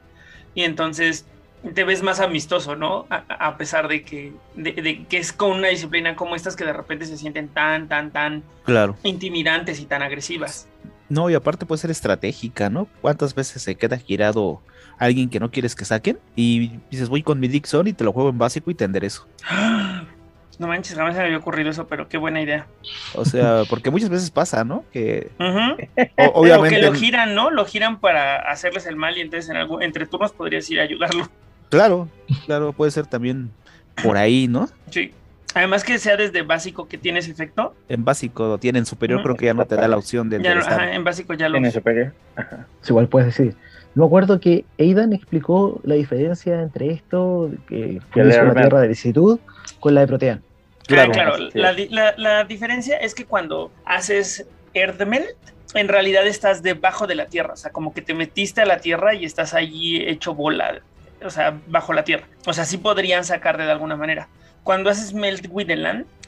y entonces te ves más amistoso, ¿no? A, a pesar de que, de, de que es con una disciplina como estas que de repente se sienten tan, tan, tan Claro. intimidantes y tan agresivas. No, y aparte puede ser estratégica, ¿no? ¿Cuántas veces se queda girado alguien que no quieres que saquen? Y dices, voy con mi Dixon y te lo juego en básico y te enderezo. No manches, jamás se me había ocurrido eso, pero qué buena idea. O sea, porque muchas veces pasa, ¿no? Que o- O obviamente. que lo giran, ¿no? Lo giran para hacerles el mal y entonces en algún, entre turnos podrías ir a ayudarlo. Claro, claro, puede ser también por ahí, ¿no? Sí. Además que sea desde básico que tiene ese efecto. En básico tiene en superior, creo que ya no te da la opción de Ya no- ajá, en básico ya lo. En superior. Ajá. Igual puedes decir. Me acuerdo que Aidan explicó la diferencia entre esto, que Que es una tierra de vicisitud, con la de Protean. Claro, Claro. claro. Sí. La, di- la- la diferencia es que cuando haces Erdmelt, en realidad estás debajo de la tierra. O sea, como que te metiste a la tierra y estás allí hecho bola. O sea, bajo la tierra. O sea, sí podrían sacarte de alguna manera. Cuando haces Melt with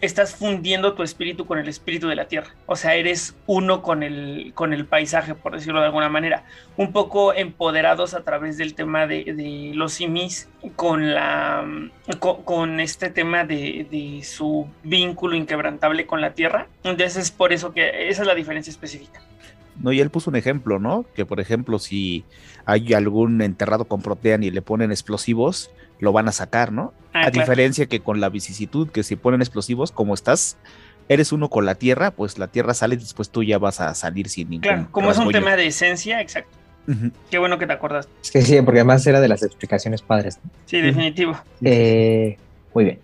estás fundiendo tu espíritu con el espíritu de la tierra. O sea, eres uno con el, con el paisaje, por decirlo de alguna manera. Un poco empoderados a través del tema de, los simis con la con este tema de, de su vínculo inquebrantable con la tierra. Entonces es por eso que esa es la diferencia específica. No, y él puso un ejemplo, ¿no? Que por ejemplo, si hay algún enterrado con Protean y le ponen explosivos, lo van a sacar, ¿no? Ah, a claro. diferencia que con la vicisitud, que si ponen explosivos, como estás, eres uno con la tierra, pues la tierra sale y después tú ya vas a salir sin ningún Claro, como es un tema de esencia, exacto. Qué bueno que te acordaste. Es que sí, porque además era de las explicaciones padres. ¿no? Sí, definitivo. Eh, muy bien.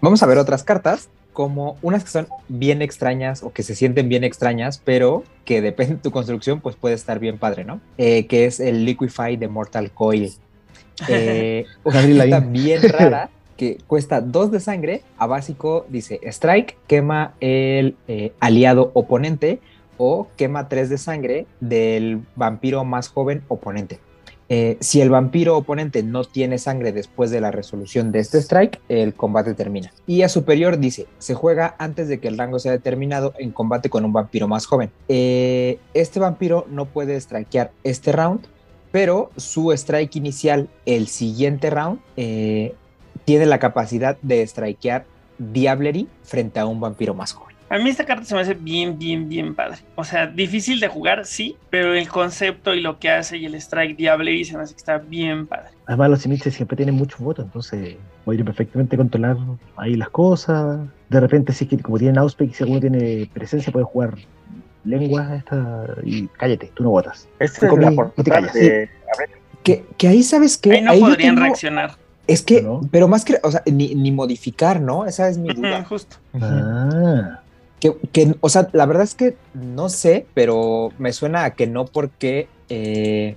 Vamos a ver otras cartas, como unas que son bien extrañas o que se sienten bien extrañas, pero que depende de tu construcción, pues puede estar bien padre, ¿no? Eh, que es el Liquify de Mortal Coil. Eh, una Lavín. bien rara que cuesta 2 de sangre. A básico dice Strike, quema el eh, aliado oponente o quema 3 de sangre del vampiro más joven oponente. Eh, si el vampiro oponente no tiene sangre después de la resolución de este strike, el combate termina. Y a superior dice, se juega antes de que el rango sea determinado en combate con un vampiro más joven. Eh, este vampiro no puede strikear este round, pero su strike inicial, el siguiente round, eh, tiene la capacidad de strikear Diablery frente a un vampiro más joven. A mí esta carta se me hace bien, bien, bien padre. O sea, difícil de jugar, sí, pero el concepto y lo que hace y el strike Diablery se me hace que está bien padre. Además, los simiches siempre tienen muchos votos, entonces podrían perfectamente controlar ahí las cosas. De repente, sí que como tienen Auspec, si alguno tiene presencia, puede jugar lengua esta y cállate, tú no votas. Esta es Comí, la no te oportunidad callas. de. A ver, Que, que ahí sabes que Ahí no podrían reaccionar. Es que, ¿No? pero más que, o sea, ni, ni modificar, ¿no? Esa es mi duda. Justo. Ah, Que, que, o sea, la verdad es que no sé, pero me suena a que no porque... eh,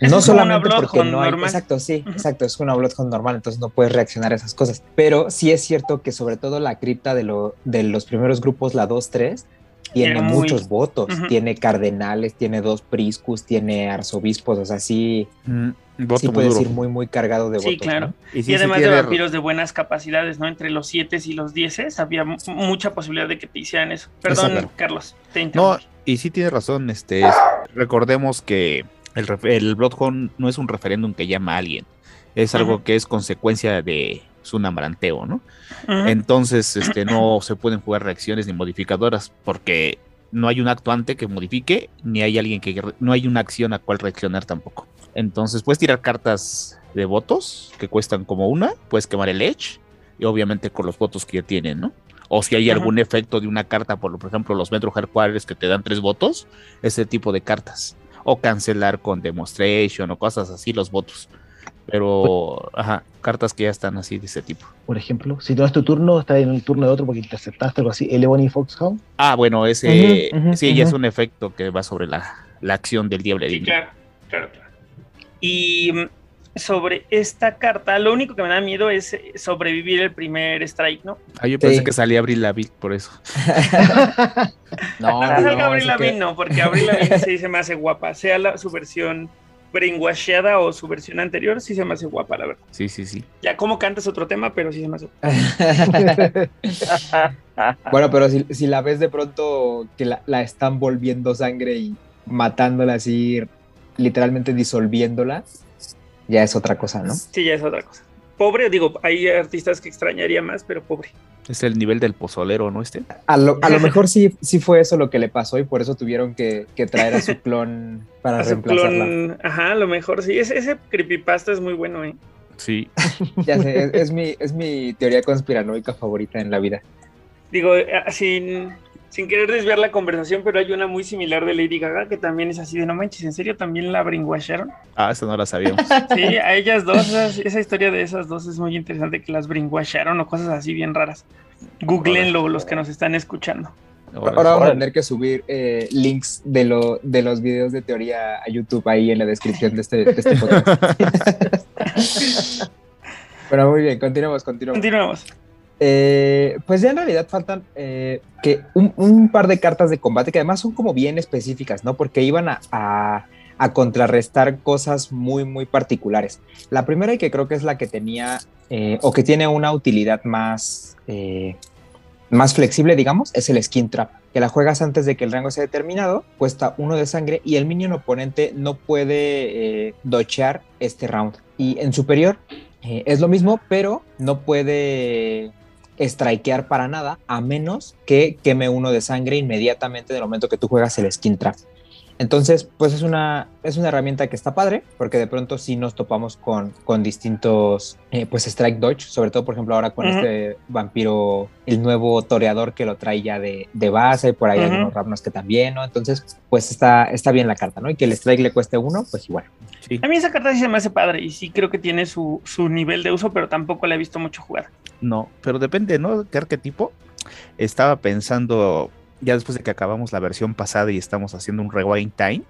no solamente porque no hay... normal. Exacto, sí, exacto, es una Bloodhound normal, entonces no puedes reaccionar a esas cosas. Pero sí es cierto que sobre todo la cripta de, lo, de los primeros grupos, la 2-3, tiene muy- muchos votos. Tiene cardenales, tiene dos priscus, tiene arzobispos, o sea, sí, Mm, voto sí muy puedes duro. ir muy, muy cargado de Sí, votos. claro. ¿no? Y, sí, y sí además de vampiros de buenas capacidades, ¿no? Entre los 7 y los 10 había mu- mucha posibilidad de que te hicieran eso. Perdón, Exacto. Carlos, te No, interrumpí. y sí tiene razón, este, es- recordemos que el, el Bloodhound no es un referéndum que llama a alguien, es algo que es consecuencia de su nambranteo, ¿no? Ujú. Entonces, este, no se pueden jugar reacciones ni modificadoras porque no hay un acto ante que modifique, ni hay alguien que no hay una acción a cual reaccionar tampoco. Entonces, puedes tirar cartas de votos que cuestan como una, puedes quemar el Edge, y obviamente con los votos que ya tienen, ¿no? O si hay algún efecto de una carta, por, por ejemplo, los Metro Hardquarters que te dan tres votos, ese tipo de cartas. O cancelar con Demonstration o cosas así, los votos. Pero, ajá, cartas que ya están así de ese tipo. Por ejemplo, si no es tu turno, está en el turno de otro porque interceptaste algo así, el Ebony Foxhound. Ah, bueno, ese sí, ya es un efecto que va sobre la, la acción del diablo Sí, claro, claro, claro. Y mm, sobre esta carta, lo único que me da miedo es eh, sobrevivir el primer strike, ¿no? Ah, yo pensé Sí. que salía Abril Lavigne por eso. No, no, salga no, Avril ese Lavigne, que- no, porque Avril Lavigne sí se me hace guapa. Sea la, su versión brainwasheada o su versión anterior, sí se me hace guapa, la verdad. Sí, sí, sí. Ya cómo canta es otro tema, pero sí se me hace bueno, pero si, si la ves de pronto que la, la están volviendo sangre y matándola así, literalmente disolviéndola, ya es otra cosa, ¿no? Sí, ya es otra cosa. Pobre, digo, hay artistas que extrañaría más, pero pobre. Es el nivel del pozolero, ¿no? Este. A lo, a lo mejor sí, sí fue eso lo que le pasó y por eso tuvieron que, que traer a su clon para A su reemplazarla. clon, ajá, a lo mejor sí. Ese, ese creepypasta es muy bueno, ¿eh? Sí. Ya sé, es, es mi, es mi teoría conspiranoica favorita en la vida. Digo, eh, sin, sin querer desviar la conversación, pero hay una muy similar de Lady Gaga que también es así de no manches, ¿en serio también la brainwasharon? Ah, esa no la sabíamos. Sí, a ellas dos, esa historia de esas dos es muy interesante que las brainwasharon o cosas así bien raras. Googleenlo los que nos están escuchando. Ahora vamos a tener que subir eh, links de, lo, de los videos de teoría a YouTube ahí en la descripción de este, de este podcast. Bueno, muy bien, continuemos, continuemos. Continuamos. Eh, pues ya en realidad faltan eh, que un, par de cartas de combate que además son como bien específicas, ¿no? Porque iban a, a- contrarrestar cosas muy, muy particulares. La primera y que creo que es la que tenía eh, o que tiene una utilidad más, eh, más flexible, digamos, es el Skin Trap, que la juegas antes de que el rango sea determinado, cuesta uno de sangre y el minion oponente no puede dochear este round. Y en superior es lo mismo, pero no puede strikear para nada, a menos que queme uno de sangre inmediatamente en el momento que tú juegas el skin trap. Entonces, pues es una, es una herramienta que está padre, porque de pronto sí nos topamos con, con distintos, eh, pues strike dodge, sobre todo, por ejemplo, ahora con este vampiro, el nuevo toreador que lo trae ya de, de base, por ahí Ujú. algunos Ravnos que también, ¿no? Entonces, pues está, está bien la carta, ¿no? Y que el strike le cueste uno, pues igual. Sí. A mí esa carta sí se me hace padre y sí creo que tiene su, su nivel de uso, pero tampoco la he visto mucho jugar. No, pero depende, ¿no? ¿Qué arquetipo? Estaba pensando, ya después de que acabamos la versión pasada y estamos haciendo un rewind time,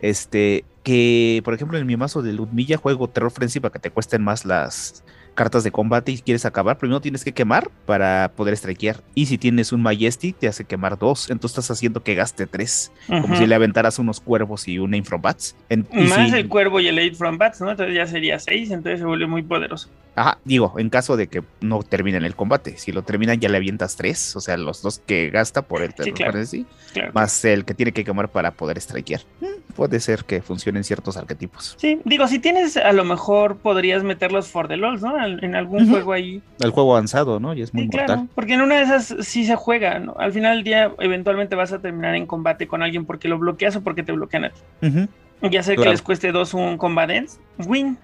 este, que por ejemplo en mi mazo de Ludmilla juego Terror Frenzy para que te cuesten más las cartas de combate y quieres acabar, primero tienes que quemar para poder strikear. Y si tienes un Majestic, te hace quemar dos. Entonces estás haciendo que gaste tres. Como si le aventaras unos cuervos y una Infrobats. En- y Más si- el cuervo y el from Bats, ¿no? Entonces ya sería 6, entonces se vuelve muy poderoso. Ajá, digo, en caso de que no terminen el combate. Si lo terminan, ya le avientas tres. O sea, los dos que gasta por el Terror claro. Frenzy, Claro. más el que tiene que quemar para poder strikear. Mm, Puede ser que funcionen ciertos arquetipos. Sí, digo, si tienes, a lo mejor podrías meterlos for the LOLs, ¿no? En algún juego ahí. El juego avanzado, ¿no? Y es muy Sí, mortal. claro. Porque en una de esas sí se juega, ¿no? Al final del día, eventualmente vas a terminar en combate con alguien porque lo bloqueas o porque te bloquean a ti. Ujú. Ya sea que les cueste dos un combat dance, win.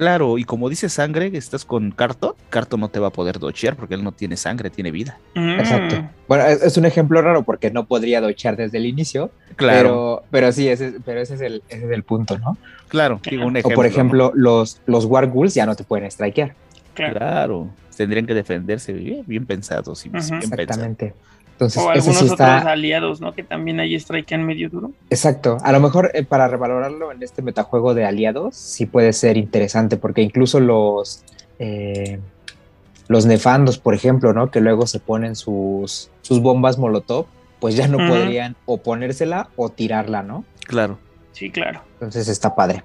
Claro, y como dice sangre, estás con Carto. Carto no te va a poder dochear porque él no tiene sangre, tiene vida. Mm. Exacto. Bueno, es, es un ejemplo raro porque no podría dochear desde el inicio, Claro, pero, pero sí, ese, pero ese, es el, ese es el punto, ¿no? claro. Digo, un o ejemplo. por ¿no? ejemplo, los, los Warghouls ya no te pueden strikear. Claro. Claro. Tendrían que defenderse bien, bien pensados bien pensados. Exactamente. Entonces, O algunos sí otros está. aliados, ¿no? Que también ahí strikean medio duro. Exacto. A lo mejor eh, para revalorarlo en este metajuego de aliados, sí puede ser interesante, porque incluso los. eh, los nefandos, por ejemplo, ¿no? Que luego se ponen sus, sus bombas molotov, pues ya no podrían o ponérsela o tirarla, ¿no? Claro. Sí, claro. Entonces está padre.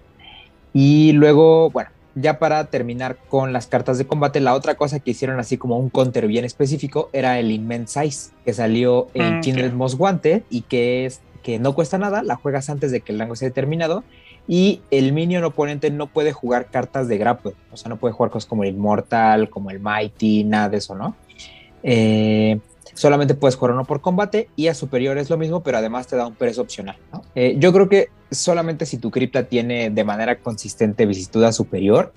Y luego, bueno, ya para terminar con las cartas de combate, la otra cosa que hicieron así como un counter bien específico era el Immense Size, que salió en Mm, Kindred claro. Most Wanted y que es que no cuesta nada, la juegas antes de que el rango sea determinado y el minion oponente no puede jugar cartas de grapple, o sea, no puede jugar cosas como el Immortal, como el Mighty, nada de eso, ¿no? Eh, solamente puedes jugar uno por combate y a superior es lo mismo, pero además te da un precio opcional. Eh, yo creo que solamente si tu cripta tiene de manera consistente vicisitud a superior,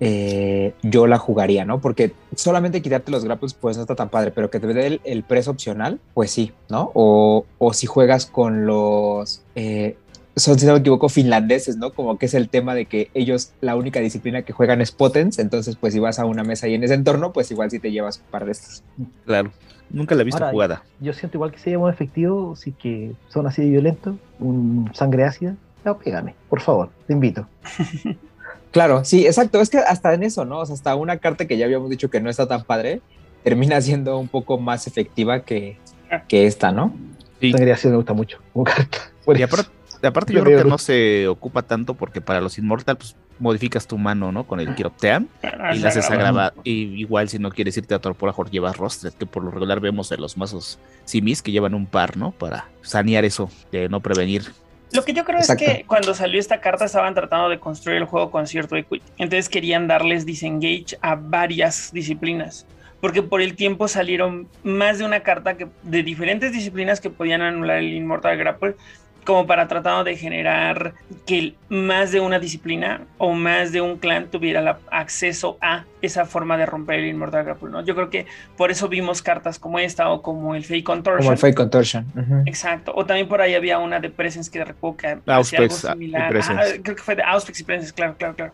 eh, yo la jugaría, ¿no? Porque solamente quitarte los grapples, pues no está tan padre, pero que te dé el, el precio opcional, pues sí, ¿no? O, o si juegas con los. eh, son, si no me equivoco, finlandeses, ¿no? Como que es el tema de que ellos, la única disciplina que juegan es Potence, entonces pues si vas a una mesa y en ese entorno, pues igual sí te llevas un par de estos. Claro. Nunca la he visto Ahora, jugada. Yo siento igual que sería muy efectivo, si que son así de violentos, un sangre ácida, no, pégame, por favor, te invito. Claro, sí, exacto. Es que hasta en eso, ¿no? O sea, hasta una carta que ya habíamos dicho que no está tan padre, termina siendo un poco más efectiva que, que esta, ¿no? Sí. Sangre ácida me gusta mucho, como carta. Y aparte, yo creo que no se ocupa tanto porque para los Inmortal pues modificas tu mano, ¿no? Con el Kiropteam y la haces agravada. Y igual si no quieres irte a Torpor, mejor llevas Rostred, que por lo regular vemos en los mazos Simis que llevan un par, ¿no? Para sanear eso, de no prevenir. Lo que yo creo Exacto. es que cuando salió esta carta estaban tratando de construir el juego con cierto equity. Entonces querían darles disengage a varias disciplinas. Porque por el tiempo salieron más de una carta que, de diferentes disciplinas que podían anular el Immortal Grapple. Como para tratar de generar que más de una disciplina o más de un clan tuviera la- acceso a esa forma de romper el Immortal Grapple. ¿no? Yo creo que por eso vimos cartas como esta o como el Fake Contortion. Como el Fake Contortion. Ujú. Exacto. O también por ahí había una de Presence que recuerdo que hacía algo ah, similar. Ah, creo que fue de Auspex y Presence, claro, claro, claro.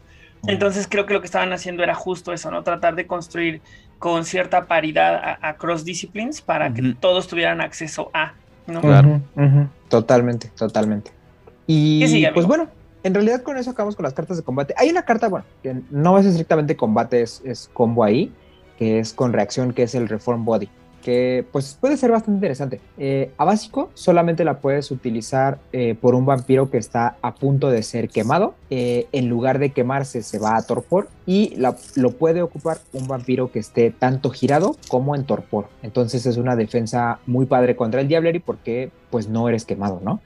Entonces creo que lo que estaban haciendo era justo eso, ¿no? Tratar de construir con cierta paridad a, a cross disciplines para que Ujú. todos tuvieran acceso a, ¿no? Claro. Ujú. Totalmente, totalmente. Y ¿Qué sigue, pues bueno, en realidad con eso acabamos con las cartas de combate. Hay una carta, bueno, que no es estrictamente combate, es, es combo ahí, que es con reacción, que es el Reform Body, que pues puede ser bastante interesante. Eh, a básico solamente la puedes utilizar eh, por un vampiro que está a punto de ser quemado. Eh, en lugar de quemarse se va a torpor y la- lo puede ocupar un vampiro que esté tanto girado como en torpor. Entonces es una defensa muy padre contra el Diablery porque pues no eres quemado, ¿no?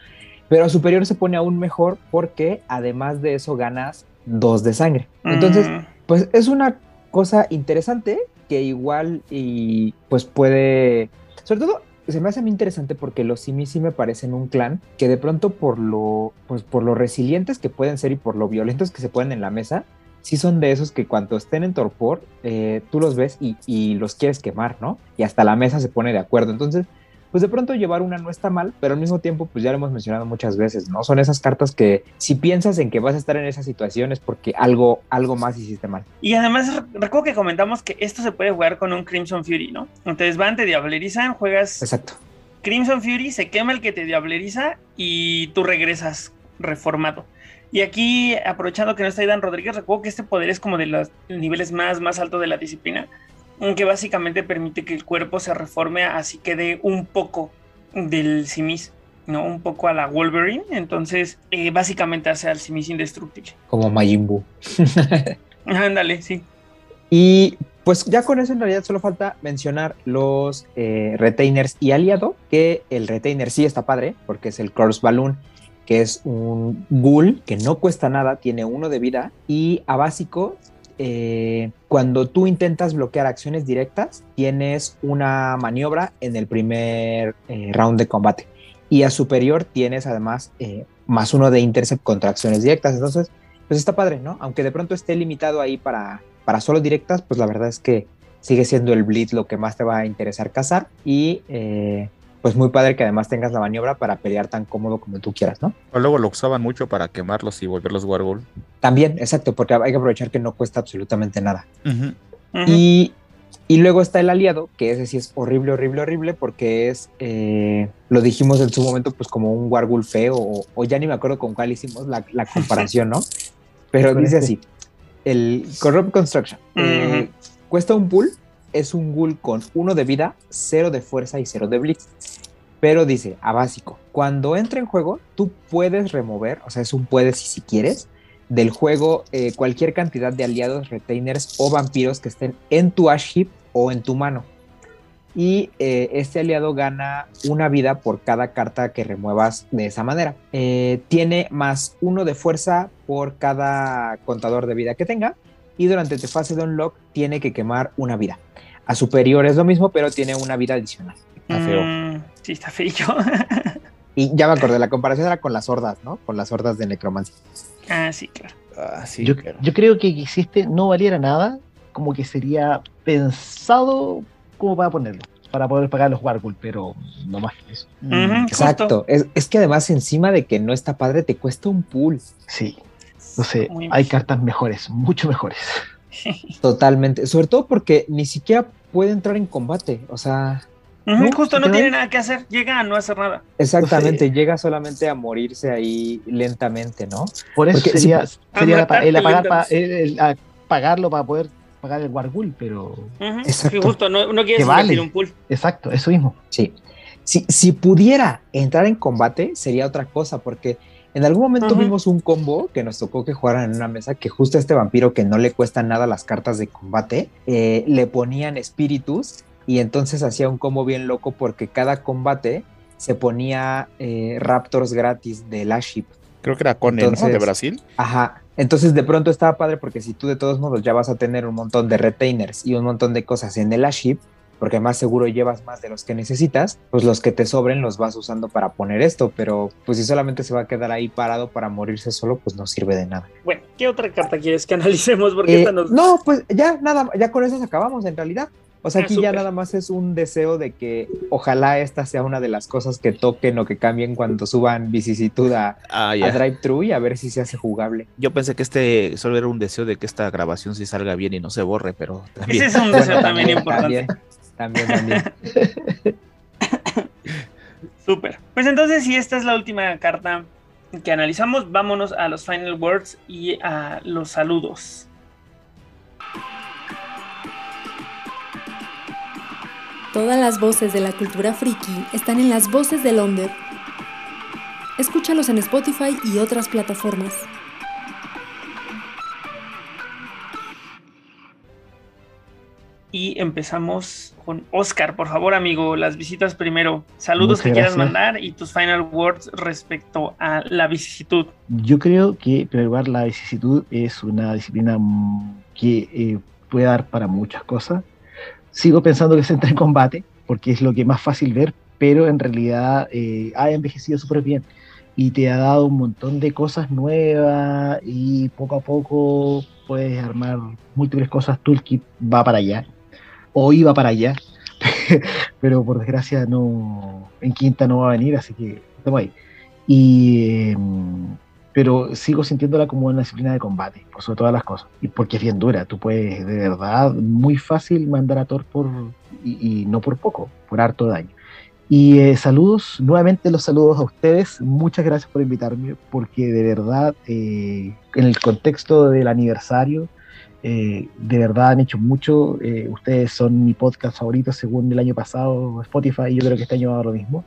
Pero a superior se pone aún mejor porque además de eso ganas dos de sangre. Entonces, Mm, pues es una cosa interesante que igual y pues puede, sobre todo se me hace muy interesante porque los Simi sí me parecen un clan que de pronto por lo, pues por lo resilientes que pueden ser y por lo violentos que se ponen en la mesa, sí son de esos que cuando estén en torpor, eh, tú los ves y, y los quieres quemar, ¿no? Y hasta la mesa se pone de acuerdo. Entonces, pues de pronto llevar una no está mal, pero al mismo tiempo, pues ya lo hemos mencionado muchas veces, ¿no? Son esas cartas que si piensas en que vas a estar en esa situación es porque algo, algo más hiciste mal. Y además re- recuerdo que comentamos que esto se puede jugar con un Crimson Fury, ¿no? Entonces van, te diablerizan, juegas Exacto. Crimson Fury, se quema el que te diableriza y tú regresas reformado. Y aquí, aprovechando que no está Dan Rodríguez, recuerdo que este poder es como de los niveles más, más altos de la disciplina, que básicamente permite que el cuerpo se reforme así quede un poco del Simis, ¿no? Un poco a la Wolverine. Entonces, eh, básicamente hace al Simis indestructible. Como Majin Buu. Ándale, sí. Y pues ya con eso en realidad solo falta mencionar los eh, retainers y aliado, que el retainer sí está padre, porque es el Corpse Balloon, que es un ghoul que no cuesta nada, tiene uno de vida, y a básico, eh, cuando tú intentas bloquear acciones directas, tienes una maniobra en el primer eh, round de combate. Y a superior tienes además eh, más uno de intercept contra acciones directas. Entonces, pues está padre, ¿no? Aunque de pronto esté limitado ahí para, para solo directas, pues la verdad es que sigue siendo el Blitz lo que más te va a interesar cazar. Y eh, pues muy padre que además tengas la maniobra para pelear tan cómodo como tú quieras, ¿no? O luego lo usaban mucho para quemarlos y volverlos Wargol. También, exacto, porque hay que aprovechar que no cuesta absolutamente nada. Ujú. Y, y luego está el aliado, que ese sí es horrible, horrible, horrible, porque es, eh, lo dijimos en su momento, pues como un Wargul feo, o, o ya ni me acuerdo con cuál hicimos la, la comparación, ¿no? Pero dice así, el Corrupt Construction, eh, cuesta un pool, es un ghoul con uno de vida, cero de fuerza y cero de blitz. Pero dice, a básico, cuando entra en juego, tú puedes remover, o sea, es un puedes si, si quieres, del juego eh, cualquier cantidad de aliados, retainers o vampiros que estén en tu Ash Heap o en tu mano. Y eh, este aliado gana una vida por cada carta que remuevas de esa manera. Eh, tiene más uno de fuerza por cada contador de vida que tenga. Y durante tu fase de unlock tiene que quemar una vida. A superior es lo mismo, pero tiene una vida adicional. Está feo. Mm, sí, está feo. Y ya me acordé, la comparación era con las hordas, ¿no? Con las hordas de necromancia. ah, sí, claro. Ah, sí, yo, claro. yo creo que que existe no valiera nada, como que sería pensado como para ponerlo. para poder pagar los Wargul, pero no más que eso. Exacto. Es, es que además, encima de que no está padre, te cuesta un pool. Sí. Entonces, Muy hay cartas mejores, mucho mejores. Totalmente. Sobre todo porque ni siquiera puede entrar en combate. O sea, No, justo no tiene nada que hacer, llega a no hacer nada. exactamente, llega solamente a morirse ahí lentamente, ¿no? Por eso Porque sería, si- sería la pa- matarte el, apagar pa- el- el- a pagarlo para poder pagar el Wargul, pero Ujú, Exacto. sí, justo, no, no quieres vale. invertir un pool. exacto, eso mismo. Sí. Si, si pudiera entrar en combate, sería otra cosa, porque en algún momento Ujú. vimos un combo que nos tocó que jugaran en una mesa que justo a este vampiro que no le cuesta nada las cartas de combate, eh, le ponían espíritus y entonces hacía un combo bien loco porque cada combate se ponía eh, raptors gratis de Laship. Creo que era ¿no? Entonces- De Brasil. Ajá. Entonces de pronto estaba padre porque si tú de todos modos ya vas a tener un montón de retainers y un montón de cosas en el ship, porque más seguro llevas más de los que necesitas, pues los que te sobren los vas usando para poner esto, pero pues si solamente se va a quedar ahí parado para morirse solo, pues no sirve de nada. Bueno, ¿qué otra carta quieres que analicemos? Porque Eh, esta nos... No, pues ya nada, ya con eso acabamos en realidad. O sea, Ah, aquí ya nada más es un deseo de que ojalá esta sea una de las cosas que toquen o que cambien cuando suban vicisitud a, Ah, a ya. Drive-Thru y a ver si se hace jugable. Yo pensé que este solo era un deseo de que esta grabación sí salga bien y no se borre, pero también. Ese es un deseo también importante. También, también, también. Súper. Pues entonces, si esta es la última carta que analizamos, vámonos a los final words y a los saludos. Todas las voces de la cultura friki están en las voces de Londres. Escúchalos en Spotify y otras plataformas. Y empezamos con Oscar, por favor, amigo, las visitas primero. Saludos Muchas que quieras gracias. mandar y tus final words respecto a la vicisitud. Yo creo que, en primer lugar, la vicisitud es una disciplina que eh, puede dar para muchas cosas. Sigo pensando que se entra en combate, porque es lo que más fácil ver, pero en realidad eh, ha envejecido súper bien y te ha dado un montón de cosas nuevas y poco a poco puedes armar múltiples cosas. Toolkit va para allá, o iba para allá, pero por desgracia no, en quinta no va a venir, así que estamos ahí. Y, em, pero sigo sintiéndola como una disciplina de combate, por sobre todas las cosas. Y porque es bien dura, tú puedes de verdad muy fácil mandar a Thor por, y, no por poco, por harto daño. Y eh, saludos, nuevamente los saludos a ustedes, muchas gracias por invitarme, porque de verdad, eh, en el contexto del aniversario, eh, de verdad han hecho mucho, eh, ustedes son mi podcast favorito según el año pasado Spotify, y yo creo que este año va a lo mismo.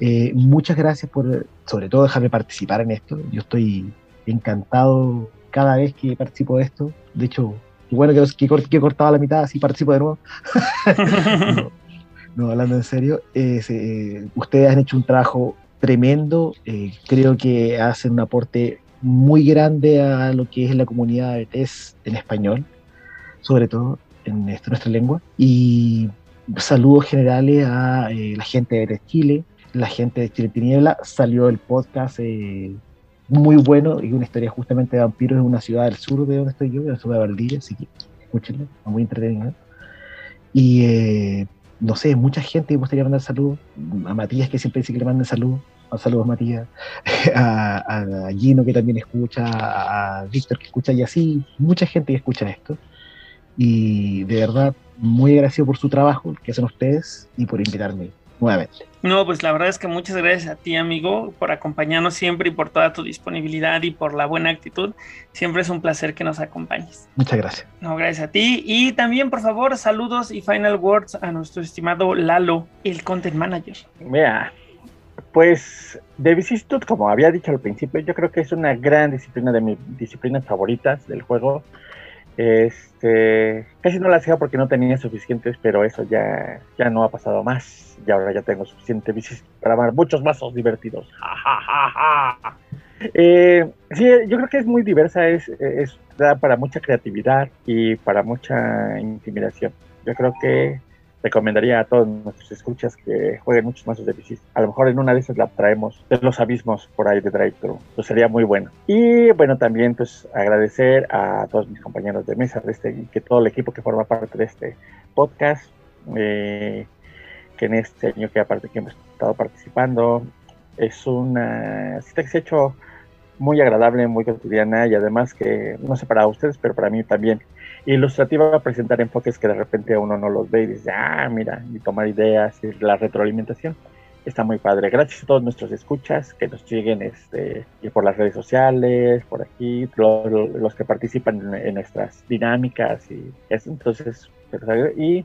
Eh, muchas gracias por, sobre todo, dejarme participar en esto. Yo estoy encantado cada vez que participo de esto. De hecho, bueno que, que, que he cortado la mitad, así participo de nuevo. no, no, hablando en serio, eh, ustedes han hecho un trabajo tremendo. eh, creo que hacen un aporte muy grande a lo que es la comunidad de TES en español, sobre todo en nuestra lengua. Y saludos generales a eh, la gente de Chile, la gente de Chile Tiniebla. Salió el podcast eh, muy bueno y una historia justamente de vampiros en una ciudad del sur de donde estoy yo, en la ciudad de Valdivia, así que escúchenlo, muy entretenido. Y eh, no sé, mucha gente me gustaría mandar saludos. A Matías, que siempre dice que le manden saludos. Saludos, Matías. A, a Gino, que también escucha. A Víctor, que escucha. Y así, mucha gente que escucha esto. Y de verdad, muy agradecido por su trabajo que hacen ustedes y por invitarme nuevamente. No, pues la verdad es que muchas gracias a ti, amigo, por acompañarnos siempre y por toda tu disponibilidad y por la buena actitud. Siempre es un placer que nos acompañes. Muchas gracias. No, gracias a ti. Y también, por favor, saludos y final words a nuestro estimado Lalo, el content manager. Mira, pues de vicisitud, como había dicho al principio, yo creo que es una gran disciplina de mis disciplinas favoritas del juego. Este, casi no la hacía porque no tenía suficientes, pero eso ya, ya no ha pasado más. Y ahora ya tengo suficiente vicisitud para armar muchos mazos divertidos. Eh, sí, yo creo que es muy diversa, es, es da para mucha creatividad y para mucha intimidación. Yo creo que recomendaría a todos nuestros escuchas que jueguen muchos mazos de bicis. A lo mejor en una de esas la traemos de los abismos por ahí de Drive Thru. Pues sería muy bueno. Y bueno, también pues agradecer a todos mis compañeros de mesa de este y que todo el equipo que forma parte de este podcast. Eh, que en este año que aparte que hemos estado participando, es una cita que se hecho muy agradable, muy cotidiana y además que, no sé para ustedes, pero para mí también ilustrativa a presentar enfoques que de repente uno no los ve y dice, ah, mira, y tomar ideas y la retroalimentación. Está muy padre. Gracias a todos nuestros escuchas que nos lleguen este, y por las redes sociales, por aquí, los, que participan en, nuestras dinámicas y eso. Entonces, pues, y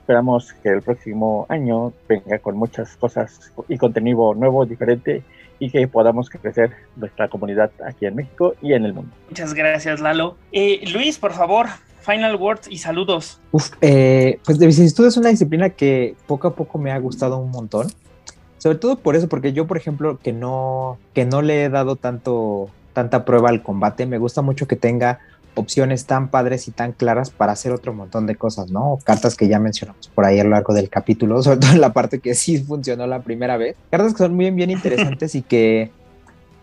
esperamos que el próximo año venga con muchas cosas y contenido nuevo, diferente y que podamos crecer nuestra comunidad aquí en México y en el mundo. Muchas gracias, Lalo. Eh, Luis, por favor, final words y saludos. Uf, eh, pues de vicisitud es una disciplina que poco a poco me ha gustado un montón. Sobre todo por eso, porque yo, por ejemplo, que no, que no le he dado tanto, tanta prueba al combate, me gusta mucho que tenga opciones tan padres y tan claras para hacer otro montón de cosas, ¿no? Cartas que ya mencionamos por ahí a lo largo del capítulo, sobre todo en la parte que sí funcionó la primera vez. Cartas que son muy bien interesantes y que,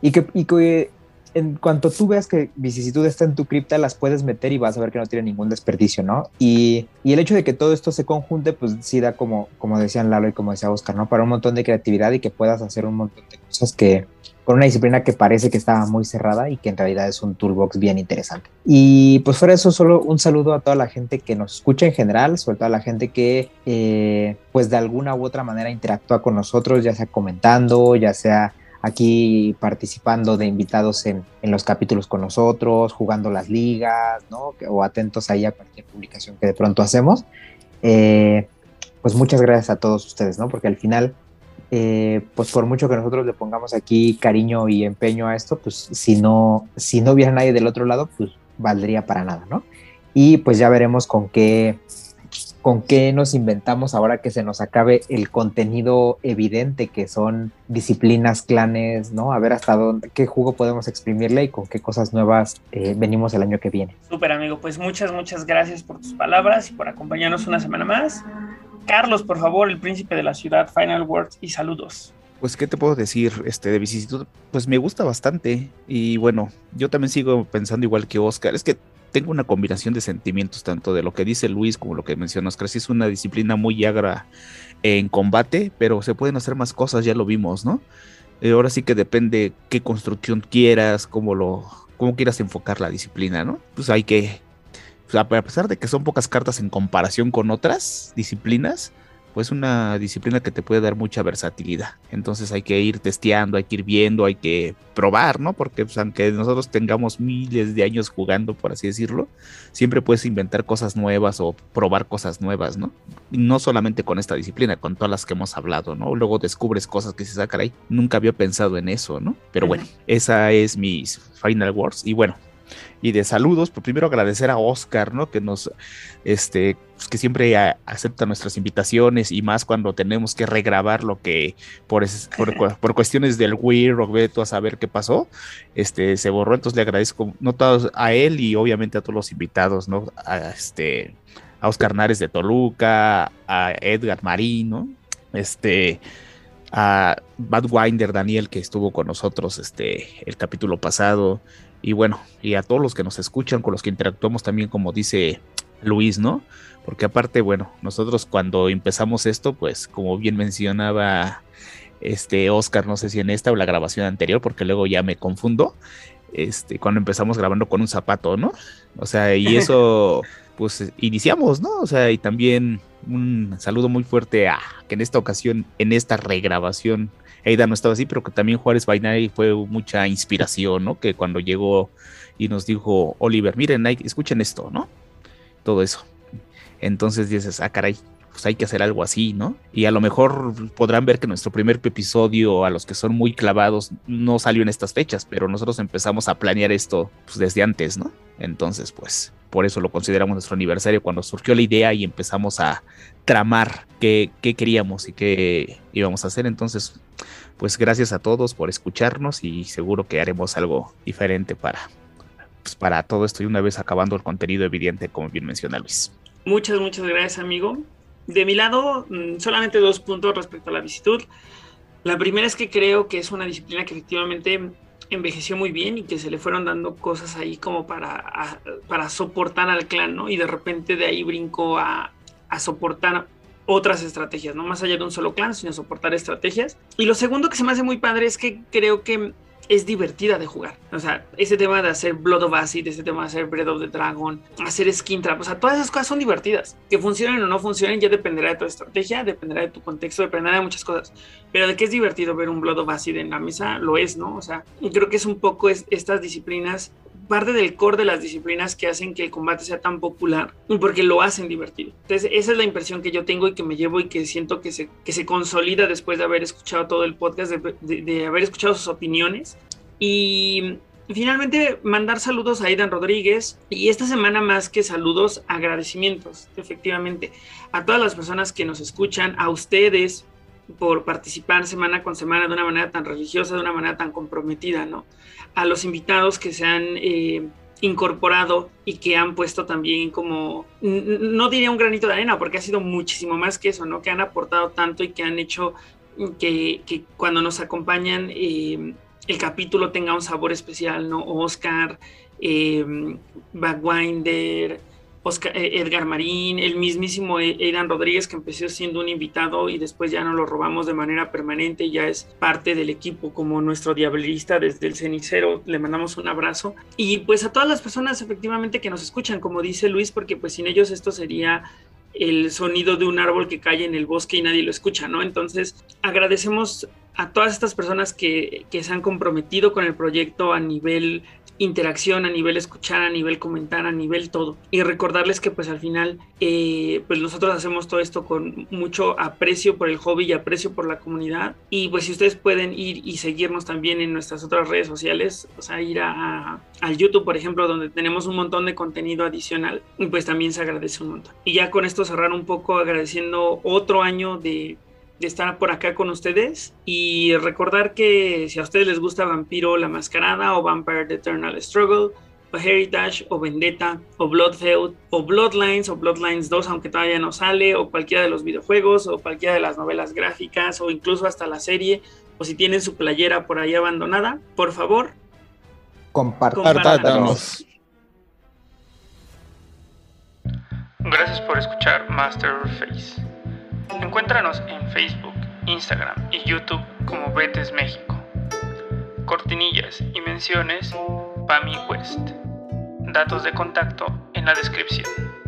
y que, y que en cuanto tú veas que vicisitud está en tu cripta, las puedes meter y vas a ver que no tiene ningún desperdicio, ¿no? Y, y, el hecho de que todo esto se conjunte, pues sí da como, como decían Lalo y como decía Oscar, ¿no? Para un montón de creatividad y que puedas hacer un montón de cosas que, con una disciplina que parece que estaba muy cerrada y que en realidad es un toolbox bien interesante. Y pues fuera eso, solo un saludo a toda la gente que nos escucha en general, sobre todo a la gente que eh, pues de alguna u otra manera interactúa con nosotros, ya sea comentando, ya sea aquí participando de invitados en, en, los capítulos con nosotros, jugando las ligas, ¿no? O atentos ahí a cualquier publicación que de pronto hacemos. Eh, pues muchas gracias a todos ustedes, ¿no? Porque al final eh, pues por mucho que nosotros le pongamos aquí cariño y empeño a esto, pues si no, si no hubiera nadie del otro lado, pues valdría para nada, ¿no? Y pues ya veremos con qué, con qué nos inventamos ahora que se nos acabe el contenido evidente que son disciplinas, clanes, ¿no? A ver hasta dónde, qué jugo podemos exprimirle y con qué cosas nuevas eh, venimos el año que viene. Súper amigo, pues muchas, muchas gracias por tus palabras y por acompañarnos una semana más. Carlos, por favor, el príncipe de la ciudad, final words y saludos. Pues, ¿qué te puedo decir? Este, de vicisitud, pues me gusta bastante. Y bueno, yo también sigo pensando igual que Oscar. Es que tengo una combinación de sentimientos, tanto de lo que dice Luis como lo que menciona Oscar. Sí, es una disciplina muy agra en combate, pero se pueden hacer más cosas, ya lo vimos, ¿no? Eh, ahora sí que depende qué construcción quieras, cómo lo, cómo quieras enfocar la disciplina, ¿no? Pues hay que a pesar de que son pocas cartas en comparación con otras disciplinas, pues una disciplina que te puede dar mucha versatilidad. Entonces hay que ir testeando, hay que ir viendo, hay que probar, ¿no? Porque pues, aunque nosotros tengamos miles de años jugando, por así decirlo, siempre puedes inventar cosas nuevas o probar cosas nuevas, ¿no? Y no solamente con esta disciplina, con todas las que hemos hablado, ¿no? Luego descubres cosas que se sacan ahí. Nunca había pensado en eso, ¿no? Pero bueno, esa es mis Final Words. Y bueno, y de saludos, pues primero agradecer a Oscar, ¿no? Que nos, este, pues que siempre acepta nuestras invitaciones y más cuando tenemos que regrabar lo que por, por, cuestiones del Weird o a saber qué pasó, este, se borró, entonces le agradezco no todos a él y obviamente a todos los invitados, ¿no? A, este, a Oscar Nares de Toluca, a Edgar Marino, este, a Badwinder Daniel que estuvo con nosotros este el capítulo pasado y bueno, y a todos los que nos escuchan, con los que interactuamos también, como dice Luis, ¿no? Porque aparte, bueno, nosotros cuando empezamos esto, pues como bien mencionaba este Oscar, no sé si en esta o la grabación anterior, porque luego ya me confundo, este, cuando empezamos grabando con un zapato, ¿no? O sea, y eso, pues iniciamos, ¿no? O sea, y también un saludo muy fuerte a que en esta ocasión, en esta regrabación, Eida no estaba así, pero que también Juárez Bainay fue mucha inspiración, ¿no? Que cuando llegó y nos dijo Oliver, miren, escuchen esto, ¿no? Todo eso. Entonces dices, ah, caray, pues hay que hacer algo así, ¿no? Y a lo mejor podrán ver que nuestro primer episodio, a los que son muy clavados, no salió en estas fechas, pero nosotros empezamos a planear esto pues, desde antes, ¿no? Entonces, pues, por eso lo consideramos nuestro aniversario, cuando surgió la idea y empezamos a tramar qué, qué queríamos y qué íbamos a hacer. Entonces, pues gracias a todos por escucharnos y seguro que haremos algo diferente para, pues, para todo esto y una vez acabando el contenido evidente, como bien menciona Luis. Muchas, muchas gracias, amigo. De mi lado, mm, solamente dos puntos respecto a la visitud. La primera es que creo que es una disciplina que efectivamente envejeció muy bien y que se le fueron dando cosas ahí como para, para soportar al clan, ¿no? Y de repente de ahí brincó a, a soportar otras estrategias, no más allá de un solo clan, sino soportar estrategias. Y lo segundo que se me hace muy padre es que creo que es divertida de jugar. O sea, ese tema de hacer Blood of Acid, ese tema de hacer Breath of the Dragon, hacer Skin Trap, o sea, todas esas cosas son divertidas. Que funcionen o no funcionen ya dependerá de tu estrategia, dependerá de tu contexto, dependerá de muchas cosas. Pero de que es divertido ver un Blood of Acid en la mesa, lo es, ¿no? O sea, creo que es un poco estas disciplinas parte del core de las disciplinas que hacen que el combate sea tan popular, porque lo hacen divertido. Entonces, esa es la impresión que yo tengo y que me llevo y que siento que se, que se consolida después de haber escuchado todo el podcast, de, haber escuchado sus opiniones. Y finalmente, mandar saludos a Aidan Rodríguez y esta semana más que saludos, agradecimientos, efectivamente, a todas las personas que nos escuchan, a ustedes por participar semana con semana de una manera tan religiosa, de una manera tan comprometida, ¿no? A los invitados que se han eh, incorporado y que han puesto también como, no diría un granito de arena, porque ha sido muchísimo más que eso, ¿no? Que han aportado tanto y que han hecho que, cuando nos acompañan eh, el capítulo tenga un sabor especial, ¿no? Oscar, eh, Backwinder, eh, Edgar Marín, el mismísimo e-, Aidan Rodríguez que empezó siendo un invitado y después ya no lo robamos de manera permanente, y ya es parte del equipo como nuestro diablerista desde el cenicero, le mandamos un abrazo y pues a todas las personas efectivamente que nos escuchan, como dice Luis, porque pues sin ellos esto sería el sonido de un árbol que cae en el bosque y nadie lo escucha, ¿no? Entonces agradecemos a todas estas personas que, que, se han comprometido con el proyecto a nivel interacción, a nivel escuchar, a nivel comentar, a nivel todo. Y recordarles que pues al final, eh, pues nosotros hacemos todo esto con mucho aprecio por el hobby y aprecio por la comunidad. Y pues si ustedes pueden ir y seguirnos también en nuestras otras redes sociales, o sea, ir a, al YouTube, por ejemplo, donde tenemos un montón de contenido adicional, pues también se agradece un montón. Y ya con esto cerrar un poco agradeciendo otro año de de estar por acá con ustedes y recordar que si a ustedes les gusta Vampiro la Mascarada o Vampire the Eternal Struggle o Heritage o Vendetta o Bloodfeud o Bloodlines o Bloodlines 2 aunque todavía no sale o cualquiera de los videojuegos o cualquiera de las novelas gráficas o incluso hasta la serie o si tienen su playera por ahí abandonada, por favor, compártanos. Gracias por escuchar Master Face. Encuéntranos en Facebook, Instagram y YouTube como Betes México. Cortinillas y menciones Pami West. Datos de contacto en la descripción.